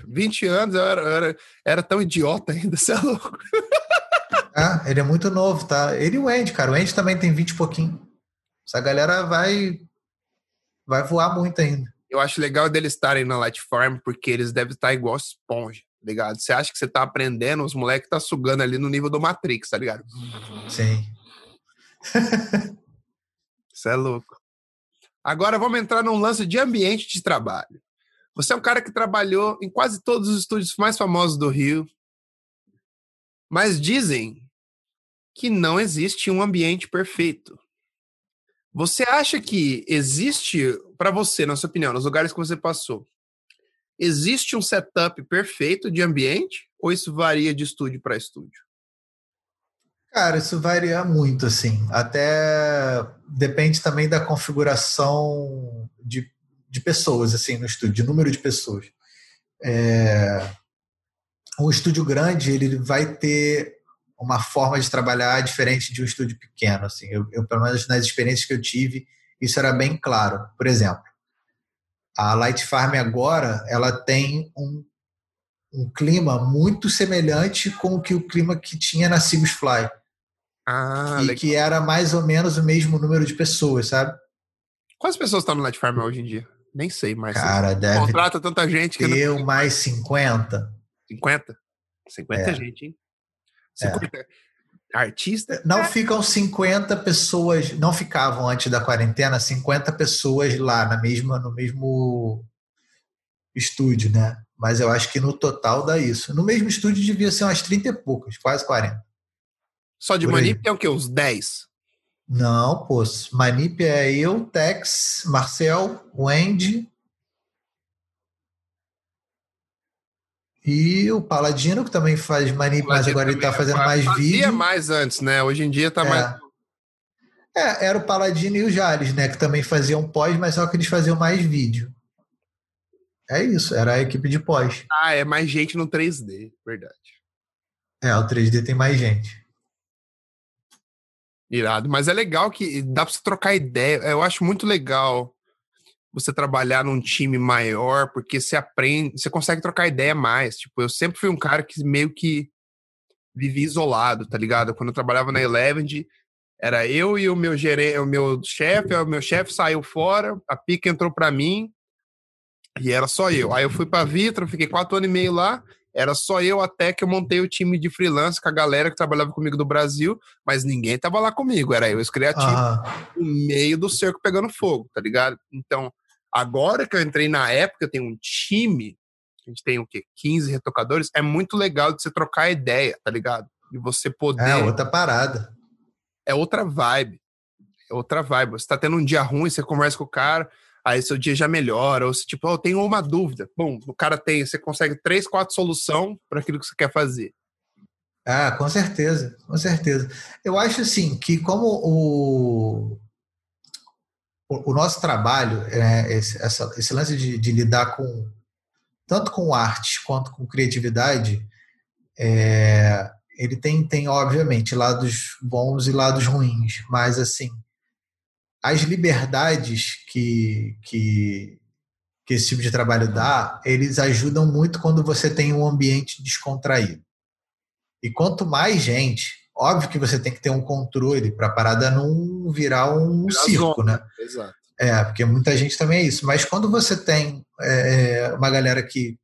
20 anos, eu era, eu era, era tão idiota ainda, você é louco. É, [LAUGHS] ele é muito novo, tá? Ele e o Andy, cara. O Andy também tem 20 e pouquinho. Essa galera vai vai voar muito ainda. Eu acho legal deles estarem na Light Farm, porque eles devem estar igual esponja, tá ligado? Você acha que você tá aprendendo, os moleques tá sugando ali no nível do Matrix, tá ligado? Sim. [LAUGHS] Você é louco. Agora vamos entrar num lance de ambiente de trabalho. Você é um cara que trabalhou em quase todos os estúdios mais famosos do Rio, mas dizem que não existe um ambiente perfeito. Você acha que existe, para você, na sua opinião, nos lugares que você passou, existe um setup perfeito de ambiente ou isso varia de estúdio para estúdio? Cara, isso varia muito, assim. Até depende também da configuração de, de pessoas, assim, no estúdio, de número de pessoas. É, um estúdio grande, ele vai ter uma forma de trabalhar diferente de um estúdio pequeno, assim. Eu, eu, pelo menos nas experiências que eu tive, isso era bem claro. Por exemplo, a Light Farm agora ela tem um, um clima muito semelhante com o que o clima que tinha na Sigus Fly. Ah, e que era mais ou menos o mesmo número de pessoas, sabe? Quantas pessoas estão no Light Farm hoje em dia? Nem sei mais. Cara, deve Contrata tanta gente que ter não... mais 50. 50? 50 É. gente, hein? 50. Artista? Não ficam 50 pessoas, não ficavam antes da quarentena 50 pessoas lá na mesma, no mesmo estúdio, né? Mas eu acho que no total dá isso. No mesmo estúdio devia ser umas 30 e poucas, quase 40. Só de Por aí. Manip tem o quê? Uns 10? Não, pô, Manip é eu, Tex, Marcel, Wendy e o Paladino, que também faz Manip, mas agora ele tá fazendo mais Fazia vídeo. mais antes, né? Hoje em dia tá É. mais... É, era o Paladino e o Jales, né? Que também faziam pós, mas só que eles faziam mais vídeo. É isso, era a equipe de pós. Ah, é mais gente no 3D, verdade. É, o 3D tem mais gente. Irado. Mas é legal que dá pra você trocar ideia. Eu acho muito legal você trabalhar num time maior, porque você aprende, você consegue trocar ideia mais. Tipo, eu sempre fui um cara que meio que vivia isolado, tá ligado? Quando eu trabalhava na Eleven, era eu e o meu gerente, o meu chefe, o meu chefe saiu fora, a pica entrou pra mim e era só eu. Aí eu fui pra Vitra, fiquei quatro anos e meio lá, era só eu até que eu montei o time de freelance com a galera que trabalhava comigo do Brasil, mas ninguém tava lá comigo, era eu, os criativos Aham. no meio do cerco pegando fogo, tá ligado? Então, agora que eu entrei na época, eu tenho um time, a gente tem o quê? 15 retocadores, é muito legal de você trocar ideia, tá ligado? E você poder. É, outra parada. é outra vibe. É outra vibe. Você tá tendo um dia ruim, você conversa com o cara, aí seu dia já melhora. Ou se, tipo, oh, eu tenho uma dúvida. Bom, o cara tem, você consegue três, quatro solução para aquilo que você quer fazer. Ah, com certeza, com certeza. Eu acho assim que como o, o, nosso trabalho, é, esse, essa, esse lance de, de lidar com tanto com arte quanto com criatividade, é, ele tem, tem obviamente lados bons e lados ruins, mas assim as liberdades que, que que esse tipo de trabalho dá, eles ajudam muito quando você tem um ambiente descontraído. E quanto mais gente, óbvio que você tem que ter um controle para a parada não virar um Virar circo, zona. né? Exato. É, porque muita gente também é isso. Mas quando você tem é, uma galera que,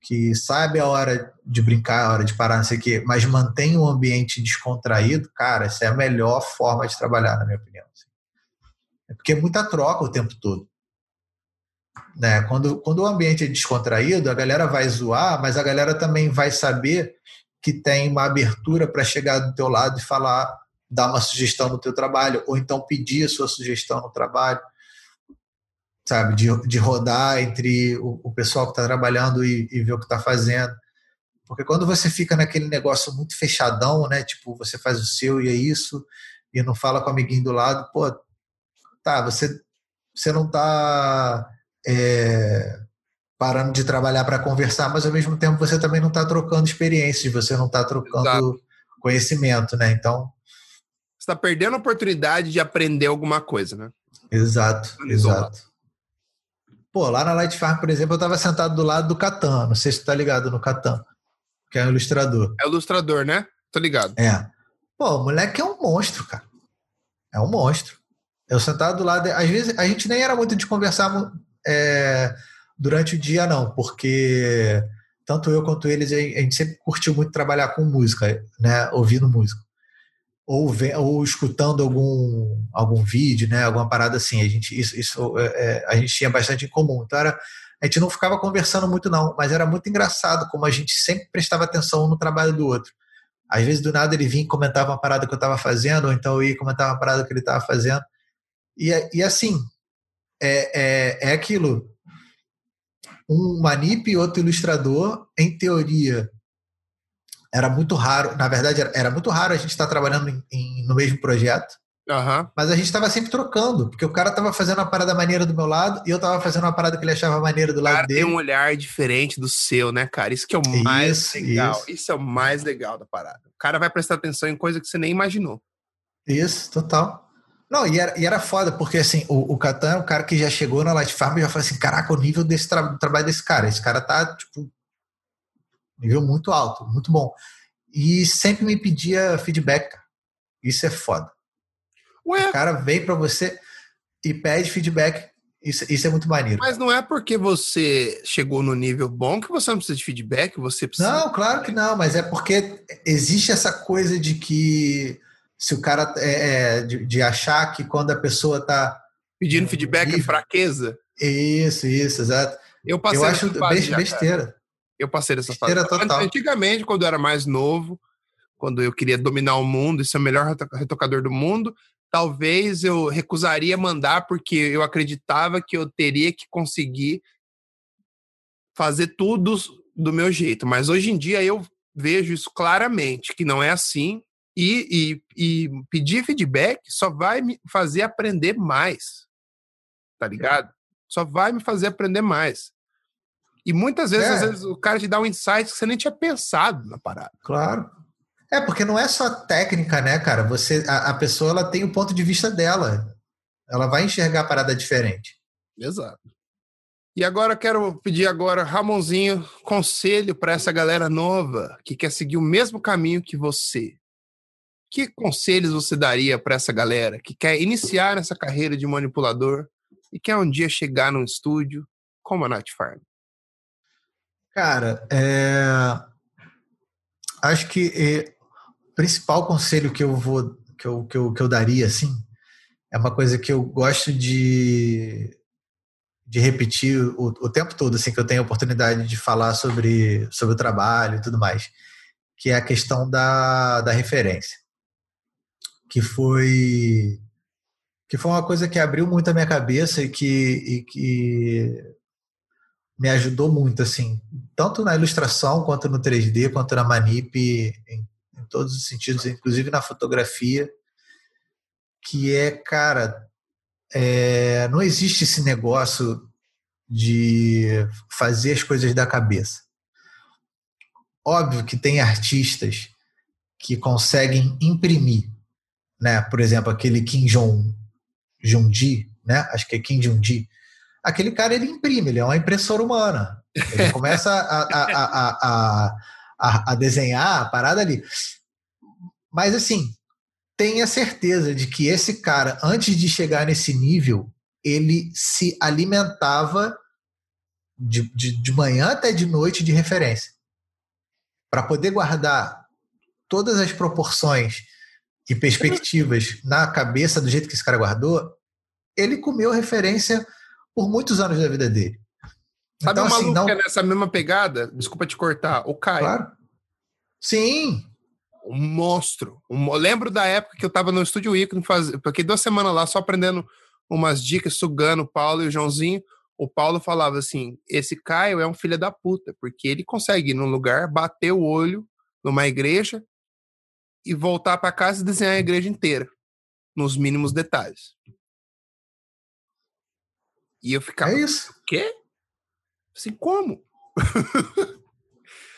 que sabe a hora de brincar, a hora de parar, não sei o quê, mas mantém um ambiente descontraído, cara, essa é a melhor forma de trabalhar, na minha opinião. assim. É porque é muita troca o tempo todo. Né? Quando, quando o ambiente é descontraído, a galera vai zoar, mas a galera também vai saber que tem uma abertura para chegar do teu lado e falar, dar uma sugestão no teu trabalho, ou então pedir a sua sugestão no trabalho, sabe? De, de rodar entre o, o pessoal que está trabalhando e, e ver o que está fazendo. Porque quando você fica naquele negócio muito fechadão, né? Tipo, você faz o seu e é isso, e não fala com o amiguinho do lado, pô, tá, você, você não está é, parando de trabalhar para conversar, mas ao mesmo tempo você também não está trocando experiências, você não está trocando Exato. conhecimento, né? Então, Você tá perdendo a oportunidade de aprender alguma coisa, né? exato, exato. Pô, lá na Light Farm, por exemplo, eu estava sentado do lado do Catan, não sei se tu tá ligado no Catan, que é um ilustrador. É o ilustrador, né? Tô ligado. É. Pô, o moleque é um monstro, cara. É um monstro. Eu sentado do lado. Às vezes, a gente nem era muito de conversar é, durante o dia, não, porque tanto eu quanto eles, a gente sempre curtiu muito trabalhar com música, né? Ouvindo música. Ou, ou escutando algum, algum vídeo, né? Alguma parada assim. A gente, isso, isso é, é, a gente tinha bastante em comum. Então era. A gente não ficava conversando muito, não, mas era muito engraçado como a gente sempre prestava atenção no trabalho do outro. Às vezes, do nada, ele vinha e comentava uma parada que eu estava fazendo, ou então eu ia comentar uma parada que ele estava fazendo. E, e assim, é, é, é aquilo. Um manip e outro ilustrador, em teoria, era muito raro. Na verdade, era, era muito raro a gente estar trabalhando em, em- no mesmo projeto, Aham. mas a gente estava sempre trocando, porque o cara estava fazendo uma parada maneira do meu lado e eu estava fazendo uma parada que ele achava maneira do lado cara tem dele. um olhar diferente do seu, né, cara? Isso que é o mais Isso, legal. isso. Isso. é o mais legal da parada. O cara vai prestar atenção em coisa que você nem imaginou. Isso, total. Não, e era, e era foda, porque assim, o, o Catan é um cara que já chegou na Light Farm e já falou assim: caraca, o nível desse tra trabalho desse cara. Esse cara tá, tipo, nível muito alto, muito bom. E sempre me pedia feedback, cara. Isso é foda. Ué? O cara vem para você e pede feedback. Isso, isso é muito maneiro. Mas não é porque você chegou no nível bom que você não precisa de feedback, você precisa. Não, claro que não, mas é porque existe essa coisa de que se o cara é, é de, de, achar que quando a pessoa está pedindo feedback é fraqueza. Isso, isso, exato. Eu passei eu acho fase, besteira. Eu passei dessa besteira fase. Total. Antigamente, quando eu era mais novo, quando eu queria dominar o mundo e ser o melhor retocador do mundo, talvez eu recusaria mandar porque eu acreditava que eu teria que conseguir fazer tudo do meu jeito. Mas hoje em dia eu vejo isso claramente, que não é assim. E, e, e pedir feedback só vai me fazer aprender mais. Tá ligado? Só vai me fazer aprender mais. E muitas vezes, é. às vezes, o cara te dá um insight que você nem tinha pensado na parada. Claro. É, porque não é só técnica, né, cara? Você, a, a pessoa ela tem o ponto de vista dela. Ela vai enxergar a parada diferente. Exato. E agora quero pedir agora, Ramonzinho, conselho para essa galera nova que quer seguir o mesmo caminho que você. Que conselhos você daria para essa galera que quer iniciar nessa carreira de manipulador e quer um dia chegar num estúdio como a Night Farm? Cara, é... acho que é principal conselho que eu vou que eu, que eu, que eu daria assim é uma coisa que eu gosto de, de repetir o, o tempo todo assim que eu tenho a oportunidade de falar sobre sobre o trabalho e tudo mais que é a questão da, da referência que foi que foi uma coisa que abriu muito a minha cabeça e que, e que me ajudou muito assim tanto na ilustração quanto no 3D quanto na manip em todos os sentidos, inclusive na fotografia, que é, cara, é, não existe esse negócio de fazer as coisas da cabeça. Óbvio que tem artistas que conseguem imprimir, né? Por exemplo, aquele Kim Jong Jong-ji, né? Acho que é Kim Jong-ji. Aquele cara ele imprime, ele é uma impressora humana. Ele [LAUGHS] começa a, a, a, a, a desenhar a parada ali. Mas assim, tenha certeza de que esse cara, antes de chegar nesse nível, ele se alimentava de, de, de manhã até de noite de referência. Para poder guardar todas as proporções e perspectivas na cabeça do jeito que esse cara guardou, ele comeu referência por muitos anos da vida dele. Sabe então, um assim, não... que é nessa mesma pegada? Desculpa te cortar. O Caio. Claro. Sim, um monstro. Um, lembro da época que eu tava no Estúdio Ícone, faz, fiquei duas semanas lá só aprendendo umas dicas, sugando o Paulo e o Joãozinho. O Paulo falava assim: esse Caio é um filho da puta, porque ele consegue ir num lugar, bater o olho numa igreja e voltar para casa e desenhar a igreja inteira, nos mínimos detalhes. E eu ficava. É isso. O quê? Assim, como? [LAUGHS]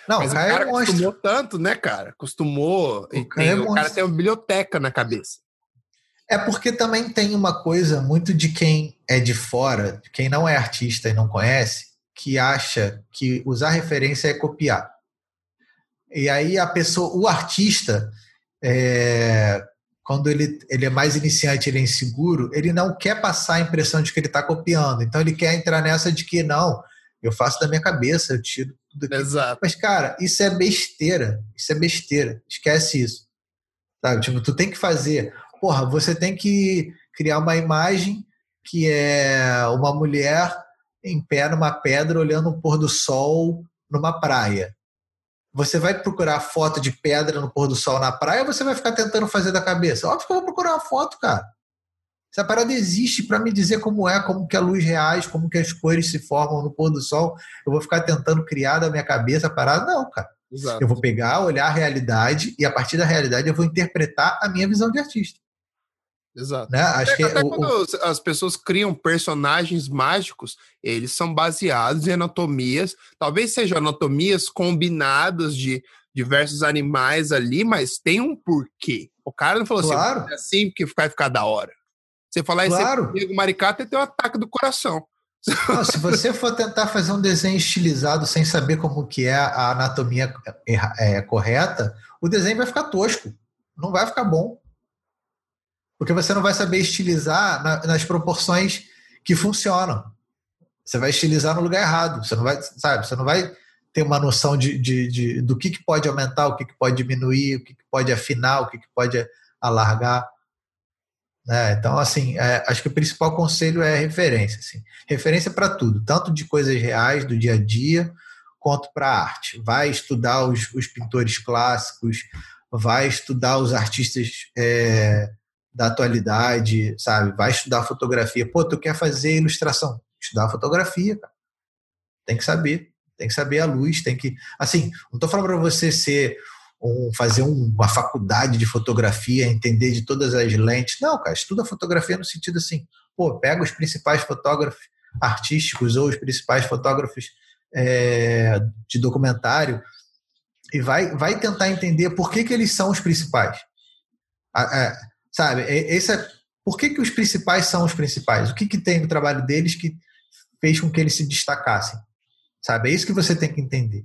Não, Mas o cara, é acostumou tanto, né, cara? Acostumou. O cara, tem, é o cara tem uma biblioteca na cabeça. É porque também tem uma coisa muito de quem é de fora, de quem não é artista e não conhece, que acha que usar referência é copiar. E aí a pessoa, o artista, é, quando ele, ele é mais iniciante, ele é inseguro, ele não quer passar a impressão de que ele está copiando. Então ele quer entrar nessa de que não, eu faço da minha cabeça, eu tiro tudo aqui. Exato. Mas, cara, isso é besteira. Isso é besteira. Esquece isso. Sabe? Tipo, tu tem que fazer. Porra, você tem que criar uma imagem que é uma mulher em pé numa pedra olhando um pôr do sol numa praia. Você vai procurar foto de pedra no pôr do sol na praia ou você vai ficar tentando fazer da cabeça? Óbvio que eu vou procurar uma foto, cara. Essa parada existe para me dizer como é, como que a luz reage, como que as cores se formam no pôr do sol. Eu vou ficar tentando criar da minha cabeça a parada? Não, cara. Exato. Eu vou pegar, olhar a realidade e a partir da realidade eu vou interpretar a minha visão de artista. Exato. Né? Acho que até o, quando o... as pessoas criam personagens mágicos, eles são baseados em anatomias, talvez sejam anatomias combinadas de diversos animais ali, mas tem um porquê. O cara não falou assim, claro. assim, é assim porque vai ficar da hora. Você falar Claro. esse Diego Maricata, tem um ataque do coração. Não, se você for tentar fazer um desenho estilizado sem saber como que é a anatomia erra- é, correta, o desenho vai ficar tosco. Não vai ficar bom. Porque você não vai saber estilizar na- nas proporções que funcionam. Você vai estilizar no lugar errado. Você não vai, sabe? Você não vai ter uma noção de, de- de- do que, que pode aumentar, o que, que pode diminuir, o que, que pode afinar, o que, que pode alargar. né? Então, assim, é, acho que o principal conselho é referência. Assim. Referência para tudo, tanto de coisas reais do dia a dia, quanto para arte. Vai estudar os, os pintores clássicos, vai estudar os artistas é, da atualidade, sabe? Vai estudar fotografia. Pô, tu quer fazer ilustração? Estudar fotografia, cara. Tem que saber. Tem que saber a luz, tem que. Assim, não estou falando para você ser um, fazer um- uma faculdade de fotografia, entender de todas as lentes. Não, cara, estuda fotografia no sentido assim, pô, pega os principais fotógrafos artísticos ou os principais fotógrafos é, de documentário e vai, vai tentar entender por que, que eles são os principais. A- sabe, e- esse é, por que, que os principais são os principais? O que, que tem no trabalho deles que fez com que eles se destacassem? Sabe, é isso que você tem que entender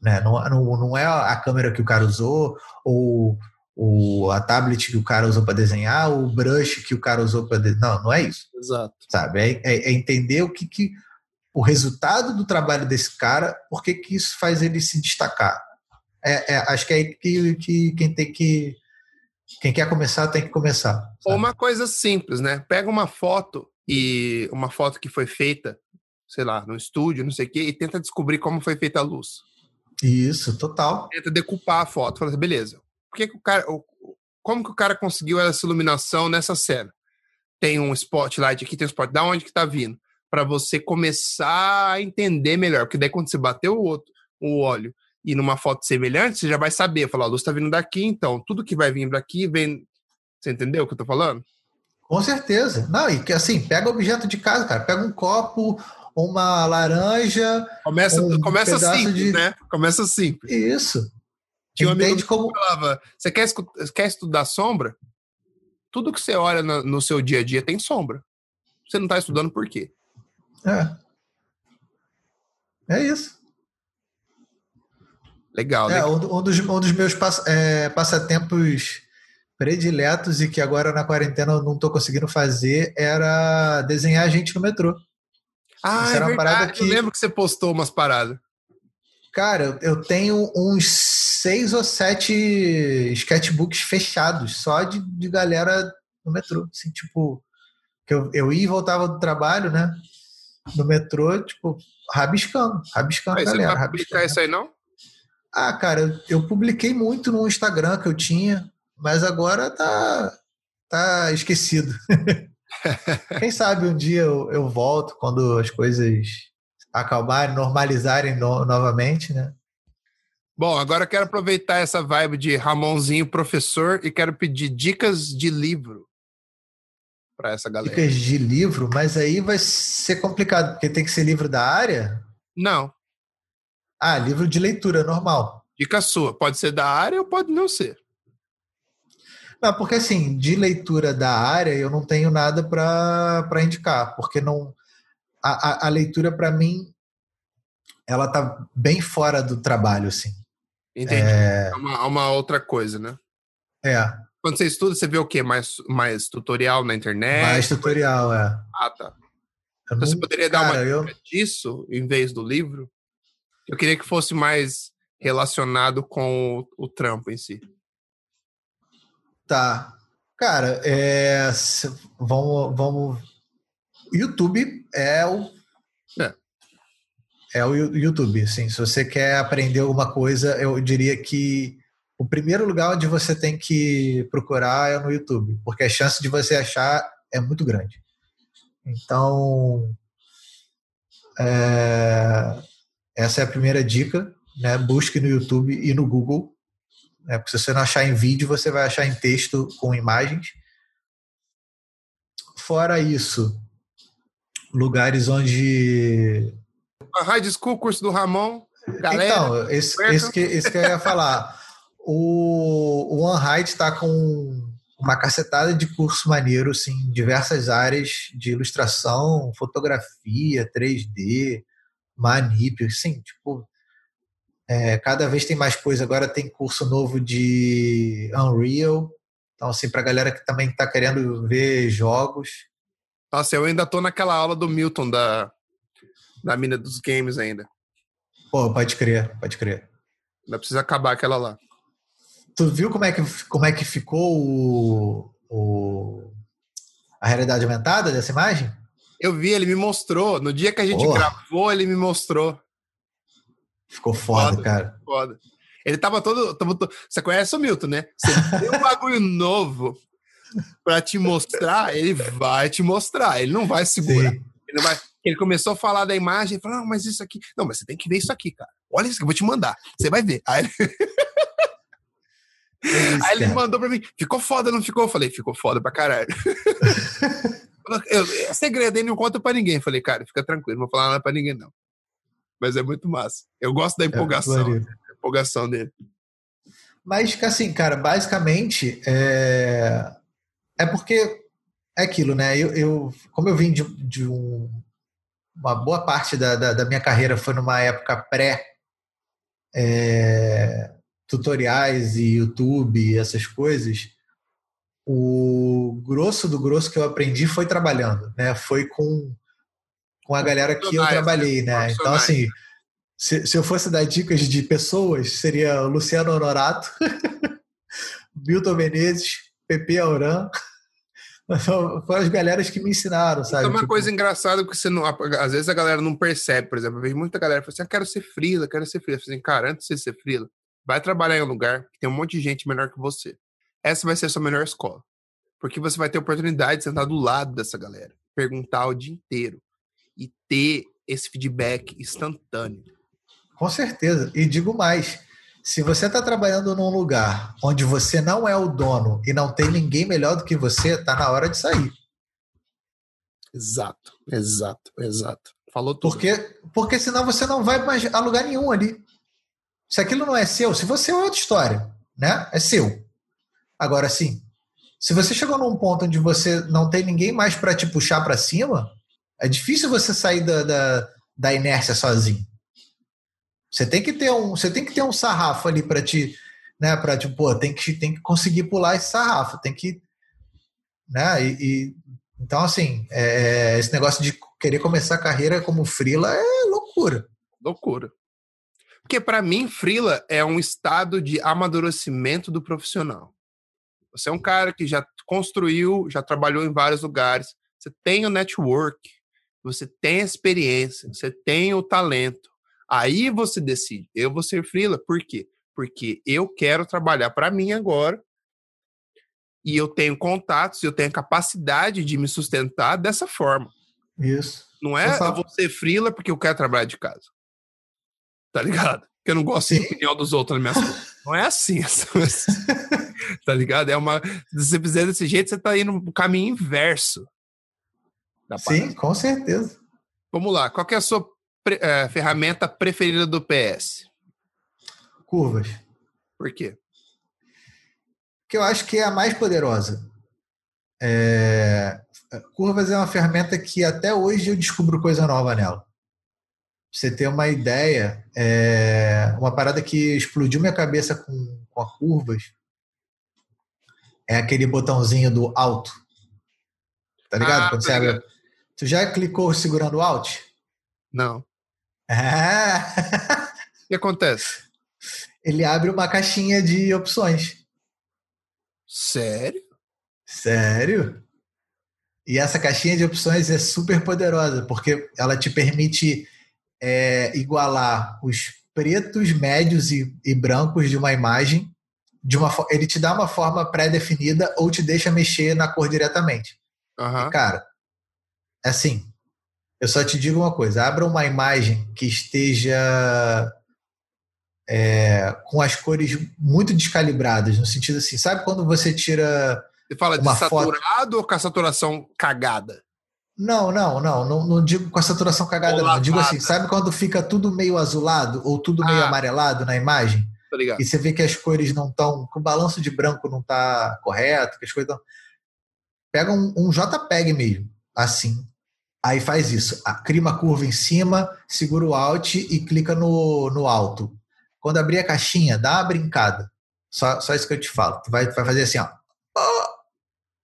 né? Não, não, não é a câmera que o cara usou, ou, ou a tablet que o cara usou para desenhar, ou o brush que o cara usou para desenhar. Não, não é isso, Exato. sabe? É, é- é entender o que, que o resultado do trabalho desse cara, por que, que isso faz ele se destacar. É, é, acho que é aí que, que quem tem que. Quem quer começar tem que começar. Ou uma coisa simples, né? Pega uma foto e uma foto que foi feita, sei lá, no estúdio, não sei o quê, e tenta descobrir como foi feita a luz. Isso, total. Tenta decupar a foto. Fala assim, beleza. Por que, que o cara. Como que o cara conseguiu essa iluminação nessa cena? Tem um spotlight aqui, tem um spot. Da onde que tá vindo? Para você começar a entender melhor. Porque daí quando você bateu o outro, o óleo, e numa foto semelhante, você já vai saber. Falar, a luz tá vindo daqui, então tudo que vai vir daqui vem. Você entendeu o que eu tô falando? Com certeza. Não, e que assim, pega objeto de casa, cara. Pega um copo, uma laranja. Começa, Um começa simples, de- né? Começa simples. Isso. Tinha um amigo como. falava: você quer, quer estudar sombra? Tudo que você olha na- no seu dia a dia tem sombra. Você não tá estudando por quê? É. É isso. Legal, É, né? um, um dos, um dos meus pass- é, passatempos prediletos e que agora na quarentena eu não estou conseguindo fazer era desenhar gente no metrô. Ah, isso é era uma parada verdade. Eu que- lembro que você postou umas paradas. Cara, eu tenho uns seis ou sete sketchbooks fechados só de, de galera no metrô. Assim, tipo, que eu, eu ia e voltava do trabalho, né? No metrô, tipo, rabiscando, rabiscando Aí, a você não galera. vai publicar rabiscando. isso aí, não? Ah, cara, eu, publiquei muito no Instagram que eu tinha, mas agora tá, tá esquecido. [LAUGHS] Quem sabe um dia eu, eu volto quando as coisas acalmarem, normalizarem no- novamente, né? Bom, agora eu quero aproveitar essa vibe de Ramonzinho professor e quero pedir dicas de livro para essa galera. Dicas de livro, mas aí vai ser complicado, porque tem que ser livro da área. Não, Ah, livro de leitura normal. dica sua. Pode ser da área ou pode não ser. Não, porque assim, de leitura da área eu não tenho nada para indicar, porque não a, a, a leitura para mim ela tá bem fora do trabalho, assim. Entendi. É uma, uma outra coisa, né? É, Quando você estuda, você vê o quê? Mais, mais tutorial na internet? mais tutorial, é. Ah, tá. Eu Então você poderia dar cara, uma eu, dica disso em vez do livro? Eu queria que fosse mais relacionado com o, o trampo em si. Tá. Cara, é, vamos, vamos. YouTube é o. É. É o YouTube. Assim, se você quer aprender alguma coisa, eu diria que o primeiro lugar onde você tem que procurar é no YouTube, porque a chance de você achar é muito grande. Então, é, essa é a primeira dica. Né? Busque no YouTube e no Google né? Porque se você não achar em vídeo, você vai achar em texto com imagens. Fora isso, lugares onde. A High School, curso do Ramon. Galera, então, esse, esse, que, esse que eu ia falar. O, o OneHide está com uma cacetada de curso maneiro, assim, diversas áreas de ilustração, fotografia, 3D, manip, assim, tipo, é, cada vez tem mais coisa. Agora tem curso novo de Unreal. Então, assim, pra galera que também tá querendo ver jogos. Nossa, eu ainda tô naquela aula do Milton da, da mina dos games ainda. Pô, pode crer, pode crer. Ainda precisa acabar aquela lá. Tu viu como é que, como é que ficou o, o, a realidade aumentada dessa imagem? Eu vi, ele me mostrou. No dia que a gente Porra. gravou, ele me mostrou. Ficou foda, foda cara. Foda. Ele tava todo, tava todo, Você conhece o Milton, né? Você tem um bagulho [LAUGHS] novo pra te mostrar, ele vai te mostrar. Ele não vai segurar. Sim. Ele não vai. Ele começou a falar da imagem, ele falou, não, mas isso aqui. Não, mas você tem que ver isso aqui, cara. Olha isso que eu vou te mandar. Você vai ver. Aí ele, [LAUGHS] isso, Aí ele mandou pra mim, ficou foda, não ficou? Eu falei, ficou foda pra caralho. [LAUGHS] eu, é segredo, ele não conta pra ninguém. Eu falei, cara, fica tranquilo, não vou falar nada pra ninguém, não. Mas é muito massa. Eu gosto da é empolgação, é da empolgação dele. Mas, assim, cara, basicamente, é, é porque é aquilo, né? Eu, eu como eu vim de, de um, uma boa parte da, da, da, minha carreira foi numa época pré é, tutoriais e YouTube, essas coisas, o grosso do grosso que eu aprendi foi trabalhando, né? Foi com, com a galera que eu trabalhei, né? Então, assim, se, se eu fosse dar dicas de pessoas, seria Luciano Honorato, [LAUGHS] Milton Menezes, Pepe Auran, foram as galeras que me ensinaram, sabe? É uma tipo... coisa engraçada que você não, às vezes a galera não percebe, por exemplo, eu vejo muita galera falando assim, ah, quero ser frila, quero ser frila. Eu falei assim, cara, antes de você ser frila, vai trabalhar em um lugar que tem um monte de gente melhor que você. Essa vai ser a sua melhor escola. Porque você vai ter oportunidade de sentar do lado dessa galera, perguntar o dia inteiro e ter esse feedback instantâneo. Com certeza. E digo mais, se você está trabalhando num lugar onde você não é o dono e não tem ninguém melhor do que você, está na hora de sair. Exato, exato, exato. Falou tudo. Porque, porque senão você não vai mais a lugar nenhum ali. Se aquilo não é seu, se você é outra história, né? É seu. Agora sim, se você chegou num ponto onde você não tem ninguém mais para te puxar para cima, é difícil você sair da, da, da inércia sozinho. Você tem que ter um, você tem que ter um sarrafo ali para te, né, para tipo, pô, tem que tem que conseguir pular esse sarrafo, tem que, né? E, e então assim, é, esse negócio de querer começar a carreira como frila é loucura. Loucura. Porque para mim, frila é um estado de amadurecimento do profissional. Você é um cara que já construiu, já trabalhou em vários lugares, você tem o network, você tem a experiência, você tem o talento. Aí você decide, eu vou ser freela, por quê? Porque eu quero trabalhar para mim agora e eu tenho contatos, eu tenho capacidade de me sustentar dessa forma. Isso. Não é eu vou ser freela porque eu quero trabalhar de casa. Tá ligado? Porque eu não gosto de opinião dos outros nas minhas coisas. Não é assim. [LAUGHS] tá ligado? É uma. Se você fizer desse jeito, você tá indo no caminho inverso. Sim, com certeza. Vamos lá. Qual é a sua é, ferramenta preferida do PS? Curvas. Por quê? Porque eu acho que é a mais poderosa. É... Curvas é uma ferramenta que até hoje eu descubro coisa nova nela. Pra você ter uma ideia, é... uma parada que explodiu minha cabeça com, com a curvas é aquele botãozinho do alto. Tá ligado? Ah, Quando você abre. Tu já clicou segurando Alt? Não. Ah. O que acontece? Ele abre uma caixinha de opções. Sério? Sério? E essa caixinha de opções é super poderosa, porque ela te permite é, igualar os pretos, médios e, e, brancos de uma imagem. De uma, ele te dá uma forma pré-definida ou te deixa mexer na cor diretamente. Uhum. E, cara, é assim, eu só te digo uma coisa: abra uma imagem que esteja é, com as cores muito descalibradas, no sentido assim, sabe quando você tira. Você fala de saturado foto... ou com a saturação cagada? Não, não, não, não, não digo com a saturação cagada, não. Digo assim, sabe quando fica tudo meio azulado ou tudo meio ah. amarelado na imagem? e você vê que as cores não estão, que o balanço de branco não está correto, que as coisas estão. Pega um, um JPEG mesmo, assim. Aí faz isso. Cria uma curva em cima, segura o Alt e clica no, no alto. Quando abrir a caixinha, dá uma brincada. Só, só isso que eu te falo. Tu vai, vai fazer assim, ó.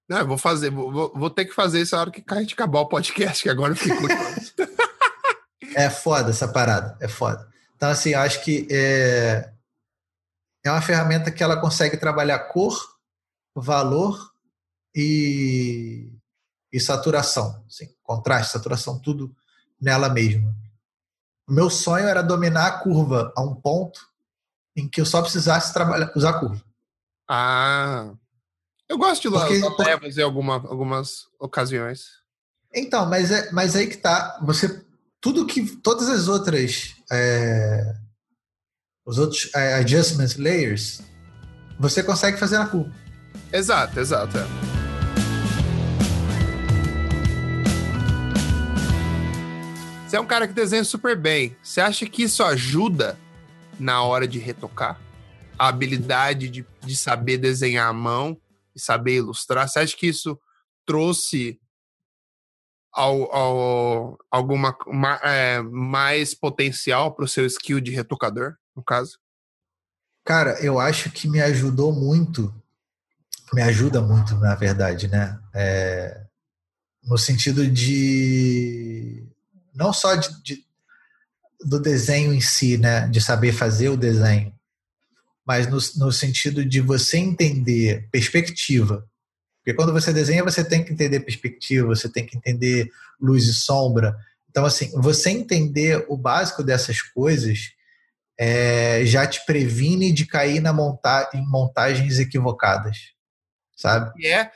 Não, eu vou fazer, vou, vou ter que fazer isso na hora que a gente acabar o podcast, que agora eu fico [LAUGHS] É foda essa parada, é foda. Então, assim, eu acho que é, é uma ferramenta que ela consegue trabalhar cor, valor e, e saturação. Assim, contraste, saturação, tudo nela mesma. O meu sonho era dominar a curva a um ponto em que eu só precisasse trabalhar, usar a curva. Ah, eu gosto de porque, usar levas em alguma, algumas ocasiões. Então, mas, é, mas aí que tá. Você, tudo que, todas as outras, é, os outros é, adjustment layers, você consegue fazer na curva. Exato, exato. É. Você é um cara que desenha super bem. Você acha que isso ajuda na hora de retocar? A habilidade de, de saber desenhar à mão e saber ilustrar? Você acha que isso trouxe ao, ao, alguma é, mais potencial para o seu skill de retocador, no caso? Cara, eu acho que me ajudou muito, me ajuda muito, na verdade, né? É, no sentido de não só de, de, do desenho em si, né, de saber fazer o desenho, mas no, no sentido de você entender perspectiva. Porque quando você desenha, você tem que entender perspectiva, você tem que entender luz e sombra. Então, assim, você entender o básico dessas coisas é, já te previne de cair na monta em montagens equivocadas, sabe? E é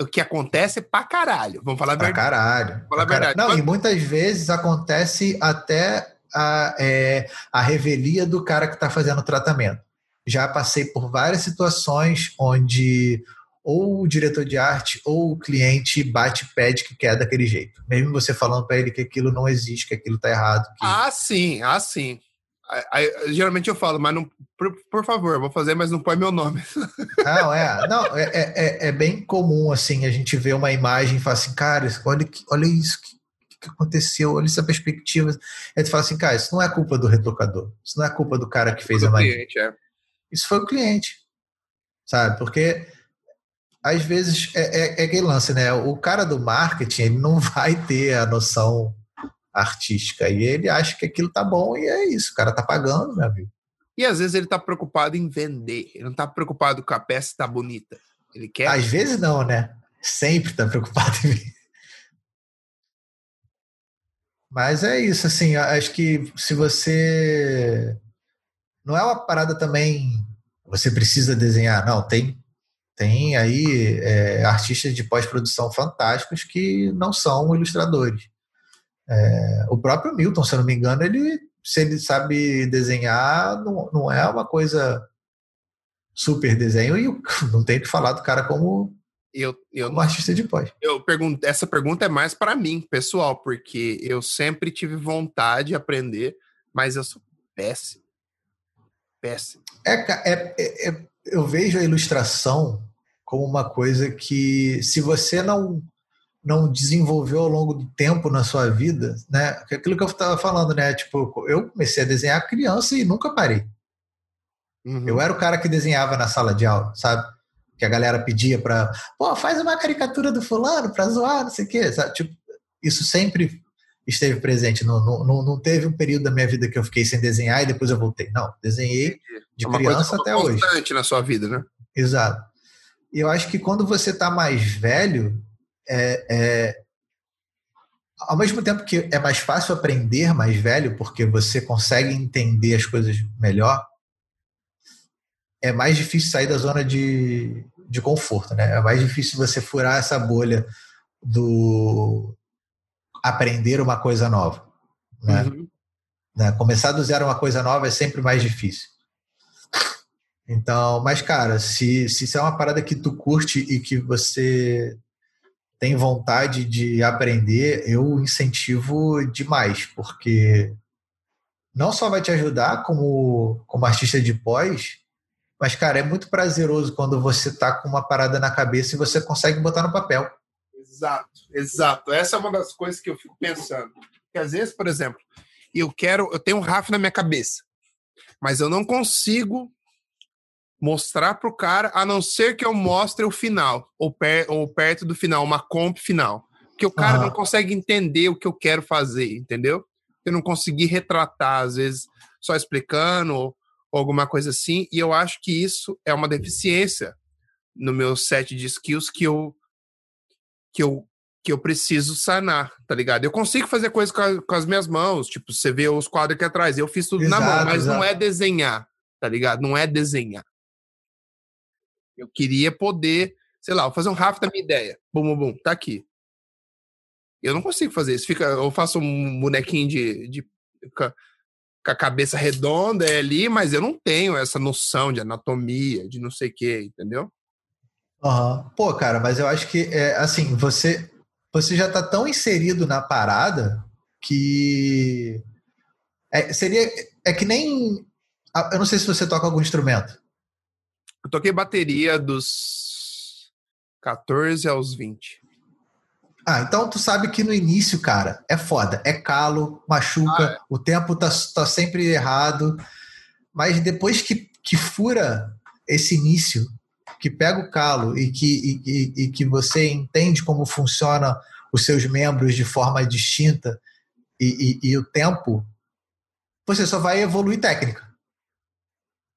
o que acontece pra caralho. Vamos falar a verdade. Pra caralho. falar pra verdade. Não, Quando... e muitas vezes acontece até a, é, a revelia do cara que está fazendo o tratamento. Já passei por várias situações onde ou o diretor de arte ou o cliente bate pede que quer daquele jeito. Mesmo você falando para ele que aquilo não existe, que aquilo está errado. Que... Ah, sim, ah, sim. Aí, geralmente eu falo, mas não, por, por, favor, vou fazer, mas não põe meu nome. [LAUGHS] Não, é, não, é, é, é, é bem comum assim a gente ver uma imagem e falar assim, cara, olha, olha isso que, que aconteceu, olha essa perspectiva. Aí tu fala assim, cara, isso não é culpa do retocador, isso não é culpa do cara que fez a imagem. Cliente, é. Isso foi o cliente, sabe? Porque às vezes é, é, é aquele lance, né? O cara do marketing ele não [LAUGHS] vai ter a noção artística. E ele acha que aquilo tá bom e é isso. O cara tá pagando, meu amigo. E às vezes ele tá preocupado em vender. Ele não tá preocupado com a peça tá bonita. Ele quer. Às vezes não, né? Sempre tá preocupado em vender. Mas é isso, assim, acho que se você. Não é uma parada também. Você precisa desenhar, não, tem. Tem aí é, artistas de pós-produção fantásticos que não são ilustradores. É, o próprio Milton, se eu não me engano, ele, se ele sabe desenhar, não, não é uma coisa super desenho e [LAUGHS] não tem que falar do cara como eu, eu um artista de pós. Eu pergunto, essa pergunta é mais para mim, pessoal, porque eu sempre tive vontade de aprender, mas eu sou péssimo. Péssimo. É, é, é, é eu vejo a ilustração como uma coisa que, se você não não desenvolveu ao longo do tempo na sua vida, né? Aquilo que eu estava falando, né? Tipo, eu comecei a desenhar criança e nunca parei. Uhum. Eu era o cara que desenhava na sala de aula, sabe? Que a galera pedia para, pô, faz uma caricatura do fulano para zoar, não sei o quê, sabe? Tipo, isso sempre esteve presente. Não, não, não teve um período da minha vida que eu fiquei sem desenhar e depois eu voltei. Não, desenhei de é criança até hoje. na sua vida, né? Exato. E eu acho que quando você está mais velho, é, é, ao mesmo tempo que é mais fácil aprender mais velho, porque você consegue entender as coisas melhor, é mais difícil sair da zona de, de conforto, né? É mais difícil você furar essa bolha do aprender uma coisa nova, né? Uhum. né? Começar do zero uma coisa nova é sempre mais difícil. Então, mas cara, se, se isso é uma parada que tu curte e que você tem vontade de aprender, eu incentivo demais, porque não só vai te ajudar como, como artista de pós, mas, cara, é muito prazeroso quando você tá com uma parada na cabeça e você consegue botar no papel. Exato, exato. Essa é uma das coisas que eu fico pensando. Que às vezes, por exemplo, eu quero, eu tenho um RAF na minha cabeça, mas eu não consigo mostrar pro cara, a não ser que eu mostre o final, ou, per, ou perto do final, uma comp final. Porque o cara uhum. não consegue entender o que eu quero fazer, entendeu? Eu não consegui retratar, às vezes, só explicando, ou, alguma coisa assim, e eu acho que isso é uma deficiência no meu set de skills que eu que eu que eu preciso sanar, tá ligado? Eu consigo fazer coisas com, a, com, as minhas mãos, tipo, você vê os quadros aqui atrás, eu fiz tudo exato, na mão, mas exato. não é desenhar, tá ligado? Não é desenhar. Eu queria poder, sei lá, fazer um raft da minha ideia. Bum, bum, bum, tá aqui. Eu não consigo fazer isso. Fica, eu faço um bonequinho de, de com a cabeça redonda ali, mas eu não tenho essa noção de anatomia, de não sei o que, entendeu? Uhum. Pô, cara, mas eu acho que é assim, você você já tá tão inserido na parada que é, seria é que nem eu não sei se você toca algum instrumento. Eu toquei bateria dos 14 aos 20. Ah, então tu sabe que no início, cara, é foda. É calo, machuca, ah, é. o tempo tá, tá sempre errado. Mas depois que, que fura esse início, que pega o calo e que, e, e, que você entende como funciona os seus membros de forma distinta e, e, e o tempo, você só vai evoluir técnica.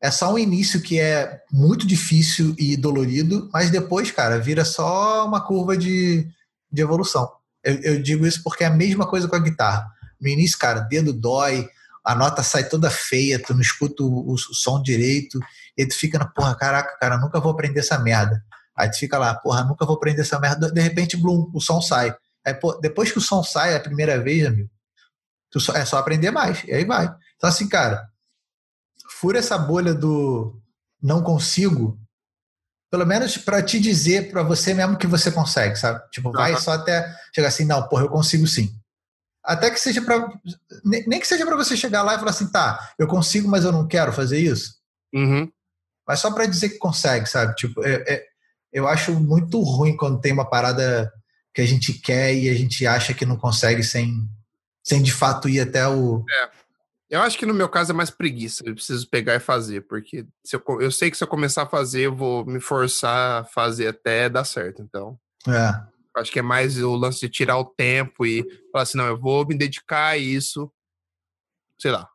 É só um início que é muito difícil e dolorido, mas depois, cara, vira só uma curva de, de evolução. Eu, eu digo isso porque é a mesma coisa com a guitarra. No início, cara, dedo dói, a nota sai toda feia, tu não escuta o, o, som direito, e tu fica na porra, caraca, cara, nunca vou aprender essa merda. Aí tu fica lá, porra, nunca vou aprender essa merda. De repente, blum, o som sai. Aí, pô, depois que o som sai a primeira vez, amigo, tu só, é só aprender mais, e aí vai. Então, assim, cara, fura essa bolha do não consigo, pelo menos para te dizer para você mesmo que você consegue, sabe? Tipo, uhum. vai só até chegar assim, não, porra, eu consigo sim. Até que seja para nem que seja para você chegar lá e falar assim, tá, eu consigo, mas eu não quero fazer isso. Uhum. Mas só para dizer que consegue, sabe? Tipo, é, é, eu acho muito ruim quando tem uma parada que a gente quer e a gente acha que não consegue sem, sem de fato ir até o. É. Eu acho que no meu caso é mais preguiça. Eu preciso pegar e fazer, porque se eu, eu sei que se eu começar a fazer, eu vou me forçar a fazer até dar certo. Então. É. Acho que é mais o lance de tirar o tempo e falar assim: não, eu vou me dedicar a isso, sei lá,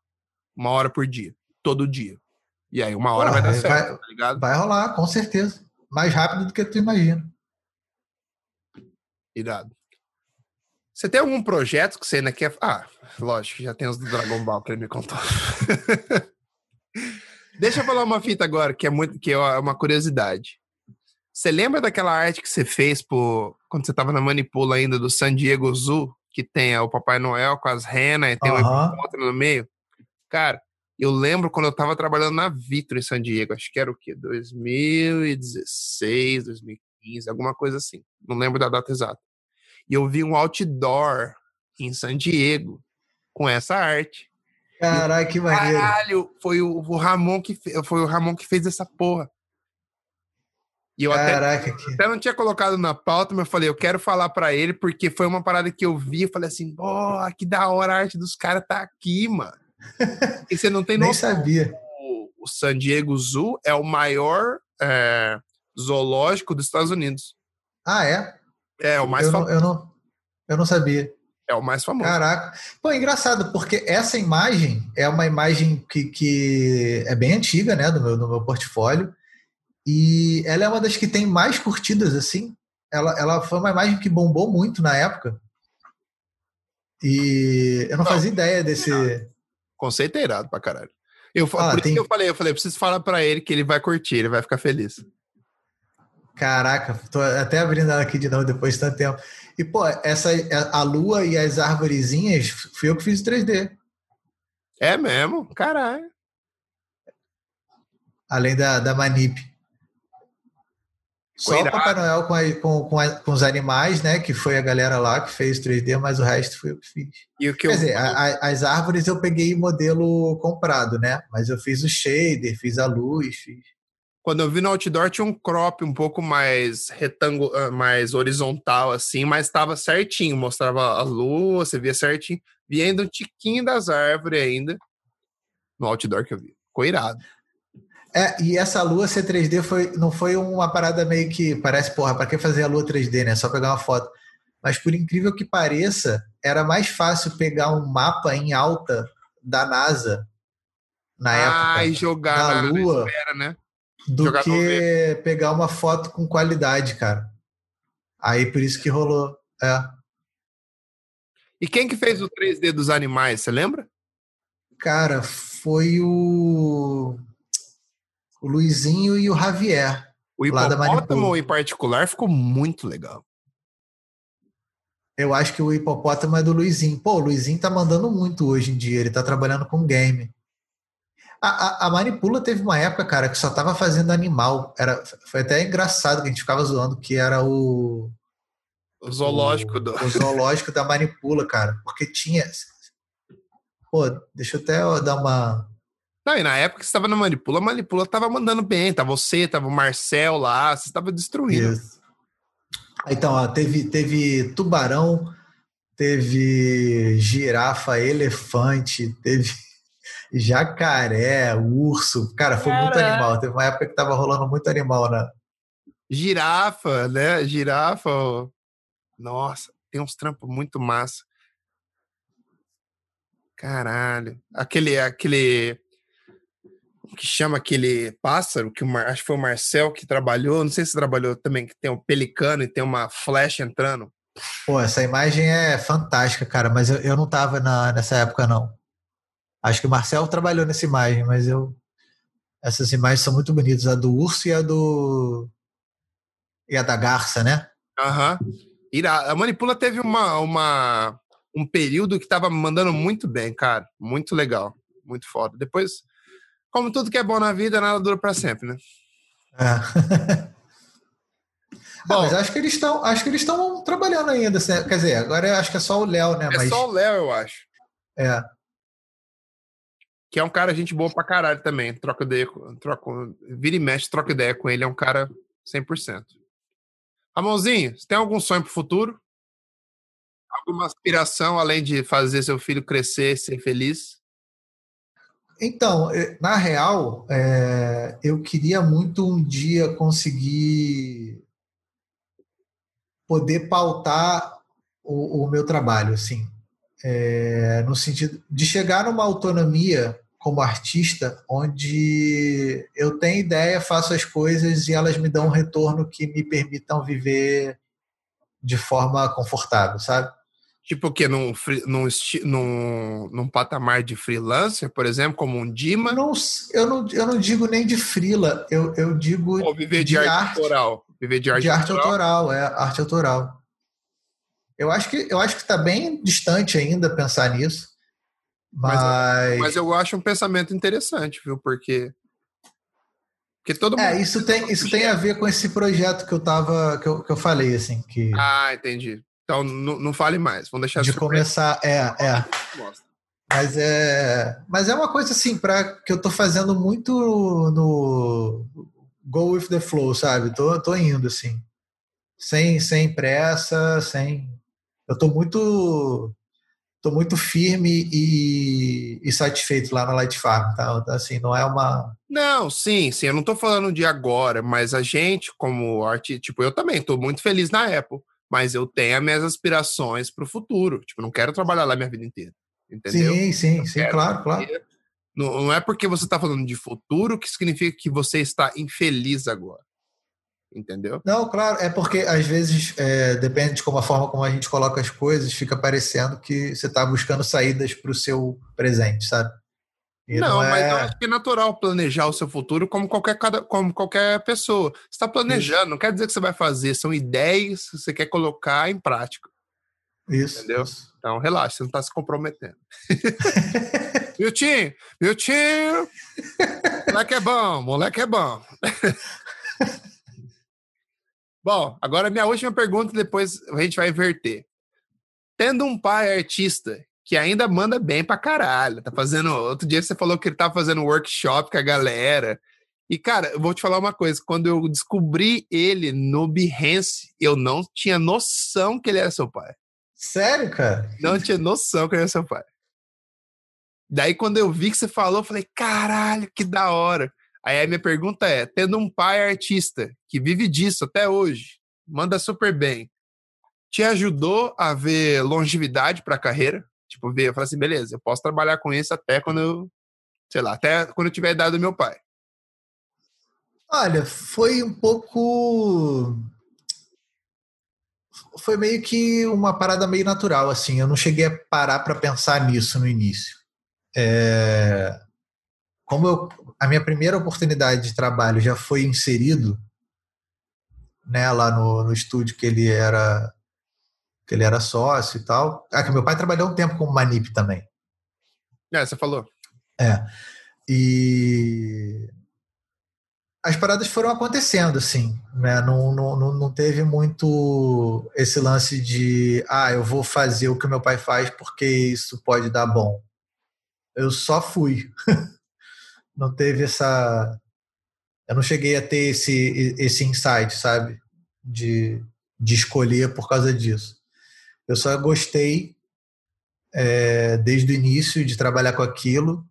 uma hora por dia, todo dia. E aí, uma hora vai dar certo, vai, tá ligado? Vai rolar, com certeza. Mais rápido do que tu imagina. Irado. Você tem algum projeto que você ainda quer. Ah, lógico, já tem os do Dragon Ball que ele me contou. [LAUGHS] Deixa eu falar uma fita agora, que é muito que é uma curiosidade. Você lembra daquela arte que você fez por, quando você estava na Manipula ainda, do San Diego Zoo, que tem o Papai Noel com as renas e tem uhum. um encontro no meio? Cara, eu lembro quando eu estava trabalhando na Vitro em San Diego, acho que era o quê? 2016, 2015, alguma coisa assim. Não lembro da data exata e eu vi um outdoor em San Diego com essa arte. Caralho, que maneiro. Caralho, foi o, o, Ramon que foi o Ramon que fez essa porra. E eu Caraca, até, que... até não tinha colocado na pauta, mas eu falei, eu quero falar para ele, porque foi uma parada que eu vi, eu falei assim, pô, que da hora a arte dos caras tá aqui, mano. E você não tem [LAUGHS] noção. Nem sabia. O, o San Diego Zoo é o maior é, zoológico dos Estados Unidos. Ah, é? É, o mais famoso. Eu não, eu não sabia. É o mais famoso. Caraca. Pô, engraçado, porque essa imagem é uma imagem que, que é bem antiga, né, do meu, do meu portfólio. E ela é uma das que tem mais curtidas, assim. Ela, ela foi uma imagem que bombou muito na época. E eu não, não fazia ideia desse. Conceito é irado pra caralho. Eu, ah, por tem... isso que eu falei, eu falei, eu preciso falar para ele que ele vai curtir, ele vai ficar feliz. Caraca, tô até abrindo ela aqui de novo depois de tanto tempo. E, pô, essa, a lua e as árvorezinhas, fui eu que fiz 3D. É mesmo? Caralho. Além da, da Manip. Só o Papai Noel com, a, com, com, a, com, os animais, né? Que foi a galera lá que fez 3D, mas o resto foi eu que fiz. E o que Quer eu... dizer, a, as árvores eu peguei modelo comprado, né? Mas eu fiz o shader, fiz a luz, fiz. Quando eu vi no outdoor tinha um crop um pouco mais retangular, mais horizontal, assim, mas estava certinho. Mostrava a lua, você via certinho. Via ainda um tiquinho das árvores ainda. No outdoor que eu vi. Ficou irado. É, e essa lua C3D foi, não foi uma parada meio que parece, porra, para que fazer a lua 3D, né? Só pegar uma foto. Mas por incrível que pareça, era mais fácil pegar um mapa em alta da NASA na ah, época e jogar da na, lua na esfera, né? Do que pegar uma foto com qualidade, cara. Aí por isso que rolou. É. E quem que fez o 3D dos animais, você lembra? Cara, foi o o Luizinho e o Javier. O hipopótamo, em particular, ficou muito legal. Eu acho que o hipopótamo é do Luizinho. Pô, o Luizinho tá mandando muito hoje em dia. Ele tá trabalhando com game. A, a, a, Manipula teve uma época, cara, que só tava fazendo animal. Era, foi até engraçado que a gente ficava zoando que era o. O zoológico o, do. O zoológico da Manipula, cara. Porque tinha. Pô, deixa eu até dar uma não, e na época que você estava na Manipula, a Manipula estava mandando bem. Tava você, tava o Marcel lá, você estava destruindo. Isso. Então, ó, teve, teve tubarão, teve girafa, elefante, teve jacaré, urso. Cara, foi Cara. muito animal. Teve uma época que tava rolando muito animal, né? Girafa, né? Girafa. Nossa, tem uns trampos muito massa. Caralho. Aquele, aquele que chama aquele pássaro, que o Mar, acho que foi o Marcel que trabalhou, não sei se trabalhou também, que tem um pelicano e tem uma flecha entrando. Pô, essa imagem é fantástica, cara, mas eu, eu não tava na, nessa época, não. Acho que o Marcel trabalhou nessa imagem, mas eu. Essas imagens são muito bonitas, a do urso e a do. e a da garça, né? Aham. Uhum. A Manipula teve uma, uma, um período que tava mandando muito bem, cara. Muito legal. Muito foda. Depois como tudo que é bom na vida, nada dura para sempre, né? É. [LAUGHS] Bom, ah, mas acho que eles estão, acho que eles estão trabalhando ainda, assim, quer dizer, agora acho que é só o Léo, né? É mas... só o Léo, eu acho. É. Que é um cara gente boa pra caralho também. Troca ideia, troca, vira e mexe, troca ideia com ele, é um cara 100%. Ramonzinho, você tem algum sonho pro futuro? Alguma aspiração além de fazer seu filho crescer, ser feliz? Então, na real, é, eu queria muito um dia conseguir poder pautar o, o meu trabalho, assim, é, no sentido de chegar numa autonomia como artista, onde eu tenho ideia, faço as coisas e elas me dão um retorno que me permitam viver de forma confortável, sabe? Tipo o quê? Num, num, num, num patamar de freelancer, por exemplo, como um Dima? Não, eu, não, eu não digo nem de freela, eu, eu digo Ou viver de, de arte, arte, autoral. Viver de arte, de arte autoral. autoral. é, arte autoral. Eu acho que eu acho que está bem distante ainda pensar nisso. Mas... mas... Mas, eu acho um pensamento interessante, viu? Porque. Porque todo é, mundo. É, isso tem, isso tem a ver com esse projeto que eu tava. que eu, que eu falei, assim. Que... Ah, entendi. Então, não, fale mais. Vamos deixar de começar. É, é. Mas é, mas é uma coisa assim para que eu tô fazendo muito no go with the flow, sabe? Tô, tô indo assim, sem sem pressa, sem. Eu tô muito tô muito firme e, e satisfeito lá na Light Farm, tá? Assim, não é uma. Não, sim, sim. Eu não tô falando de agora, mas a gente, como arte, tipo, eu também tô muito feliz na Apple mas eu tenho as minhas aspirações para o futuro. Tipo, não quero trabalhar lá minha vida inteira. Entendeu? Sim, sim, sim, claro, claro. Não, não é porque você está falando de futuro que significa que você está infeliz agora. Entendeu? Não, claro, é porque às vezes, é, depende de como a forma como a gente coloca as coisas, fica parecendo que você está buscando saídas para o seu presente, sabe? não, não é... mas eu acho que é natural planejar o seu futuro como qualquer, como qualquer pessoa. Você está planejando, isso. não quer dizer que você vai fazer, são ideias que você quer colocar em prática. Isso. Entendeu? Isso. Então, relaxa, você não está se comprometendo. [LAUGHS] Miltinho, Miltinho! moleque é bom, moleque é bom. [LAUGHS] Bom, agora minha última pergunta, depois a gente vai inverter. Tendo um pai artista que ainda manda bem pra caralho, tá fazendo. Outro dia você falou que ele tá fazendo workshop com a galera. E, cara, eu vou te falar uma coisa: quando eu descobri ele no Behance, eu não tinha noção que ele era seu pai. Sério, cara? Não tinha noção que ele era seu pai. Daí, quando eu vi que você falou, eu falei, caralho, que da hora. Aí a minha pergunta é: tendo um pai artista que vive disso até hoje, manda super bem, te ajudou a ver longevidade para a carreira? Tipo, ver, eu falei assim, beleza, eu posso trabalhar com isso até quando eu, sei lá, até quando eu tiver idade do meu pai. Olha, foi um pouco. Foi meio que uma parada meio natural, assim. Eu não cheguei a parar para pensar nisso no início. É... Como eu a minha primeira oportunidade de trabalho já foi inserido né, lá no, no estúdio que ele era que ele era sócio e tal. Ah, que meu pai trabalhou um tempo como Manip também. É, você falou. É. E as paradas foram acontecendo, assim, né? Não, não, não teve muito esse lance de ah, eu vou fazer o que meu pai faz porque isso pode dar bom. Eu só fui. [LAUGHS] não teve essa. Eu não cheguei a ter esse, esse insight, sabe? De, de escolher por causa disso. Eu só gostei é, desde o início de trabalhar com aquilo.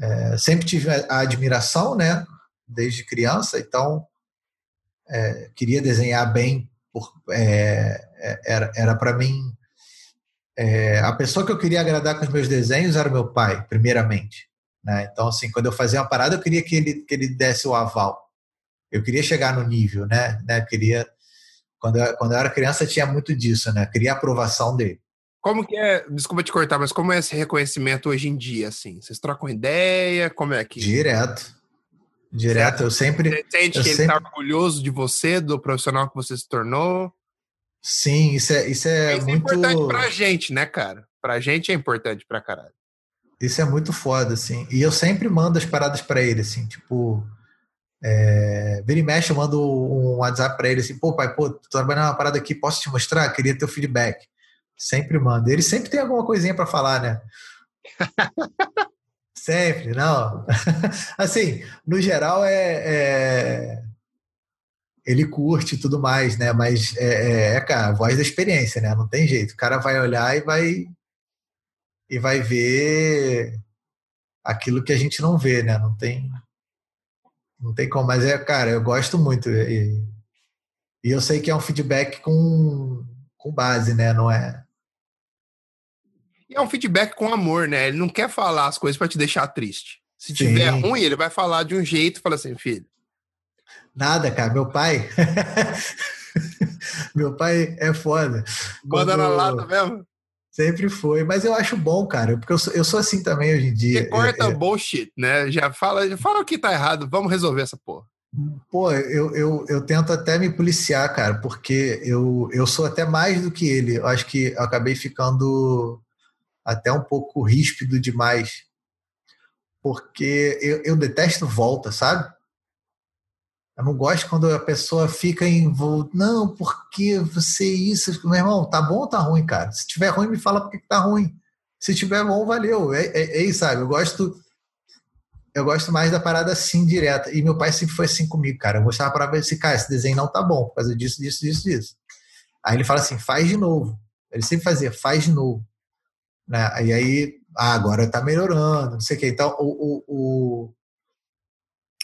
É, sempre tive a admiração, né? Desde criança, então é, queria desenhar bem. Por, era era para mim é, a pessoa que eu queria agradar com os meus desenhos era meu pai, primeiramente. Né? Então, assim, quando eu fazia uma parada, eu queria que ele, que ele desse o aval. Eu queria chegar no nível, né? né? Queria, quando eu, quando eu era criança, tinha muito disso, né? Queria a aprovação dele. Como que é, desculpa te cortar, mas como é esse reconhecimento hoje em dia, assim? Vocês trocam ideia? Como é que... Direto. Direto, certo? eu sempre... Você sente eu que sempre... ele tá orgulhoso de você, do profissional que você se tornou? Sim, isso é, isso é isso muito... é importante pra gente, né, cara? Pra gente é importante pra caralho. Isso é muito foda, assim. E eu sempre mando as paradas para ele, assim, tipo. É, vira e mexe, eu mando um WhatsApp para ele assim, pô, pai, pô, tô trabalhando uma parada aqui, posso te mostrar? Queria teu feedback. Sempre manda. Ele sempre tem alguma coisinha para falar, né? [LAUGHS] sempre, não. [LAUGHS] assim, no geral é, é, Ele curte e tudo mais, né? Mas é, é, é, cara, a voz da experiência, né? Não tem jeito. O cara vai olhar e vai e vai ver aquilo que a gente não vê, né? Não tem, não tem como. Mas é, cara, eu gosto muito e, e eu sei que é um feedback com, com base, né? Não é. E é um feedback com amor, né? Ele não quer falar as coisas para te deixar triste. Se Sim. tiver ruim, ele vai falar de um jeito e fala assim, filho. Nada, cara. Meu pai. [LAUGHS] Meu pai é foda. Manda Quando... na lata mesmo? Sempre foi, mas eu acho bom, cara, porque eu sou, eu sou assim também hoje em dia. Você corta é, é, bullshit, né? Já fala, já fala o que tá errado, vamos resolver essa porra. Pô, eu, eu, eu tento até me policiar, cara, porque eu, eu sou até mais do que ele. Eu acho que eu acabei ficando até um pouco ríspido demais. Porque eu, eu detesto volta, sabe? Eu não gosto quando a pessoa fica envolvida. Não, porque você isso. Meu irmão, tá bom ou tá ruim, cara? Se tiver ruim, me fala porque tá ruim. Se tiver bom, valeu. É, é, é sabe? Eu gosto. Eu gosto mais da parada assim, direta. E meu pai sempre foi assim comigo, cara. Eu gostava para ver assim, cara, esse desenho não tá bom, por causa disso, disso, disso, disso. Aí ele fala assim, faz de novo. Ele sempre fazia, faz de novo. Né? E aí, ah, agora tá melhorando, não sei o quê. Então, o, o o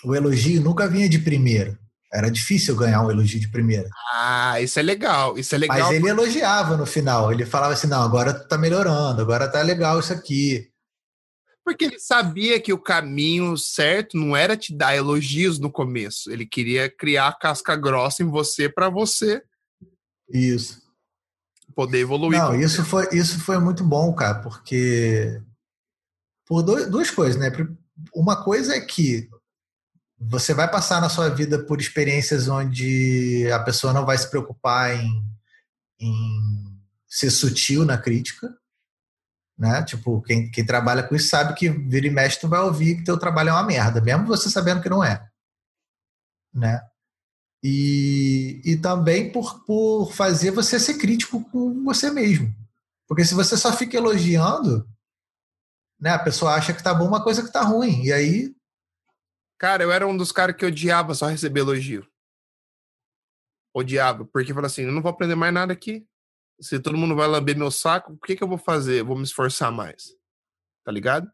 elogio nunca vinha de primeira. Era difícil ganhar um elogio de primeira. Ah, isso é legal, isso é legal. Mas ele elogiava no final. Ele falava assim: não, agora tu tá melhorando, agora tá legal isso aqui. Porque ele sabia que o caminho certo não era te dar elogios no começo. Ele queria criar casca grossa em você para você. Isso. Poder evoluir. Não, isso foi, isso foi muito bom, cara, porque. Por dois, duas coisas, né? Uma coisa é que você vai passar na sua vida por experiências onde a pessoa não vai se preocupar em, em ser sutil na crítica, né? Tipo, quem, quem trabalha com isso sabe que vira e mexe tu vai ouvir que teu trabalho é uma merda, mesmo você sabendo que não é, né? E, e também por, por fazer você ser crítico com você mesmo. Porque se você só fica elogiando, né, a pessoa acha que tá bom uma coisa que tá ruim. E aí. Cara, eu era um dos caras que odiava só receber elogio. Odiava, porque falava assim: eu não vou aprender mais nada aqui. Se todo mundo vai lamber meu saco, o que, que eu vou fazer? Eu vou me esforçar mais. Tá ligado?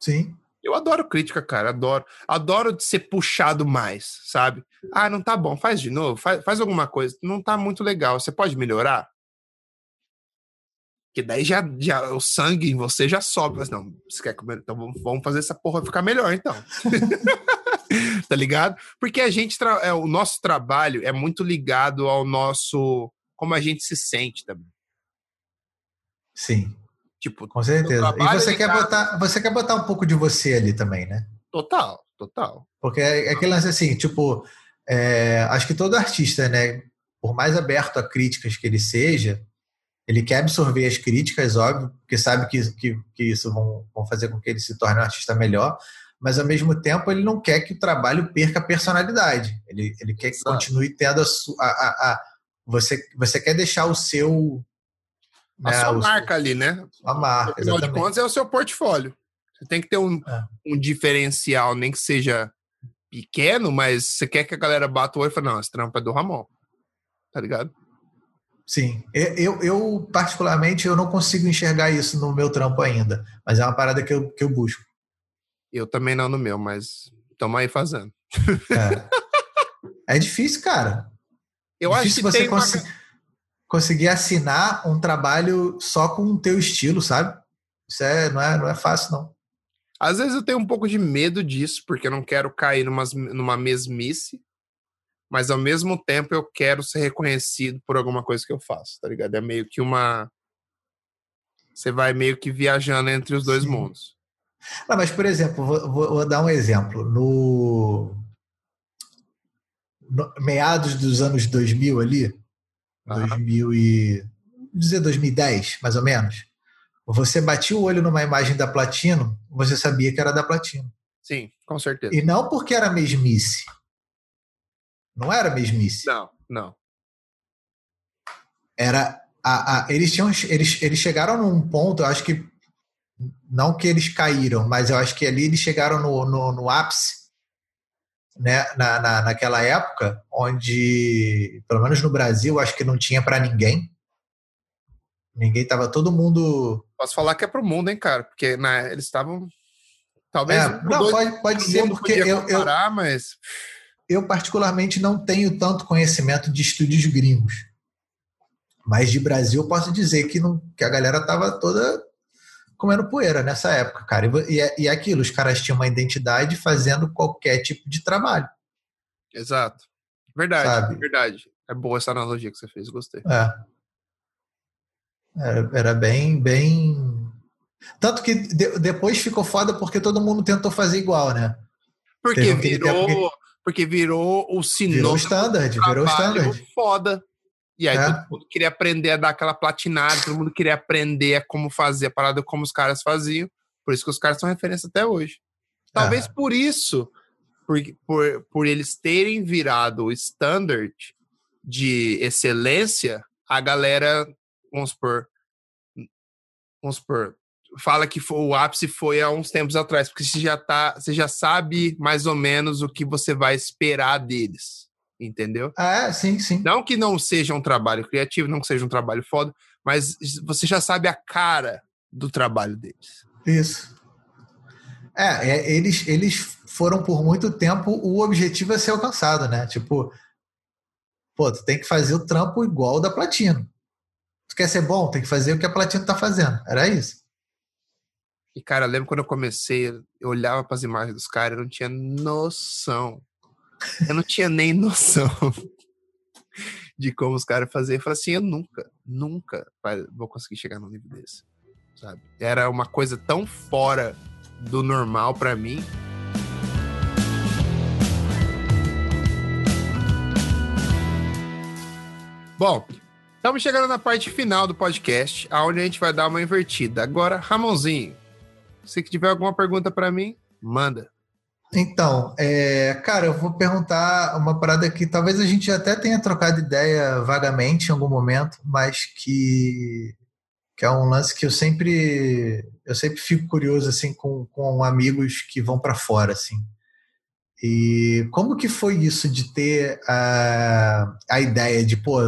Sim. Eu adoro crítica, cara, adoro. Adoro ser puxado mais, sabe? Ah, não tá bom, faz de novo, faz, faz alguma coisa. Não tá muito legal, você pode melhorar? Que daí já, já o sangue em você já sobe. Mas não, você quer comer? Então vamos fazer essa porra ficar melhor, então. [LAUGHS] tá ligado? Porque a gente, é, o nosso trabalho é muito ligado ao nosso, como a gente se sente também. Sim. Tipo, com certeza. E você quer botar, você quer botar um pouco de você ali também, né? Total, total. Porque é, é aquele lance assim, tipo, é, acho que todo artista, né, por mais aberto a críticas que ele seja, ele quer absorver as críticas, óbvio, porque sabe que, que, que isso vão, vão fazer com que ele se torne um artista melhor, mas ao mesmo tempo ele não quer que o trabalho perca a personalidade. Ele, ele quer que Exato. continue tendo a, a, a, a, você, você quer deixar o seu a é, sua marca ali, né? A marca. Afinal de contas, é o seu portfólio. Você tem que ter um, é. um diferencial, nem que seja pequeno, mas você quer que a galera bata o olho e fale, não, esse trampo é do Ramon. Tá ligado? Sim. Eu, eu, particularmente, eu não consigo enxergar isso no meu trampo ainda. Mas é uma parada que eu, que eu busco. Eu também não no meu, mas estamos aí fazendo. É. é difícil, cara. Eu difícil acho que você conseguir. Uma conseguir assinar um trabalho só com o teu estilo, sabe? Isso é, não, é, não é fácil, não. Às vezes eu tenho um pouco de medo disso, porque eu não quero cair numa, numa mesmice, mas ao mesmo tempo eu quero ser reconhecido por alguma coisa que eu faço, tá ligado? É meio que uma. Você vai meio que viajando entre os dois Sim. mundos. Não, mas, por exemplo, vou, vou, dar um exemplo. No, no meados dos anos 2000 ali, 2000 e dizer 2010, mais ou menos. Você batia o olho numa imagem da Platino, você sabia que era da Platino. Sim, com certeza. E não porque era mesmice. Não era mesmice. Não, não. Era a, a, eles tinham eles, eles chegaram num ponto, eu acho que não que eles caíram, mas eu acho que ali eles chegaram no, no, no ápice né, na, na, naquela época, onde, pelo menos no Brasil, acho que não tinha para ninguém. Ninguém tava todo mundo. Posso falar que é pro mundo, hein, cara? Porque né, eles estavam. Talvez. É, não, dois, pode, pode ser, porque eu, comparar, eu, mas. Eu, particularmente, não tenho tanto conhecimento de estúdios gringos. Mas de Brasil, eu posso dizer que, não, que a galera tava toda comendo poeira nessa época, cara. E, é, e é aquilo, os caras tinham uma identidade fazendo qualquer tipo de trabalho. Exato. Verdade, Sabe? verdade. É boa essa analogia que você fez, gostei. É. Era, era bem, bem. Tanto que de, depois ficou foda porque todo mundo tentou fazer igual, né? Porque virou, que... porque virou o sinônimo. Virou standard, virou standard. Foda. E aí é. todo mundo queria aprender a dar aquela platinada, todo mundo queria aprender a como fazer a parada como os caras faziam. Por isso que os caras são referência até hoje. Talvez é. por isso, por, por, por eles terem virado o standard de excelência, a galera, vamos supor, vamos supor, fala que foi, o ápice foi há uns tempos atrás, porque você já, tá, você já sabe mais ou menos o que você vai esperar deles entendeu? É, sim, sim. Não que não seja um trabalho criativo, não que seja um trabalho foda, mas você já sabe a cara do trabalho deles. Isso. É, é eles, eles foram por muito tempo, o objetivo é ser alcançado, né? Tipo, pô, tu tem que fazer o trampo igual da Platino. Tu quer ser bom, tem que fazer o que a Platino tá fazendo. Era isso. E, cara, eu lembro quando eu comecei, eu olhava para as imagens dos caras, eu não tinha noção eu não tinha nem [LAUGHS] noção de como os caras faziam. Eu falei assim, eu nunca, nunca vou conseguir chegar num nível desse, sabe? Era uma coisa tão fora do normal para mim. Bom, estamos chegando na parte final do podcast, aonde a gente vai dar uma invertida. Agora, Ramonzinho, se tiver alguma pergunta para mim, manda. Então, é, cara, eu vou perguntar uma parada que talvez a gente até tenha trocado ideia vagamente em algum momento, mas que, que é um lance que eu sempre eu sempre fico curioso assim com, com amigos que vão para fora assim. E como que foi isso de ter a, a ideia de, pô,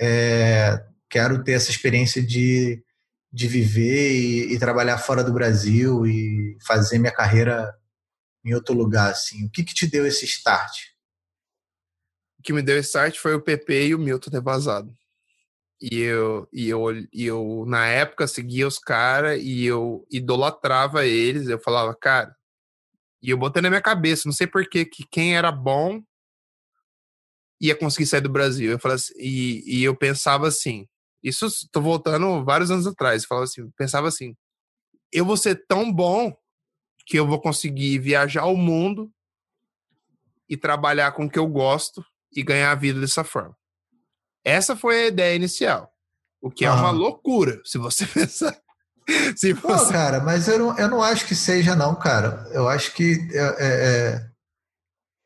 é, quero ter essa experiência de, de viver e, e trabalhar fora do Brasil e fazer minha carreira em outro lugar, assim? O que, que te deu esse start? O que me deu esse start foi o PP e o Milton ter vazado. E eu, e eu, e eu na época, seguia os caras e eu idolatrava eles. Eu falava, cara, e eu botei na minha cabeça, não sei porquê, que quem era bom ia conseguir sair do Brasil. Eu falava assim, e, e eu pensava assim, isso tô voltando vários anos atrás, falava assim, pensava assim, eu vou ser tão bom que eu vou conseguir viajar o mundo e trabalhar com o que eu gosto e ganhar a vida dessa forma. Essa foi a ideia inicial. O que ah. é uma loucura, se você [LAUGHS] pensar. se você... Cara, mas eu não, eu não acho que seja, não, cara. Eu acho que é, é, é,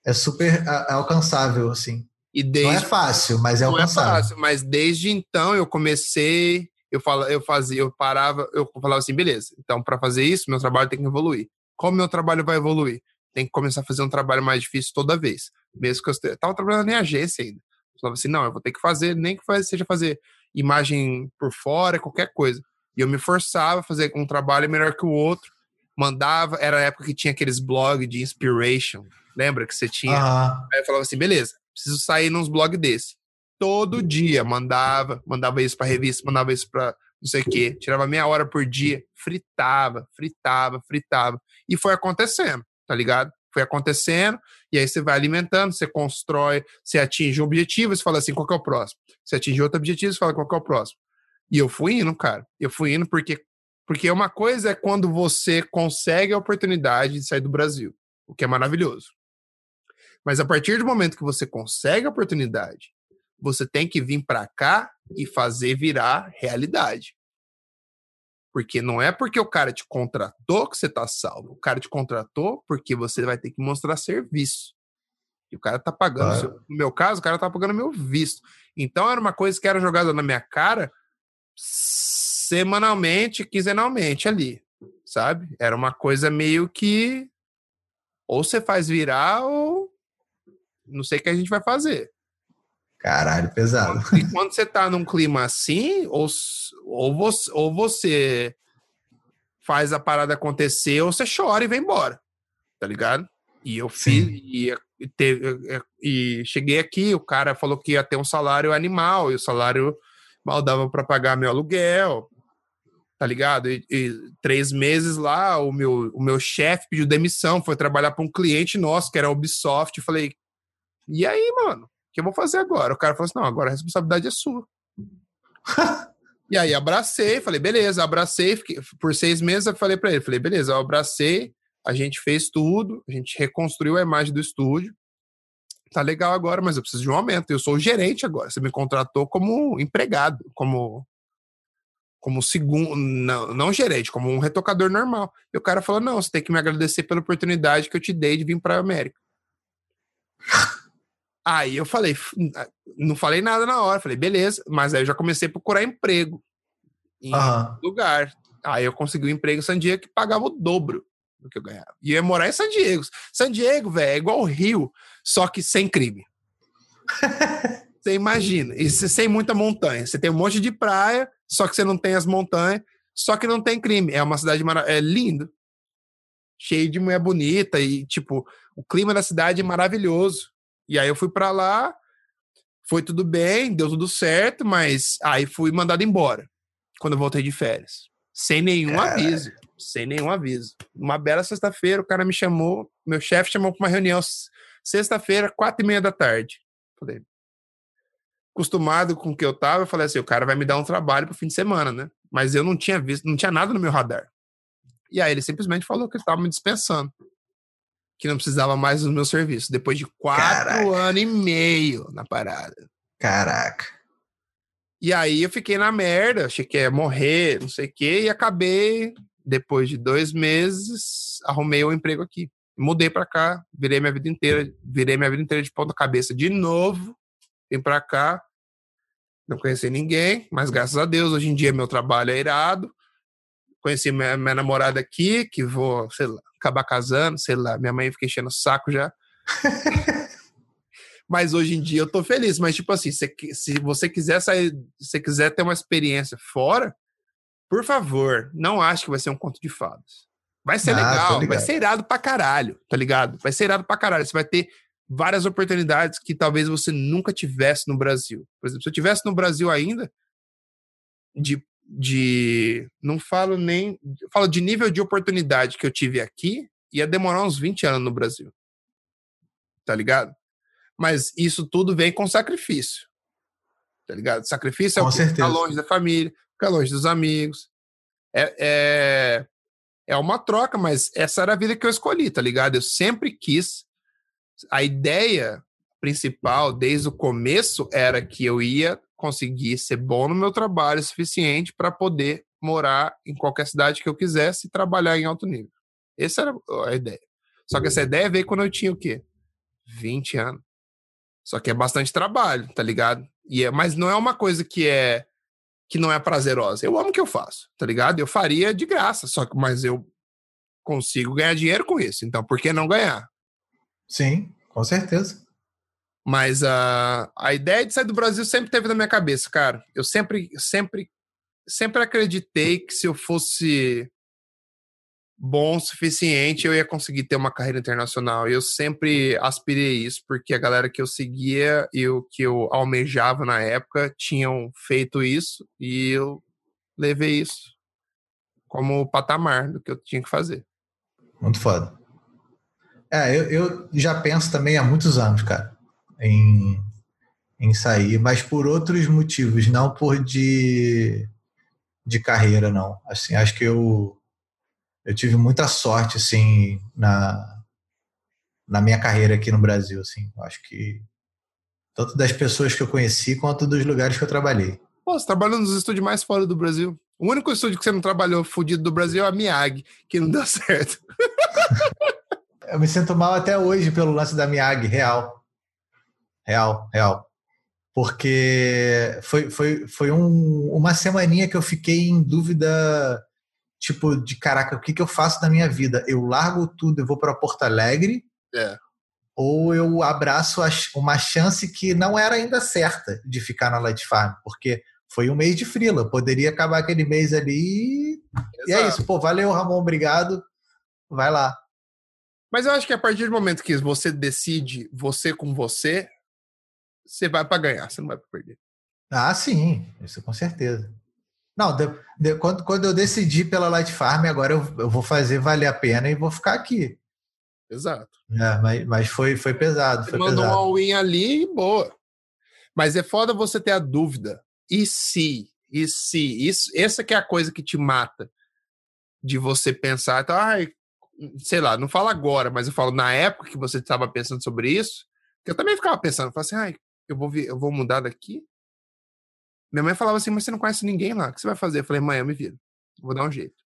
é super alcançável, assim. E desde... Não é fácil, mas é alcançável. Não é fácil, mas desde então eu comecei, eu, falo, eu fazia, eu parava, eu falava assim, beleza, então para fazer isso, meu trabalho tem que evoluir. Como meu trabalho vai evoluir? Tem que começar a fazer um trabalho mais difícil toda vez. Mesmo que eu estava trabalhando em agência ainda. Eu falava assim, não, eu vou ter que fazer, nem que seja fazer imagem por fora, qualquer coisa. E eu me forçava a fazer um trabalho melhor que o outro. Mandava, era a época que tinha aqueles blogs de inspiration. Lembra que você tinha? Uhum. Aí eu falava assim, beleza, preciso sair nos blogs desse. Todo dia mandava, mandava isso para revista, mandava isso para não sei o quê, tirava meia hora por dia, fritava, fritava, fritava. E foi acontecendo, tá ligado? Foi acontecendo, e aí você vai alimentando, você constrói, você atinge um objetivo, você fala assim, qual que é o próximo? Você atinge outro objetivo, você fala qual que é o próximo. E eu fui indo, cara. Eu fui indo porque porque uma coisa é quando você consegue a oportunidade de sair do Brasil, o que é maravilhoso. Mas a partir do momento que você consegue a oportunidade você tem que vir para cá e fazer virar realidade. Porque não é porque o cara te contratou que você tá salvo. O cara te contratou porque você vai ter que mostrar serviço. E o cara tá pagando. No meu caso, o cara tá pagando meu visto. Então era uma coisa que era jogada na minha cara semanalmente, quinzenalmente ali. Sabe? Era uma coisa meio que ou você faz virar ou não sei o que a gente vai fazer. Caralho, pesado. E quando você tá num clima assim, ou, ou, você, ou você faz a parada acontecer, ou você chora e vem embora. Tá ligado? E eu fiz, e, teve, e cheguei aqui, o cara falou que ia ter um salário animal, e o salário mal dava para pagar meu aluguel, tá ligado? E, e, três meses lá, o meu, o meu chefe pediu demissão, foi trabalhar para um cliente nosso, que era a Ubisoft, e falei, e aí, mano? que eu vou fazer agora? O cara falou assim: não, agora a responsabilidade é sua. [LAUGHS] e aí abracei, falei, beleza, abracei, fiquei, por seis meses eu falei para ele, falei, beleza, eu abracei, a gente fez tudo, a gente reconstruiu a imagem do estúdio, tá legal agora, mas eu preciso de um aumento, eu sou o gerente agora, você me contratou como empregado, como como segundo, não, não gerente, como um retocador normal. E o cara falou, não, você tem que me agradecer pela oportunidade que eu te dei de vir para a América. [LAUGHS] Aí eu falei, ah, não falei nada na hora, falei, beleza, mas aí eu já comecei a procurar emprego em uhum. lugar. Aí eu consegui um emprego em San Diego que pagava o dobro do que eu ganhava. E eu ia morar em San Diego. San Diego, velho, é igual o Rio, só que sem crime. [LAUGHS] você imagina, e sem muita montanha. Você tem um monte de praia, só que você não tem as montanhas, só que não tem crime. É uma cidade mara... é lindo, cheio de mulher bonita e tipo, o clima da cidade é maravilhoso. E aí eu fui para lá, foi tudo bem, deu tudo certo, mas aí fui mandado embora quando eu voltei de férias. Sem nenhum aviso. Sem nenhum aviso. Uma bela sexta-feira, o cara me chamou, meu chefe chamou para uma reunião sexta-feira, quatro e meia da tarde. Falei, acostumado com o que eu tava, eu falei assim, o cara vai me dar um trabalho pro fim de semana, né? Mas eu não tinha visto, não tinha nada no meu radar. E aí ele simplesmente falou que ele tava me dispensando que não precisava mais dos meus serviços. Depois de quatro Caraca. anos e meio na parada. Caraca. E aí eu fiquei na merda, achei que ia morrer, não sei o quê, e acabei, depois de dois meses, arrumei um emprego aqui. Mudei para cá, virei minha vida inteira, virei minha vida inteira de ponta cabeça de novo, vim para cá, não conheci ninguém, mas graças a Deus, hoje em dia meu trabalho é irado. Conheci minha, minha namorada aqui, que vou, sei lá, acabar casando, sei lá, minha mãe fica enchendo o saco já. [LAUGHS] mas hoje em dia eu tô feliz. Mas, tipo assim, se, se você quiser sair, se quiser ter uma experiência fora, por favor, não ache que vai ser um conto de fadas. Vai ser ah, legal, vai ser irado pra caralho, tá ligado? Vai ser irado pra caralho. Você vai ter várias oportunidades que talvez você nunca tivesse no Brasil. Por exemplo, se eu tivesse no Brasil ainda, de, de não falo nem, falo de nível de oportunidade que eu tive aqui, ia demorar uns 20 anos no Brasil. Tá ligado? Mas isso tudo vem com sacrifício. Tá ligado? Sacrifício é com o que ficar longe da família, ficar longe dos amigos. É, é, é uma troca, mas essa era a vida que eu escolhi, tá ligado? Eu sempre quis a ideia principal desde o começo era que eu ia conseguir ser bom no meu trabalho o suficiente para poder morar em qualquer cidade que eu quisesse e trabalhar em alto nível. Essa era a ideia. Só que essa ideia veio quando eu tinha o quê? 20 anos. Só que é bastante trabalho, tá ligado? E é, mas não é uma coisa que é que não é prazerosa. Eu amo o que eu faço, tá ligado? Eu faria de graça, só que mas eu consigo ganhar dinheiro com isso. Então, por que não ganhar? Sim, com certeza. Mas a, a ideia de sair do Brasil sempre teve na minha cabeça, cara. Eu sempre, sempre, sempre acreditei que se eu fosse bom o suficiente, eu ia conseguir ter uma carreira internacional. Eu sempre aspirei isso, porque a galera que eu seguia e o que eu almejava na época tinham feito isso, e eu levei isso como patamar do que eu tinha que fazer. Muito foda. É, eu, eu já penso também há muitos anos, cara, em, em sair, mas por outros motivos, não por de, de carreira, não. Assim, acho que eu, eu tive muita sorte, assim, na, na minha carreira aqui no Brasil, assim. Acho que tanto das pessoas que eu conheci quanto dos lugares que eu trabalhei. Pô, você trabalhou nos estúdios mais fora do Brasil. O único estúdio que você não trabalhou fudido do Brasil é a Miag, que não deu certo. [LAUGHS] eu me sinto mal até hoje pelo lance da Miag, real. Real, real. Porque foi, foi, foi um, uma semaninha que eu fiquei em dúvida, tipo, de caraca, o que, que eu faço na minha vida? Eu largo tudo e vou para Porto Alegre? É. Ou eu abraço uma chance que não era ainda certa de ficar na Light Farm? Porque foi um mês de frila. Poderia acabar aquele mês ali. Exato. E é isso. Pô, valeu, Ramon, obrigado. Vai lá. Mas eu acho que a partir do momento que você decide você com você, você vai para ganhar, você não vai para perder. Ah, sim, isso com certeza. Não, de, de, quando, quando eu decidi pela Light Farm, agora eu, eu, vou fazer valer a pena e vou ficar aqui. Exato. É, mas, mas foi, foi pesado. Você foi mandou pesado. um all-in ali e boa. Mas é foda você ter a dúvida. E se? E se? Isso, essa que é a coisa que te mata. De você pensar, então, ai, sei lá, não falo agora, mas eu falo na época que você estava pensando sobre isso, que eu também ficava pensando, eu falava assim, ai, eu vou, eu vou mudar daqui? Minha mãe falava assim, mas você não conhece ninguém lá, o que você vai fazer? Eu falei, mãe, eu me viro, vou dar um jeito.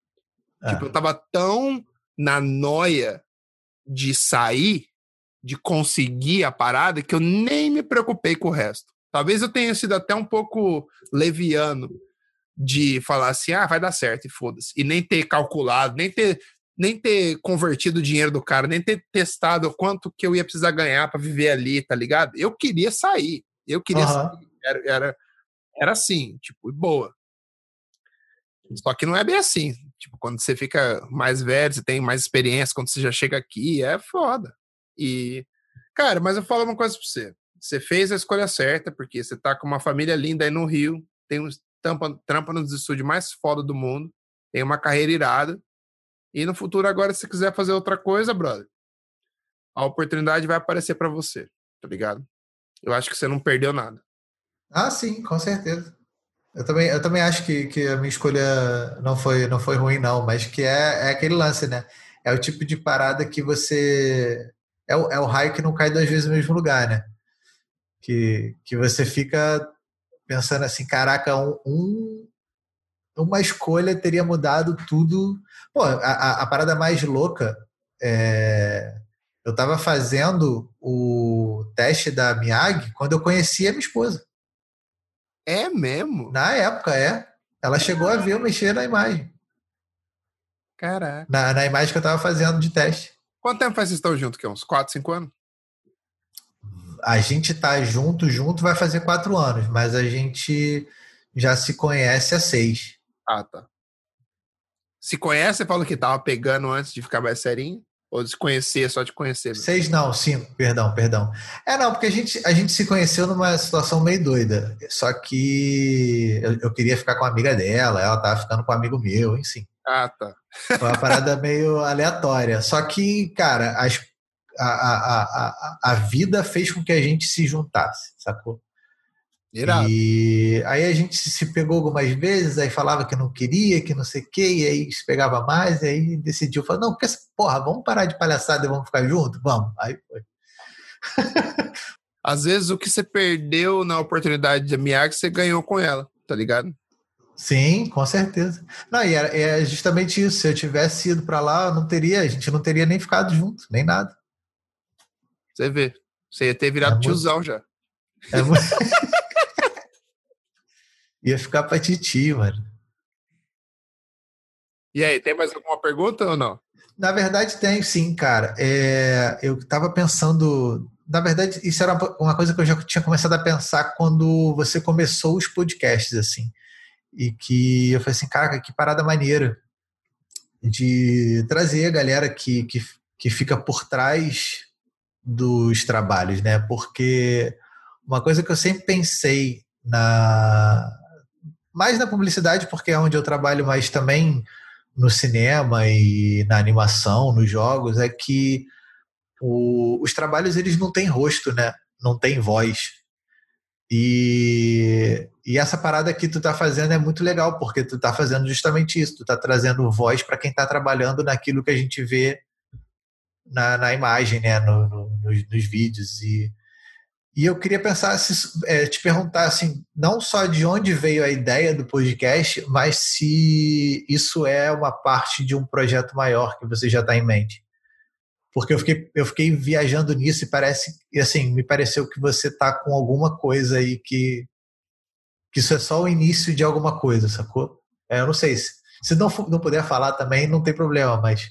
É. Tipo, eu tava tão na noia de sair, de conseguir a parada, que eu nem me preocupei com o resto. Talvez eu tenha sido até um pouco leviano de falar assim, ah, vai dar certo e foda-se. E nem ter calculado, nem ter nem ter convertido o dinheiro do cara, nem ter testado quanto que eu ia precisar ganhar para viver ali, tá ligado? Eu queria sair. Eu queria uhum. sair. Era, era, era assim, tipo, boa. Só que não é bem assim. Tipo, quando você fica mais velho, você tem mais experiência, quando você já chega aqui, é foda. E, cara, mas eu falo uma coisa pra você. Você fez a escolha certa, porque você tá com uma família linda aí no Rio, tem uns trampa, trampa nos estúdios mais foda do mundo, tem uma carreira irada, e no futuro, agora, se quiser fazer outra coisa, brother, a oportunidade vai aparecer para você, tá ligado? Eu acho que você não perdeu nada. Ah, sim, com certeza. Eu também, eu também acho que, que a minha escolha não foi, não foi ruim, não, mas que é, é aquele lance, né? É o tipo de parada que você. É o, é o raio que não cai duas vezes no mesmo lugar, né? Que, que você fica pensando assim: caraca, um, um uma escolha teria mudado tudo. Pô, a, a, parada mais louca é, eu estava fazendo o teste da Miyagi quando eu conheci a minha esposa. É mesmo? Na época, é. Ela chegou a ver eu mexer na imagem. Caraca. Na, na imagem que eu estava fazendo de teste. Quanto tempo faz vocês estão juntos? Que uns 4, 5 anos? A gente tá junto, junto vai fazer quatro anos, mas a gente já se conhece há seis. Ah, tá. Se conhece, falou que tava pegando antes de ficar mais serinho? Ou se conhecer, só de conhecer? Mesmo? Seis não, cinco, perdão, perdão. É, não, porque a gente, a gente se conheceu numa situação meio doida. Só que eu, eu queria ficar com a amiga dela, ela tava ficando com um amigo meu, enfim. Ah, tá. Foi uma parada meio aleatória. Só que, cara, as, a, a, a, a vida fez com que a gente se juntasse, sacou? Irado. E aí a gente se pegou algumas vezes, aí falava que não queria, que não sei o quê, e aí se pegava mais, e aí decidiu, falou, não, porque, porra, vamos parar de palhaçada e vamos ficar juntos? Vamos. Aí foi. [LAUGHS] Às vezes o que você perdeu na oportunidade de Miyagi, você ganhou com ela, tá ligado? Sim, com certeza. Não, e é, é justamente isso. Se eu tivesse ido para lá, não teria, a gente não teria nem ficado junto, nem nada. Você vê. Você ia ter virado É tiozão já. É muito... [LAUGHS] Ia ficar pra titi, mano. E aí, tem mais alguma pergunta ou não? Na verdade, tem sim, cara. É, eu estava pensando. Na verdade, isso era uma coisa que eu já tinha começado a pensar quando você começou os podcasts, assim. E que eu falei assim, cara, que parada maneira de trazer a galera que, que, que fica por trás dos trabalhos, né? Porque uma coisa que eu sempre pensei na mais na publicidade, porque é onde eu trabalho, mas também no cinema e na animação, nos jogos, é que o, os trabalhos eles não têm rosto, né? Não tem voz. E, e essa parada que tu tá fazendo é muito legal, porque tu tá fazendo justamente isso, tu tá trazendo voz para quem tá trabalhando naquilo que a gente vê na, na imagem, né? No, no, nos, nos vídeos. E, e eu queria pensar, se, é, te perguntar assim, não só de onde veio a ideia do podcast, mas se isso é uma parte de um projeto maior que você já está em mente. Porque eu fiquei, eu fiquei viajando nisso e parece, e assim, me pareceu que você está com alguma coisa aí que, que isso é só o início de alguma coisa, sacou? É, eu não sei, se, se não, não puder falar também, não tem problema, mas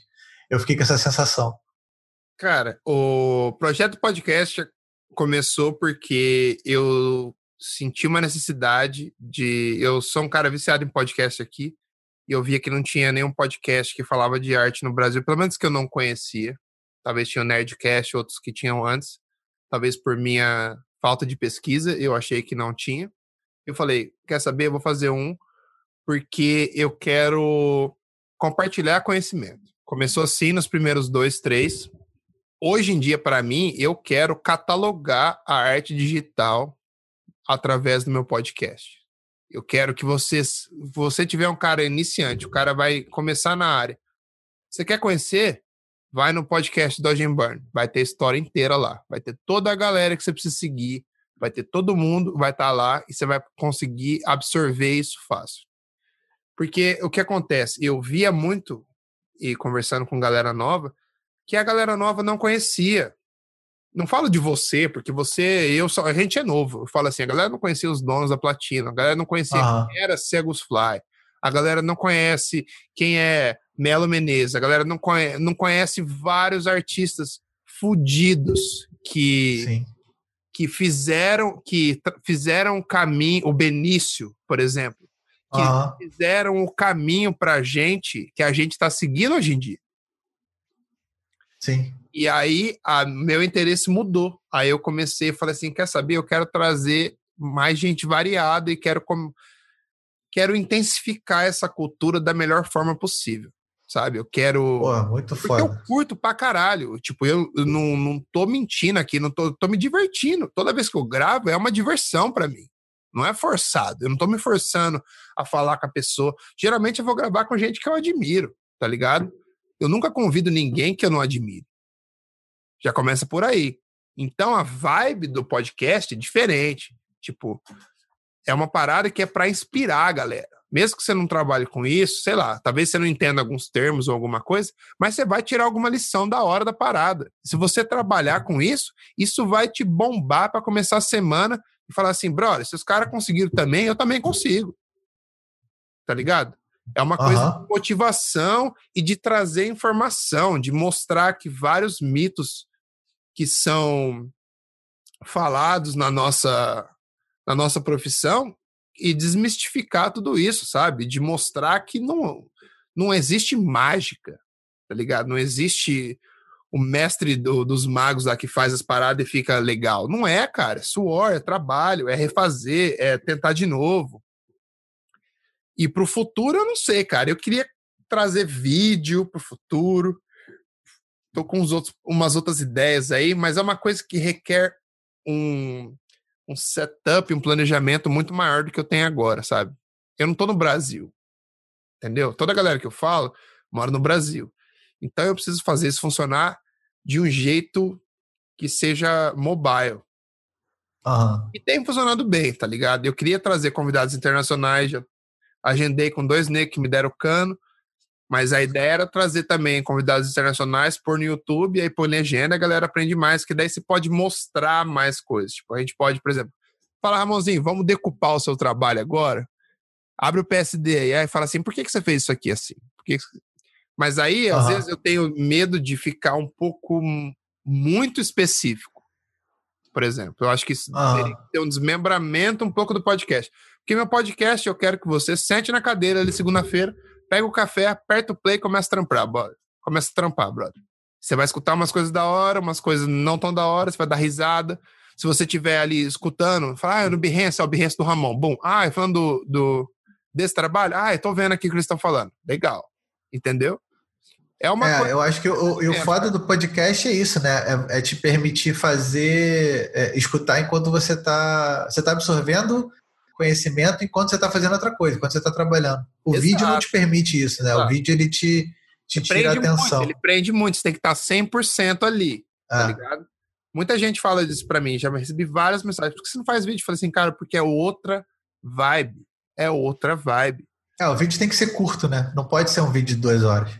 eu fiquei com essa sensação. Cara, o projeto podcast começou porque eu senti uma necessidade de. Eu sou um cara viciado em podcast aqui, e eu via que não tinha nenhum podcast que falava de arte no Brasil, pelo menos que eu não conhecia. Talvez tinha o Nerdcast, outros que tinham antes. Talvez por minha falta de pesquisa, eu achei que não tinha. Eu falei, quer saber? Eu vou fazer um, porque eu quero compartilhar conhecimento. Começou assim nos primeiros dois, três, hoje em dia, para mim, eu quero catalogar a arte digital através do meu podcast. Eu quero que vocês, você tiver um cara iniciante, o cara vai começar na área. Você quer conhecer? Vai no podcast do Dodge Burn. Vai ter história inteira lá. Vai ter toda a galera que você precisa seguir. Vai ter todo mundo, vai estar tá lá e você vai conseguir absorver isso fácil. Porque o que acontece? Eu via muito, e conversando com galera nova, que a galera nova não conhecia. Não falo de você, porque você, eu só, a gente é novo. Eu falo assim, a galera não conhecia os donos da platina, a galera não conhecia Aham. quem era Segus Fly, a galera não conhece quem é Melo Menezes, a galera não conhece, não conhece vários artistas fudidos que, Sim. que fizeram que fizeram o caminho, o Benício, por exemplo, que Aham. fizeram o caminho pra gente que a gente está seguindo hoje em dia. Sim. E aí, a, meu interesse mudou. Aí eu comecei, falei assim, quer saber? Eu quero trazer mais gente variada e quero quero intensificar essa cultura da melhor forma possível, sabe? Eu quero Pô, muito porque eu curto pra caralho. Tipo, eu, não, não tô mentindo aqui, não tô, tô me divertindo. Toda vez que eu gravo é uma diversão pra mim. Não é forçado. Eu não tô me forçando a falar com a pessoa. Geralmente eu vou gravar com gente que eu admiro, tá ligado? Eu nunca convido ninguém que eu não admiro. Já começa por aí. Então a vibe do podcast é diferente. Tipo, é uma parada que é pra inspirar a galera. mesmo que você não trabalhe com isso, sei lá, talvez você não entenda alguns termos ou alguma coisa, mas você vai tirar alguma lição da hora da parada. Se você trabalhar com isso, isso vai te bombar para começar a semana e falar assim, brother, se os caras conseguiram também, eu também consigo. Tá ligado? É uma coisa uhum. de motivação e de trazer informação, de mostrar que vários mitos que são falados na nossa, na nossa profissão e desmistificar tudo isso, sabe? De mostrar que não, não existe mágica, tá ligado? Não existe o mestre do, dos magos lá que faz as paradas e fica legal. Não é, cara. É suor, é trabalho, é refazer, é tentar de novo. E para o futuro, eu não sei, cara. Eu queria trazer vídeo para o futuro. Tô com uns outros, umas outras ideias aí, mas é uma coisa que requer um, um setup, um planejamento muito maior do que eu tenho agora, sabe? Eu não tô no Brasil, entendeu? Toda a galera que eu falo mora no Brasil. Então eu preciso fazer isso funcionar de um jeito que seja mobile. Uhum. E tem funcionado bem, tá ligado? Eu queria trazer convidados internacionais, já agendei com dois negros que me deram cano, mas a ideia era trazer também convidados internacionais, pôr no YouTube, aí pôr legenda, a galera aprende mais, que daí você pode mostrar mais coisas. Tipo, a gente pode, por exemplo, falar, Ramonzinho, vamos decupar o seu trabalho agora? Abre o PSD e aí fala assim, por que, que você fez isso aqui assim? Por que Mas aí, às vezes, eu tenho medo de ficar um pouco muito específico. Por exemplo, eu acho que isso uhum. teria que ter um desmembramento um pouco do podcast. Porque meu podcast, eu quero que você sente na cadeira ali segunda-feira, pega o café, aperta o play e começa a trampar, brother. Começa a trampar, brother. Você vai escutar umas coisas da hora, umas coisas não tão da hora, você vai dar risada. Se você estiver ali escutando, fala, ah, no Behance, é o Behance do Ramon. Bom, ah, falando do, do, desse trabalho, ah, eu tô vendo aqui o que eles estão falando. Legal. Entendeu? É uma é, coisa... Eu acho que o, o, o foda do podcast é isso, né? É, é te permitir fazer, é, escutar enquanto você tá, você tá absorvendo conhecimento enquanto você está fazendo outra coisa, enquanto você está trabalhando. O Exato. vídeo não te permite isso, né? Exato. O vídeo ele te, te tira a atenção. Muito, ele prende muito, você tem que estar 100% ali, tá ah. tá ligado? Muita gente fala disso para mim, já recebi várias mensagens. Por que você não faz vídeo? Eu falei assim, cara, porque é outra vibe. É outra vibe. É, o vídeo tem que ser curto, né? Não pode ser um vídeo de duas horas.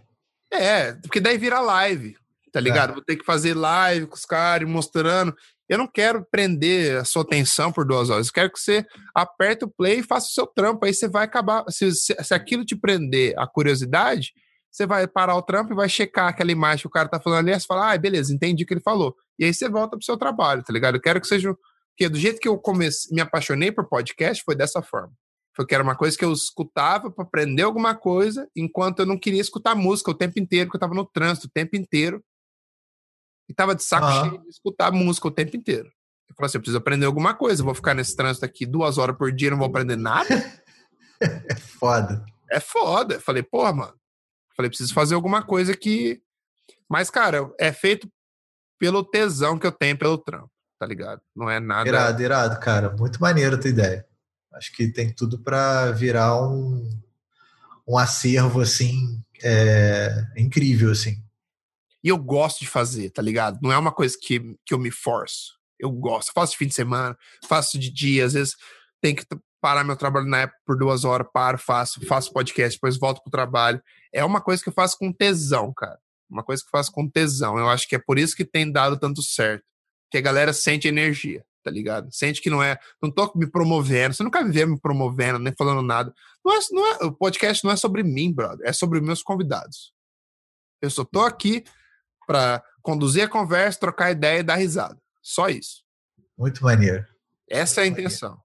É, porque daí vira live, tá ligado? É. Vou ter que fazer live com os caras mostrando. Eu não quero prender a sua atenção por duas horas. Eu quero que você aperte o play e faça o seu trampo. Aí você vai acabar. Se, se, se aquilo te prender a curiosidade, você vai parar o trampo e vai checar aquela imagem que o cara tá falando ali. E você fala, ah, beleza, entendi o que ele falou. E aí você volta pro seu trabalho, tá ligado? Eu quero que seja. Porque do jeito que eu me apaixonei por podcast, foi dessa forma. Foi que era uma coisa que eu escutava para aprender alguma coisa, enquanto eu não queria escutar música o tempo inteiro, que eu tava no trânsito o tempo inteiro e tava de saco uhum. cheio de escutar música o tempo inteiro. Eu falei assim, eu preciso aprender alguma coisa, eu vou ficar nesse trânsito aqui duas horas por dia, não vou aprender nada. [LAUGHS] é foda. É foda. Eu falei, porra, mano. Eu falei, preciso fazer alguma coisa que. Mas, cara, é feito pelo tesão que eu tenho pelo trampo, tá ligado? Não é nada. Irado, irado, cara. Muito maneiro a tua ideia. Acho que tem tudo para virar um, um acervo, assim, é, incrível, assim. E eu gosto de fazer, tá ligado? Não é uma coisa que, que eu me forço. Eu gosto. faço de fim de semana, faço de dia, às vezes tem que parar meu trabalho na época por duas horas, paro, faço, faço podcast, depois volto pro trabalho. É uma coisa que eu faço com tesão, cara. Uma coisa que eu faço com tesão. Eu acho que é por isso que tem dado tanto certo. Que a galera sente energia, tá ligado? Sente que não é. Não tô me promovendo. Você nunca me vê me promovendo, nem falando nada. Não é, não é, o podcast não é sobre mim, brother. É sobre meus convidados. Eu só tô aqui para conduzir a conversa, trocar ideia e dar risada. Só isso. Muito maneiro. Essa é a intenção.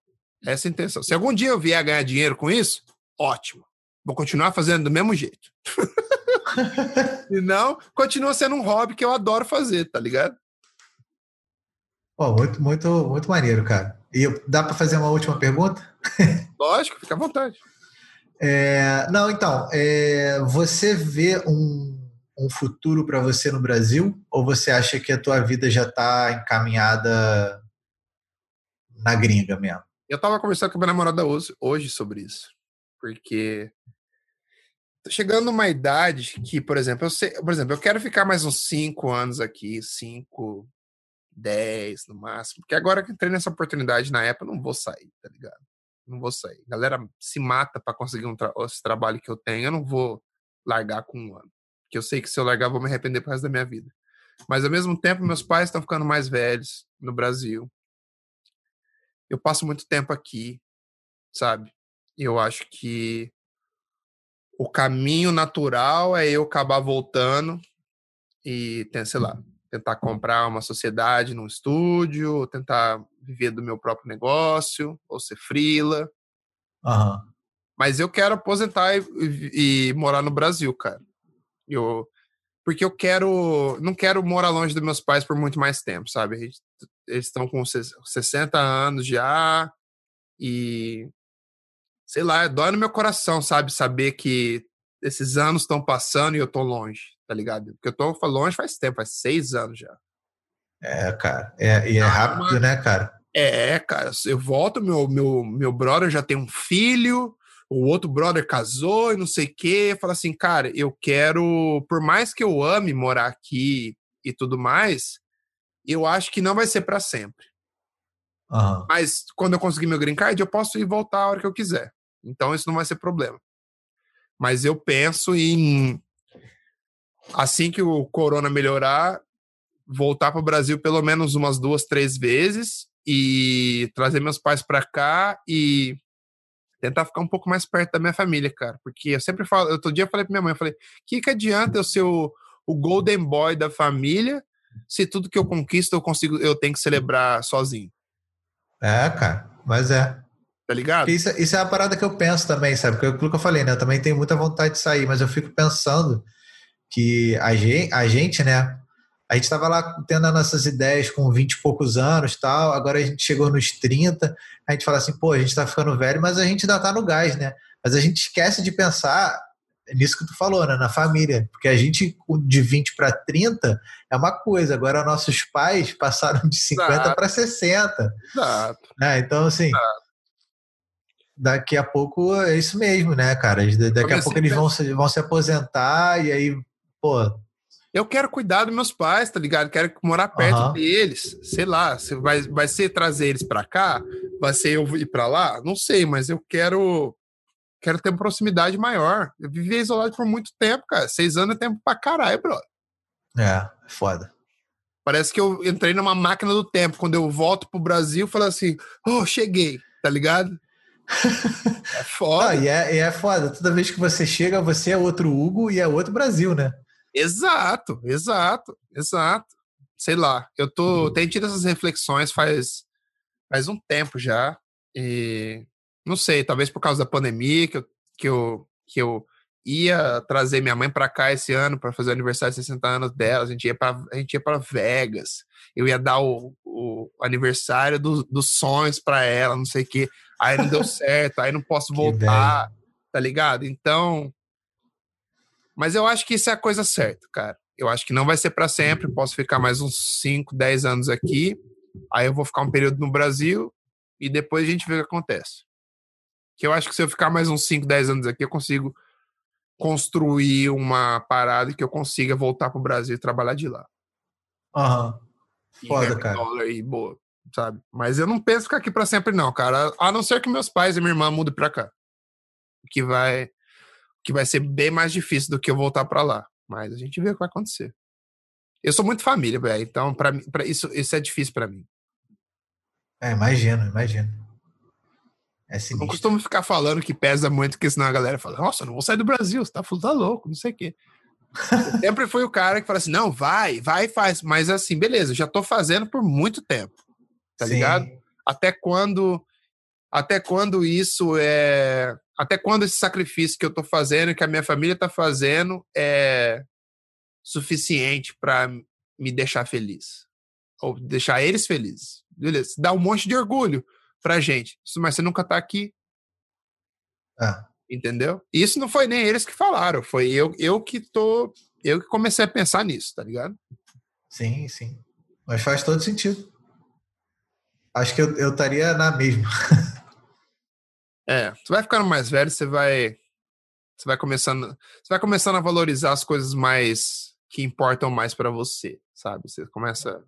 Essa é a intenção. Se algum dia eu vier ganhar dinheiro com isso, ótimo. Vou continuar fazendo do mesmo jeito. [LAUGHS] e não, continua sendo um hobby que eu adoro fazer, tá ligado? Oh, muito, muito, muito maneiro, cara. E dá para fazer uma última pergunta? [LAUGHS] Lógico, fica à vontade. É, não, então, é, você vê um, um futuro para você no Brasil? Ou você acha que a tua vida já está encaminhada na gringa mesmo? Eu estava conversando com a minha namorada hoje, sobre isso. Porque tô chegando numa idade que, por exemplo, eu sei, por exemplo, eu quero ficar mais uns 5 anos aqui, 5, 10 no máximo. Porque agora que entrei nessa oportunidade na época, eu não vou sair, tá ligado? não vou sair. A galera se mata para conseguir um tra esse trabalho que eu tenho, eu não vou largar com um ano. Porque eu sei que se eu largar, vou me arrepender pro resto da minha vida. Mas ao mesmo tempo, meus pais estão ficando mais velhos no Brasil. Eu passo muito tempo aqui, sabe? Eu acho que o caminho natural é eu acabar voltando e, sei lá, tentar comprar uma sociedade num estúdio, tentar viver do meu próprio negócio, ou ser frila. Uhum. Mas eu quero aposentar e, e, e, morar no Brasil, cara. Eu, porque eu quero, não quero morar longe dos meus pais por muito mais tempo, sabe? Eles estão com 60 anos já e sei lá, dói no meu coração, sabe? Saber que esses anos estão passando e eu tô longe, tá ligado? Porque eu tô longe faz tempo, faz seis anos já. É, cara. É, e é rápido, né, cara? É, cara. Eu volto, meu, meu, meu brother já tem um filho, o outro brother casou e não sei o quê. Fala assim, cara, eu quero, por mais que eu ame morar aqui e tudo mais, eu acho que não vai ser para sempre. Uhum. Mas quando eu conseguir meu green card, eu posso ir voltar a hora que eu quiser. Então isso não vai ser problema. Mas eu penso em assim que o corona melhorar, voltar para o Brasil pelo menos umas duas, três vezes e trazer meus pais para cá e tentar ficar um pouco mais perto da minha família, cara. Porque eu sempre falo, outro dia eu falei pra minha mãe, eu falei, que que adianta eu ser o, o golden boy da família se tudo que eu conquisto eu consigo, eu tenho que celebrar sozinho? É, cara, mas é. Tá ligado? Isso, isso é a parada que eu penso também, sabe? Porque aquilo que eu falei, né? Eu também tenho muita vontade de sair, mas eu fico pensando que a gente, a gente né? A gente estava lá tendo as nossas ideias com 20 e poucos anos tal, agora a gente chegou nos 30, a gente fala assim, pô, a gente está ficando velho, mas a gente ainda está no gás, né? Mas a gente esquece de pensar nisso que tu falou, né? Na família. Porque a gente, de 20 para 30, é uma coisa. Agora, nossos pais passaram de 50 para 60. Exato. Né? Então, assim, Exato daqui a pouco é isso mesmo, né, cara? Daqui a pouco eles vão se, vão se aposentar e aí, pô. Eu quero cuidar dos meus pais, tá ligado? Quero morar perto uhum. deles. Sei lá, vai, vai ser trazer eles para cá? Vai ser eu ir para lá? Não sei, mas eu quero quero ter uma proximidade maior. Eu vivi isolado por muito tempo, cara. Seis anos é tempo pra caralho, bro. É, foda. Parece que eu entrei numa máquina do tempo. Quando eu volto pro Brasil, falo assim, oh, cheguei, tá ligado? [LAUGHS] É foda. E, é, e é foda. Toda vez que você chega, você é outro Hugo e é outro Brasil, né? Exato, exato, exato. Sei lá, eu tô uhum. tenho tido essas reflexões faz faz um tempo já e não sei, talvez por causa da pandemia que eu que eu, que eu ia trazer minha mãe para cá esse ano para fazer o aniversário de 60 anos dela, a gente ia para a gente ia para Vegas. Eu ia dar o, o aniversário do, dos sonhos para ela, não sei o quê aí não deu [LAUGHS] certo, aí não posso voltar, tá ligado? Então. Mas eu acho que isso é a coisa certa, cara. Eu acho que não vai ser para sempre, posso ficar mais uns 5, 10 anos aqui, aí eu vou ficar um período no Brasil e depois a gente vê o que acontece. Que eu acho que se eu ficar mais uns 5, 10 anos aqui, eu consigo construir uma parada que eu consiga voltar pro Brasil e trabalhar de lá. Aham. Uhum. Foda, cara. Dólar e boa sabe? Mas eu não penso ficar aqui para sempre, não, cara. A não ser que meus pais e minha irmã mudem para cá. Que vai, que vai ser bem mais difícil do que eu voltar para lá. Mas a gente vê o que vai acontecer. Eu sou muito família, velho. Então, para isso, isso é difícil para mim. É, imagino, imagino. É não costumo ficar falando que pesa muito, porque senão a galera fala, nossa, não vou sair do Brasil, você tá, tá louco, não sei o quê. [LAUGHS] sempre foi o cara que fala assim, não, vai, vai e faz. Mas assim, beleza, já tô fazendo por muito tempo tá Sim. ligado? Até quando até quando isso é até quando esse sacrifício que eu tô fazendo que a minha família tá fazendo é suficiente para me deixar feliz ou deixar eles felizes. Beleza? Dá um monte de orgulho pra gente. Mas você nunca tá aqui. Ah. Entendeu? Isso não foi nem eles que falaram, foi eu, eu que tô, eu que comecei a pensar nisso, tá ligado? Sim, sim. Mas faz todo sentido. Acho que eu, eu estaria na mesma. [LAUGHS] é, você vai ficando mais velho, você vai. Você vai começando. Você vai começando a valorizar as coisas mais que importam mais para você, sabe? Você começa.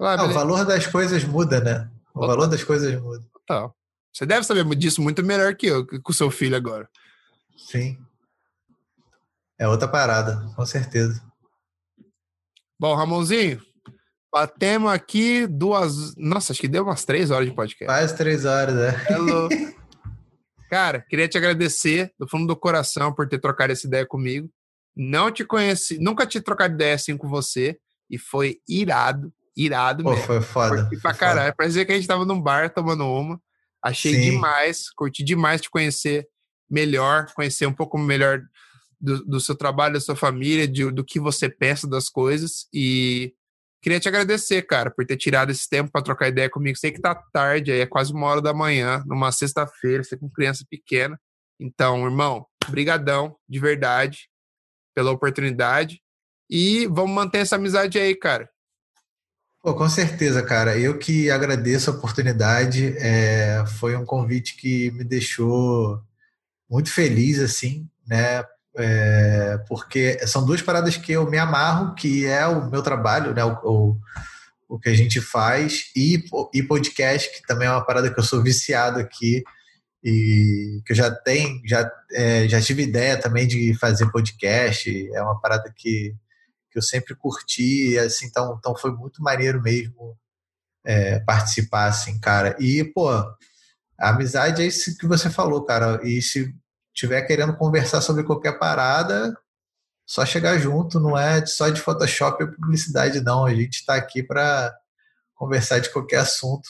Ah, Não, o valor das coisas muda, né? O Total. valor das coisas muda. Total. Você deve saber disso muito melhor que eu, com o seu filho agora. Sim. É outra parada, com certeza. Bom, Ramonzinho, batemos aqui duas. Nossa, acho que deu umas três horas de podcast. Quase três horas, né? Hello. [LAUGHS] Cara, queria te agradecer do fundo do coração por ter trocado essa ideia comigo. Não te conheci, nunca tinha trocado ideia assim com você e foi irado, irado Pô, mesmo. foi foda. Curti pra caralho. Parecia que a gente tava num bar tomando uma. Achei Sim. demais, curti demais te conhecer melhor, conhecer um pouco melhor do, do seu trabalho, da sua família, de- do que você pensa das coisas. E queria te agradecer, cara, por ter tirado esse tempo para trocar ideia comigo. Sei que tá tarde, aí é quase uma hora da manhã, numa sexta-feira, você com criança pequena. Então, irmão, brigadão, de verdade, pela oportunidade. E vamos manter essa amizade aí, cara. Pô, com certeza, cara. Eu que agradeço a oportunidade. É, foi um convite que me deixou muito feliz, assim, né? É, porque são duas paradas que eu me amarro, que é o meu trabalho, né? O, o, o que a gente faz, e, e podcast, que também é uma parada que eu sou viciado aqui e que eu já tenho, já, é, já tive ideia também de fazer podcast. É uma parada que que eu sempre curti, assim, então, então foi muito maneiro mesmo é, participar, assim, cara. E, pô, a amizade é isso que você falou, cara. E se tiver querendo conversar sobre qualquer parada, só chegar junto, não é só de Photoshop ou publicidade, não. A gente está aqui para conversar de qualquer assunto.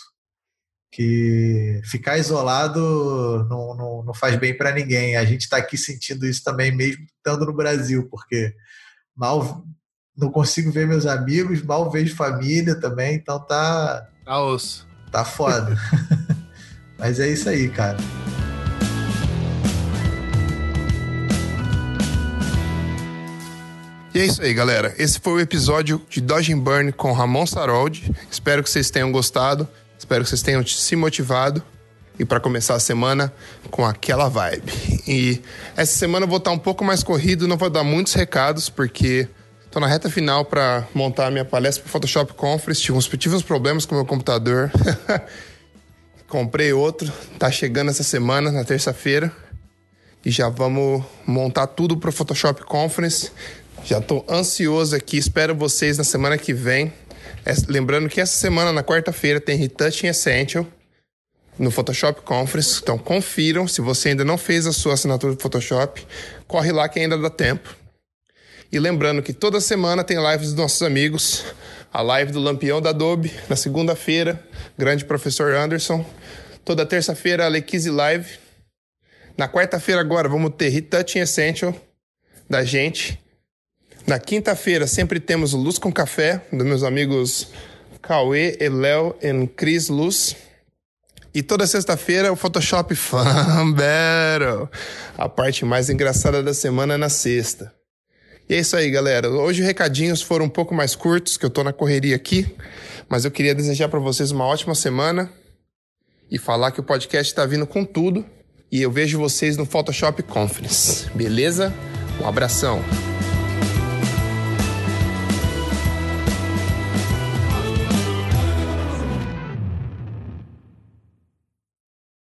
Que ficar isolado não, não, não faz bem para ninguém. A gente está aqui sentindo isso também, mesmo estando no Brasil, porque mal não consigo ver meus amigos, mal vejo família também, então tá, Tá osso. tá foda. [LAUGHS] Mas é isso aí, cara. E é isso aí, galera. Esse foi o episódio de Dodge and Burn com Ramon Saroldi. Espero que vocês tenham gostado. Espero que vocês tenham se motivado. E para começar a semana com aquela vibe. E essa semana eu vou estar um pouco mais corrido, não vou dar muitos recados, porque estou na reta final para montar a minha palestra para Photoshop Conference. Tive uns, tive uns problemas com o meu computador. [LAUGHS] Comprei outro, tá chegando essa semana, na terça-feira. E já vamos montar tudo para Photoshop Conference. Já estou ansioso aqui, espero vocês na semana que vem. É, lembrando que essa semana, na quarta-feira, tem Retouching Essential no Photoshop Conference. Então confiram, se você ainda não fez a sua assinatura do Photoshop, corre lá que ainda dá tempo. E lembrando que toda semana tem lives dos nossos amigos. A live do Lampião da Adobe, na segunda-feira, grande professor Anderson. Toda terça-feira, a Lequise Live. Na quarta-feira agora vamos ter Retouching Essential da gente. Na quinta-feira sempre temos o Luz com Café, dos meus amigos Cauê, Eléo e Cris Luz. E toda sexta-feira o Photoshop Fan Battle. A parte mais engraçada da semana é na sexta. E é isso aí, galera. Hoje os recadinhos foram um pouco mais curtos, que eu tô na correria aqui. Mas eu queria desejar para vocês uma ótima semana e falar que o podcast tá vindo com tudo. E eu vejo vocês no Photoshop Conference. Beleza? Um abração.